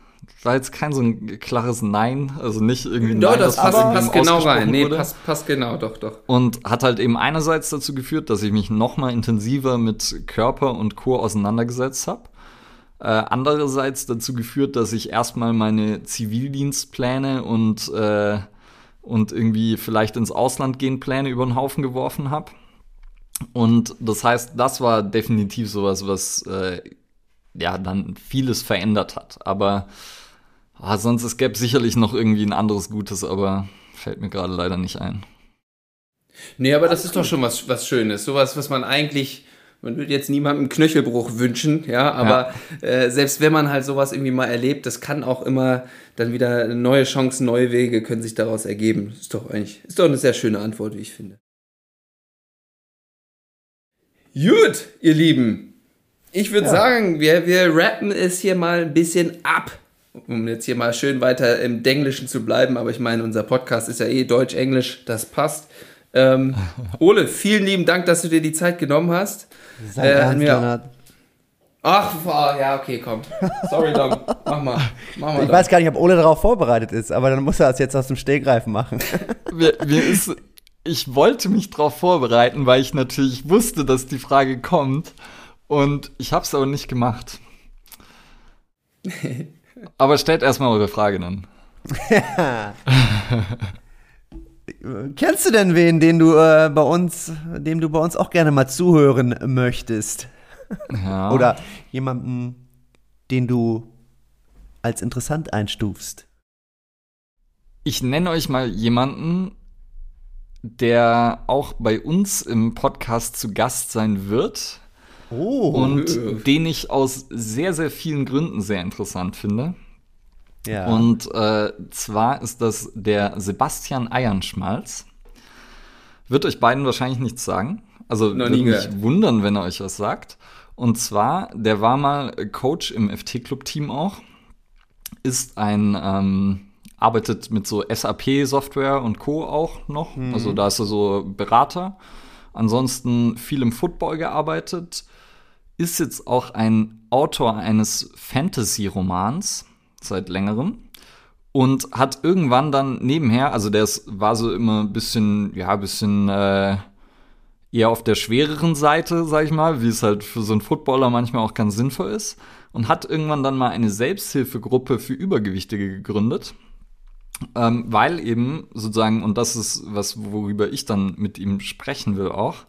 war jetzt kein so ein klares Nein, also nicht irgendwie Nein, das passt, passt genau rein. Nee, passt, passt genau, doch, doch. Und hat halt eben einerseits dazu geführt, dass ich mich noch mal intensiver mit Körper und Chor auseinandergesetzt habe. äh, andererseits dazu geführt, dass ich erstmal meine Zivildienstpläne und, äh, und irgendwie vielleicht ins Ausland gehen Pläne über den Haufen geworfen habe. Und das heißt, das war definitiv sowas, was äh, ja dann vieles verändert hat. Aber ah, sonst es gäbe sicherlich noch irgendwie ein anderes Gutes, aber fällt mir gerade leider nicht ein. Nee, aber das ist doch schon was, was Schönes. Sowas, was man eigentlich, man würde jetzt niemandem Knöchelbruch wünschen, ja, aber ja. Äh, selbst wenn man halt sowas irgendwie mal erlebt, das kann auch immer dann wieder neue Chancen, neue Wege können sich daraus ergeben. Das ist doch eigentlich, ist doch eine sehr schöne Antwort, wie ich finde. Gut, ihr Lieben. Ich würde ja. sagen, wir, wir rappen es hier mal ein bisschen ab um jetzt hier mal schön weiter im Denglischen zu bleiben, aber ich meine, unser Podcast ist ja eh Deutsch-Englisch, das passt. Ähm, (laughs) Ole, vielen lieben Dank, dass du dir die Zeit genommen hast. Sei äh, Leonard. Ach, oh, ja, okay, komm. Sorry, Dom. Mach mal. Mach mal ich weiß gar nicht, ob Ole darauf vorbereitet ist, aber dann muss er das jetzt aus dem Stehgreifen machen. (laughs) mir, mir ist, ich wollte mich darauf vorbereiten, weil ich natürlich wusste, dass die Frage kommt. Und ich habe es aber nicht gemacht. (laughs) aber stellt erstmal eure Frage dann. (laughs) Kennst du denn wen, den du äh, bei uns, dem du bei uns auch gerne mal zuhören möchtest? Ja. (laughs) Oder jemanden, den du als interessant einstufst? Ich nenne euch mal jemanden, der auch bei uns im Podcast zu Gast sein wird. Oh. Und den ich aus sehr, sehr vielen Gründen sehr interessant finde. Ja. Und äh, zwar ist das der Sebastian Eiernschmalz. Wird euch beiden wahrscheinlich nichts sagen. Also würde mich wundern, wenn er euch was sagt. Und zwar, der war mal Coach im FT-Club-Team auch. Ist ein, ähm, arbeitet mit so SAP-Software und Co. auch noch. Mhm. Also da ist er so Berater. Ansonsten viel im Football gearbeitet. Ist jetzt auch ein Autor eines Fantasy-Romans seit längerem. Und hat irgendwann dann nebenher, also der war so immer ein bisschen, ja, ein bisschen äh, eher auf der schwereren Seite, sag ich mal, wie es halt für so einen Footballer manchmal auch ganz sinnvoll ist. Und hat irgendwann dann mal eine Selbsthilfegruppe für Übergewichtige gegründet. Ähm, weil eben sozusagen, und das ist was, worüber ich dann mit ihm sprechen will auch,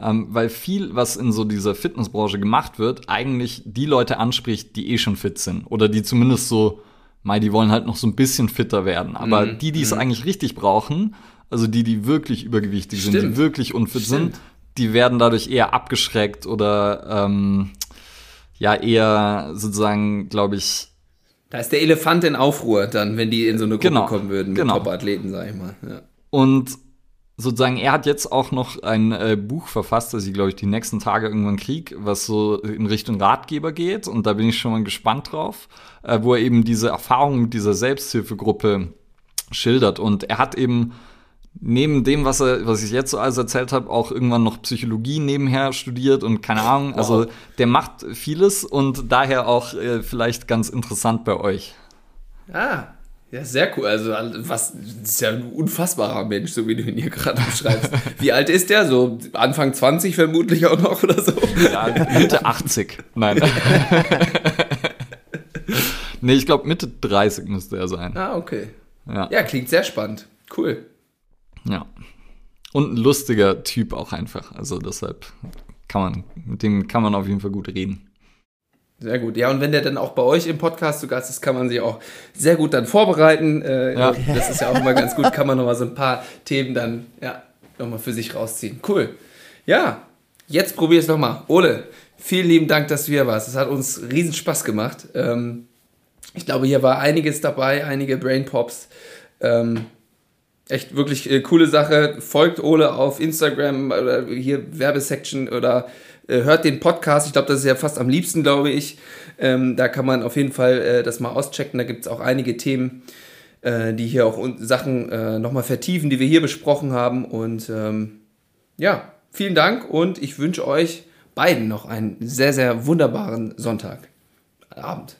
ähm, weil viel, was in so dieser Fitnessbranche gemacht wird, eigentlich die Leute anspricht, die eh schon fit sind oder die zumindest so, mei, die wollen halt noch so ein bisschen fitter werden. Aber mhm. die, die es mhm. eigentlich richtig brauchen, also die, die wirklich übergewichtig Stimmt. sind, die wirklich unfit Stimmt. sind, die werden dadurch eher abgeschreckt oder ähm, ja eher sozusagen, glaube ich. Da ist der Elefant in Aufruhr dann, wenn die in so eine Gruppe genau, kommen würden mit genau. Top-Athleten, sag ich mal. Ja. Und sozusagen, er hat jetzt auch noch ein äh, Buch verfasst, das ich glaube ich die nächsten Tage irgendwann krieg, was so in Richtung Ratgeber geht. Und da bin ich schon mal gespannt drauf, äh, wo er eben diese Erfahrung mit dieser Selbsthilfegruppe schildert. Und er hat eben neben dem, was er, was ich jetzt so alles erzählt habe, auch irgendwann noch Psychologie nebenher studiert und keine Ahnung, also der macht vieles und daher auch äh, vielleicht ganz interessant bei euch. Ah, ja, sehr cool. Also, was ist ja ein unfassbarer Mensch, so wie du ihn hier gerade beschreibst. (laughs) Wie alt ist der? So Anfang 20 vermutlich auch noch oder so? Ja, Mitte 80. Nein. (laughs) nee, ich glaube Mitte 30 müsste er sein. Ah, okay. Ja. ja, klingt sehr spannend. Cool. Ja. Und ein lustiger Typ auch einfach. Also deshalb kann man, mit dem kann man auf jeden Fall gut reden. Sehr gut. Ja, und wenn der dann auch bei euch im Podcast zu Gast ist, kann man sich auch sehr gut dann vorbereiten. Äh, ja. Das ist ja auch immer ganz gut, kann man nochmal so ein paar Themen dann ja, nochmal für sich rausziehen. Cool. Ja, jetzt probier es nochmal. Ole, vielen lieben Dank, dass du hier warst. Es hat uns riesen Spaß gemacht. Ähm, ich glaube, hier war einiges dabei, einige Brain Pops. Ähm, echt wirklich äh, coole Sache. Folgt Ole auf Instagram oder hier Werbesection oder hört den Podcast. Ich glaube, das ist ja fast am liebsten, glaube ich. Ähm, da kann man auf jeden Fall äh, das mal auschecken. Da gibt es auch einige Themen, äh, die hier auch Sachen äh, nochmal vertiefen, die wir hier besprochen haben. Und ähm, ja, vielen Dank und ich wünsche euch beiden noch einen sehr, sehr wunderbaren Sonntag. Abend.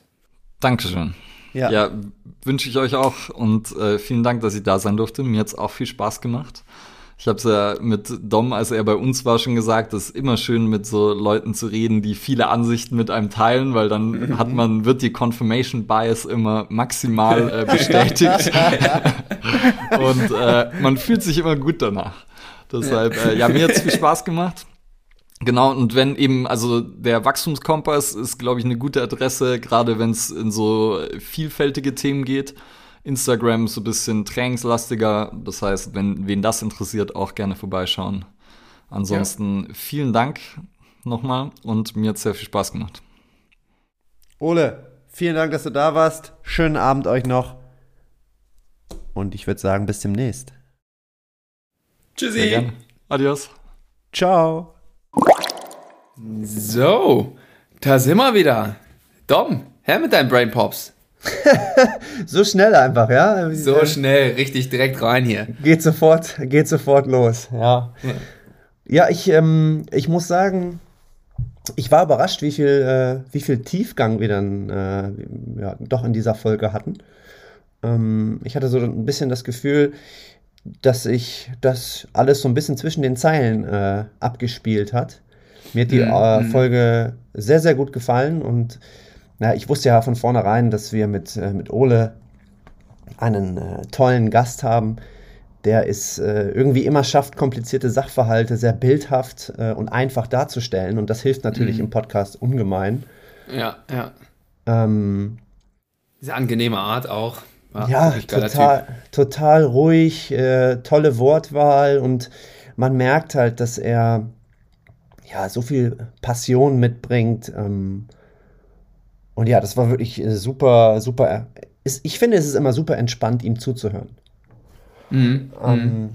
Dankeschön. Ja, ja wünsche ich euch auch und äh, vielen Dank, dass ich da sein durfte. Mir hat es auch viel Spaß gemacht. Ich habe es ja mit Dom, als er bei uns war, schon gesagt, es ist immer schön, mit so Leuten zu reden, die viele Ansichten mit einem teilen, weil dann (laughs) hat man, wird die Confirmation Bias immer maximal äh, bestätigt. (laughs) Und äh, man fühlt sich immer gut danach. Deshalb, äh, ja, mir hat es viel Spaß gemacht. Genau, und wenn eben, also der Wachstumskompass ist, glaube ich, eine gute Adresse, gerade wenn es in so vielfältige Themen geht. Instagram so ein bisschen trainingslastiger. Das heißt, wenn wen das interessiert, auch gerne vorbeischauen. Ansonsten ja. vielen Dank nochmal und mir hat sehr viel Spaß gemacht. Ole, vielen Dank, dass du da warst. Schönen Abend euch noch. Und ich würde sagen, bis demnächst. Tschüssi. Adios. Ciao. So, da sind wir wieder. Dom, her mit deinen Brain Pops. (laughs) so schnell einfach, ja? So schnell, richtig direkt rein hier. Geht sofort, geht sofort los, ja. Ja, ich, ähm, ich muss sagen, ich war überrascht, wie viel, äh, wie viel Tiefgang wir dann äh, ja, doch in dieser Folge hatten. Ähm, ich hatte so ein bisschen das Gefühl, dass ich das alles so ein bisschen zwischen den Zeilen äh, abgespielt hat. Mir hat die mhm. äh, mhm. Folge sehr, sehr gut gefallen und ja, ich wusste ja von vornherein, dass wir mit, äh, mit Ole einen äh, tollen Gast haben, der es äh, irgendwie immer schafft, komplizierte Sachverhalte sehr bildhaft äh, und einfach darzustellen. Und das hilft natürlich mhm. im Podcast ungemein. Ja, ja. Ähm, Diese angenehme Art auch. Ja, ja total, total ruhig, äh, tolle Wortwahl und man merkt halt, dass er ja so viel Passion mitbringt. Ähm, und ja, das war wirklich äh, super, super. Ich finde, es ist immer super entspannt, ihm zuzuhören. Mhm. Ähm, mhm.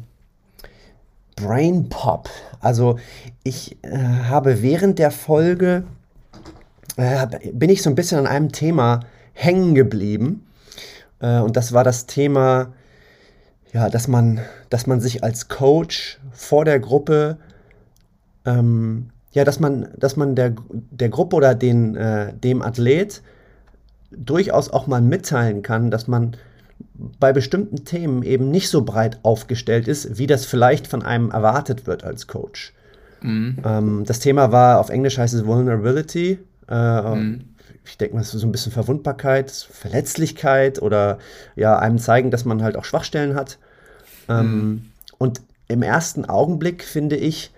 Brain Pop. Also ich äh, habe während der Folge äh, bin ich so ein bisschen an einem Thema hängen geblieben. Äh, und das war das Thema, ja, dass man, dass man sich als Coach vor der Gruppe ähm, ja, dass man, dass man der, der Gruppe oder den, äh, dem Athlet durchaus auch mal mitteilen kann, dass man bei bestimmten Themen eben nicht so breit aufgestellt ist, wie das vielleicht von einem erwartet wird als Coach. Mhm. Ähm, das Thema war, auf Englisch heißt es Vulnerability. Äh, mhm. Ich denke mal, es ist so ein bisschen Verwundbarkeit, Verletzlichkeit oder ja, einem zeigen, dass man halt auch Schwachstellen hat. Ähm, mhm. Und im ersten Augenblick finde ich,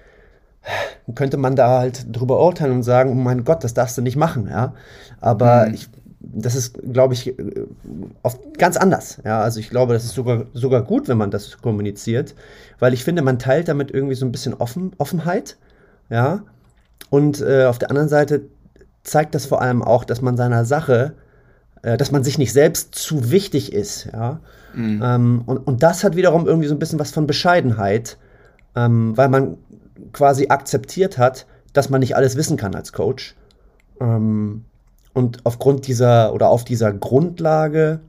könnte man da halt drüber urteilen und sagen, oh mein Gott, das darfst du nicht machen, ja. Aber mhm. ich, das ist, glaube ich, oft ganz anders. Ja, also ich glaube, das ist sogar, sogar gut, wenn man das kommuniziert, weil ich finde, man teilt damit irgendwie so ein bisschen Offen, Offenheit, ja. Und äh, auf der anderen Seite zeigt das vor allem auch, dass man seiner Sache, äh, dass man sich nicht selbst zu wichtig ist, ja. Mhm. Ähm, und, und das hat wiederum irgendwie so ein bisschen was von Bescheidenheit, ähm, weil man quasi akzeptiert hat, dass man nicht alles wissen kann als Coach. Ähm, und aufgrund dieser oder auf dieser Grundlage,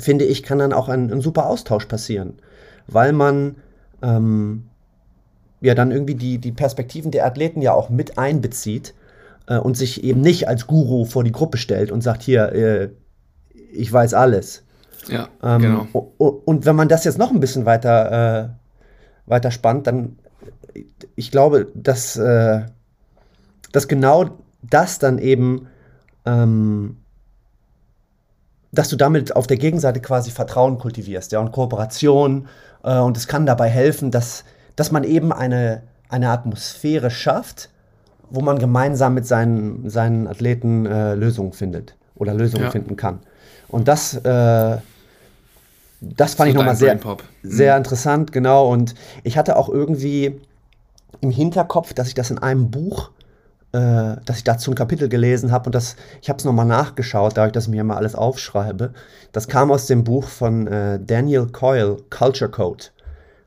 finde ich, kann dann auch ein, ein super Austausch passieren, weil man ähm, ja dann irgendwie die, die Perspektiven der Athleten ja auch mit einbezieht äh, und sich eben nicht als Guru vor die Gruppe stellt und sagt, hier, äh, ich weiß alles. Ja, ähm, genau. Und wenn man das jetzt noch ein bisschen weiter, äh, weiter spannt, dann ich glaube, dass, äh, dass genau das dann eben, ähm, dass du damit auf der Gegenseite quasi Vertrauen kultivierst, ja, und Kooperation. Äh, und es kann dabei helfen, dass, dass man eben eine, eine Atmosphäre schafft, wo man gemeinsam mit seinen, seinen Athleten äh, Lösungen findet oder Lösungen ja. finden kann. Und das, äh, das fand so ich nochmal sehr, sehr mhm. interessant, genau. Und ich hatte auch irgendwie im Hinterkopf, dass ich das in einem Buch, äh, dass ich dazu ein Kapitel gelesen habe und das, ich habe es nochmal nachgeschaut, dadurch, dass ich mir mal alles aufschreibe. Das kam aus dem Buch von äh, Daniel Coyle, Culture Code.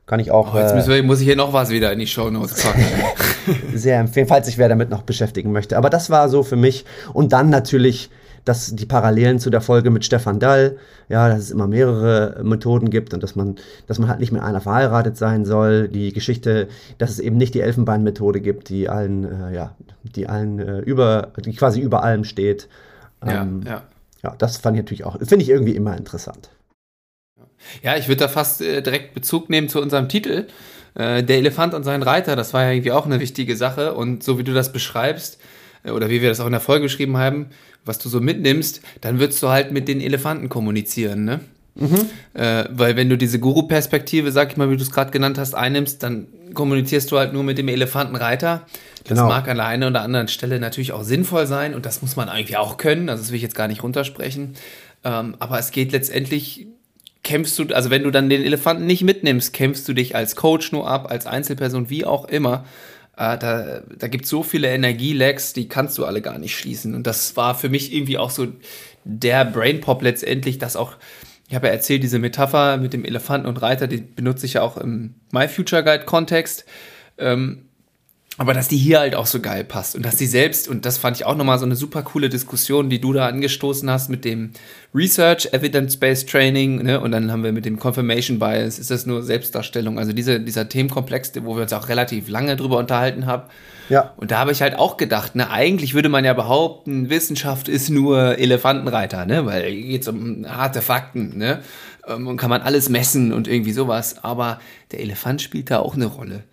Kann ich auch. Oh, jetzt wir, muss ich hier noch was wieder in die Show Notes packen. (laughs) sehr empfehlen, falls sich wer damit noch beschäftigen möchte. Aber das war so für mich. Und dann natürlich dass die Parallelen zu der Folge mit Stefan Dall, ja, dass es immer mehrere Methoden gibt und dass man, dass man halt nicht mit einer verheiratet sein soll. Die Geschichte, dass es eben nicht die Elfenbeinmethode gibt, die allen, äh, ja, die allen äh, über, die quasi über allem steht. Ähm, ja, ja. ja, das fand ich natürlich auch, finde ich irgendwie immer interessant. Ja, ich würde da fast äh, direkt Bezug nehmen zu unserem Titel Äh, der Elefant und sein Reiter, das war ja irgendwie auch eine wichtige Sache. Und so wie du das beschreibst, äh, oder wie wir das auch in der Folge geschrieben haben, was du so mitnimmst, dann würdest du halt mit den Elefanten kommunizieren, ne? Mhm. Äh, weil wenn du diese Guru-Perspektive, sag ich mal, wie du es gerade genannt hast, einnimmst, dann kommunizierst du halt nur mit dem Elefantenreiter. Das genau. mag an der einen oder anderen Stelle natürlich auch sinnvoll sein und das muss man eigentlich auch können. Also das will ich jetzt gar nicht runtersprechen. Ähm, aber es geht letztendlich, kämpfst du, also wenn du dann den Elefanten nicht mitnimmst, kämpfst du dich als Coach nur ab, als Einzelperson, wie auch immer. Äh, da da gibt es so viele Energielecks, die kannst du alle gar nicht schließen. Und das war für mich irgendwie auch so der Brainpop letztendlich, dass auch ich habe ja erzählt, diese Metapher mit dem Elefanten und Reiter, die benutze ich ja auch im My Future Guide Kontext. Ähm, aber dass die hier halt auch so geil passt und dass sie selbst, und das fand ich auch nochmal so eine super coole Diskussion, die du da angestoßen hast mit dem Research, Evidence-Based Training, ne? und dann haben wir mit dem Confirmation Bias, ist das nur Selbstdarstellung, also diese, dieser Themenkomplex, wo wir uns auch relativ lange drüber unterhalten haben. Ja. Und da habe ich halt auch gedacht, ne, eigentlich würde man ja behaupten, Wissenschaft ist nur Elefantenreiter, ne, weil hier geht es um harte Fakten, ne, ähm, und kann man alles messen und irgendwie sowas, aber der Elefant spielt da auch eine Rolle.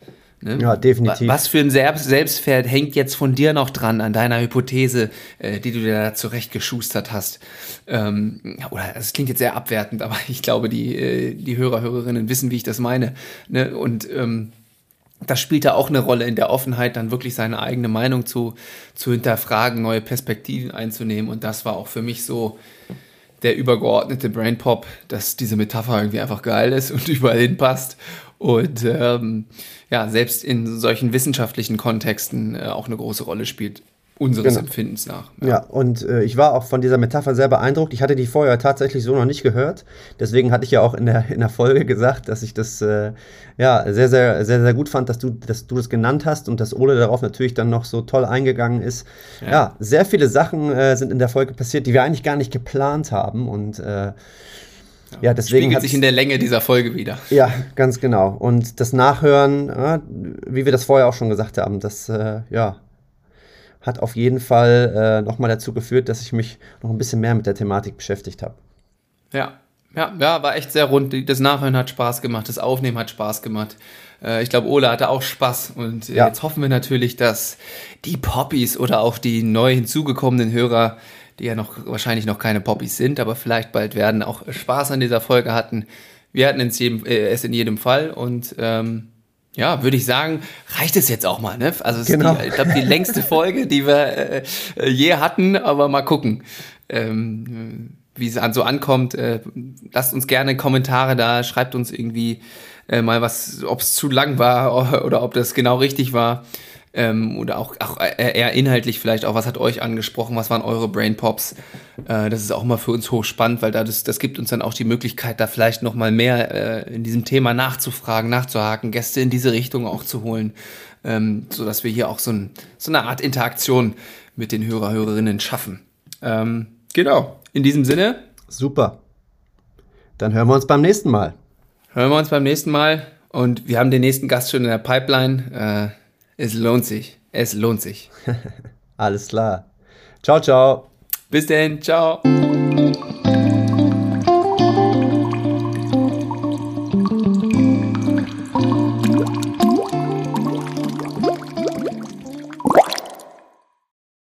Ne? Ja, definitiv. Was für ein Selbst Selbstpferd hängt jetzt von dir noch dran, an deiner Hypothese, äh, die du dir da zurechtgeschustert hast? Ähm, oder es klingt jetzt sehr abwertend, aber (laughs) ich glaube, die, äh, die Hörer, Hörerinnen wissen, wie ich das meine. Ne? Und ähm, das spielt da auch eine Rolle in der Offenheit, dann wirklich seine eigene Meinung zu, zu hinterfragen, neue Perspektiven einzunehmen. Und das war auch für mich so der übergeordnete Brainpop, dass diese Metapher irgendwie einfach geil ist und (laughs) überall hinpasst. Und ähm, ja, selbst in solchen wissenschaftlichen Kontexten äh, auch eine große Rolle spielt unseres genau. Empfindens nach. Ja, ja und äh, ich war auch von dieser Metapher sehr beeindruckt. Ich hatte die vorher tatsächlich so noch nicht gehört. Deswegen hatte ich ja auch in der, in der Folge gesagt, dass ich das äh, ja, sehr, sehr, sehr, sehr gut fand, dass du, dass du das genannt hast und dass Ole darauf natürlich dann noch so toll eingegangen ist. Ja, ja sehr viele Sachen äh, sind in der Folge passiert, die wir eigentlich gar nicht geplant haben und äh, ja, deswegen spiegelt sich in der Länge dieser Folge wieder. Ja, ganz genau. Und das Nachhören, äh, wie wir das vorher auch schon gesagt haben, das äh, ja, hat auf jeden Fall äh, nochmal dazu geführt, dass ich mich noch ein bisschen mehr mit der Thematik beschäftigt habe. Ja, ja, ja, war echt sehr rund. Das Nachhören hat Spaß gemacht, das Aufnehmen hat Spaß gemacht. Äh, ich glaube, Ola hatte auch Spaß. Und äh, ja. jetzt hoffen wir natürlich, dass die Poppies oder auch die neu hinzugekommenen Hörer, die ja noch wahrscheinlich noch keine Poppies sind, aber vielleicht bald werden, auch Spaß an dieser Folge hatten. Wir hatten es, jedem, äh, es in jedem Fall und ähm, ja, würde ich sagen, reicht es jetzt auch mal. Ne? Also es genau. ist die, ich glaube die längste (laughs) Folge, die wir äh, je hatten, aber mal gucken, ähm, wie es an so ankommt. Äh, lasst uns gerne Kommentare da, schreibt uns irgendwie äh, mal was, ob es zu lang war (laughs) oder ob das genau richtig war ähm, oder auch, auch eher inhaltlich vielleicht auch, was hat euch angesprochen, was waren eure Brain Pops. Äh, das ist auch mal für uns hochspannend, weil da das, das gibt uns dann auch die Möglichkeit, da vielleicht noch mal mehr äh, in diesem Thema nachzufragen, nachzuhaken, Gäste in diese Richtung auch zu holen, ähm, so dass wir hier auch so, ein, so eine Art Interaktion mit den Hörer, Hörerinnen schaffen. Ähm, genau, in diesem Sinne. Super. Dann hören wir uns beim nächsten Mal. Hören wir uns beim nächsten Mal und wir haben den nächsten Gast schon in der Pipeline. Äh, es lohnt sich. Es lohnt sich. (laughs) Alles klar. Ciao, ciao. Bis denn. Ciao.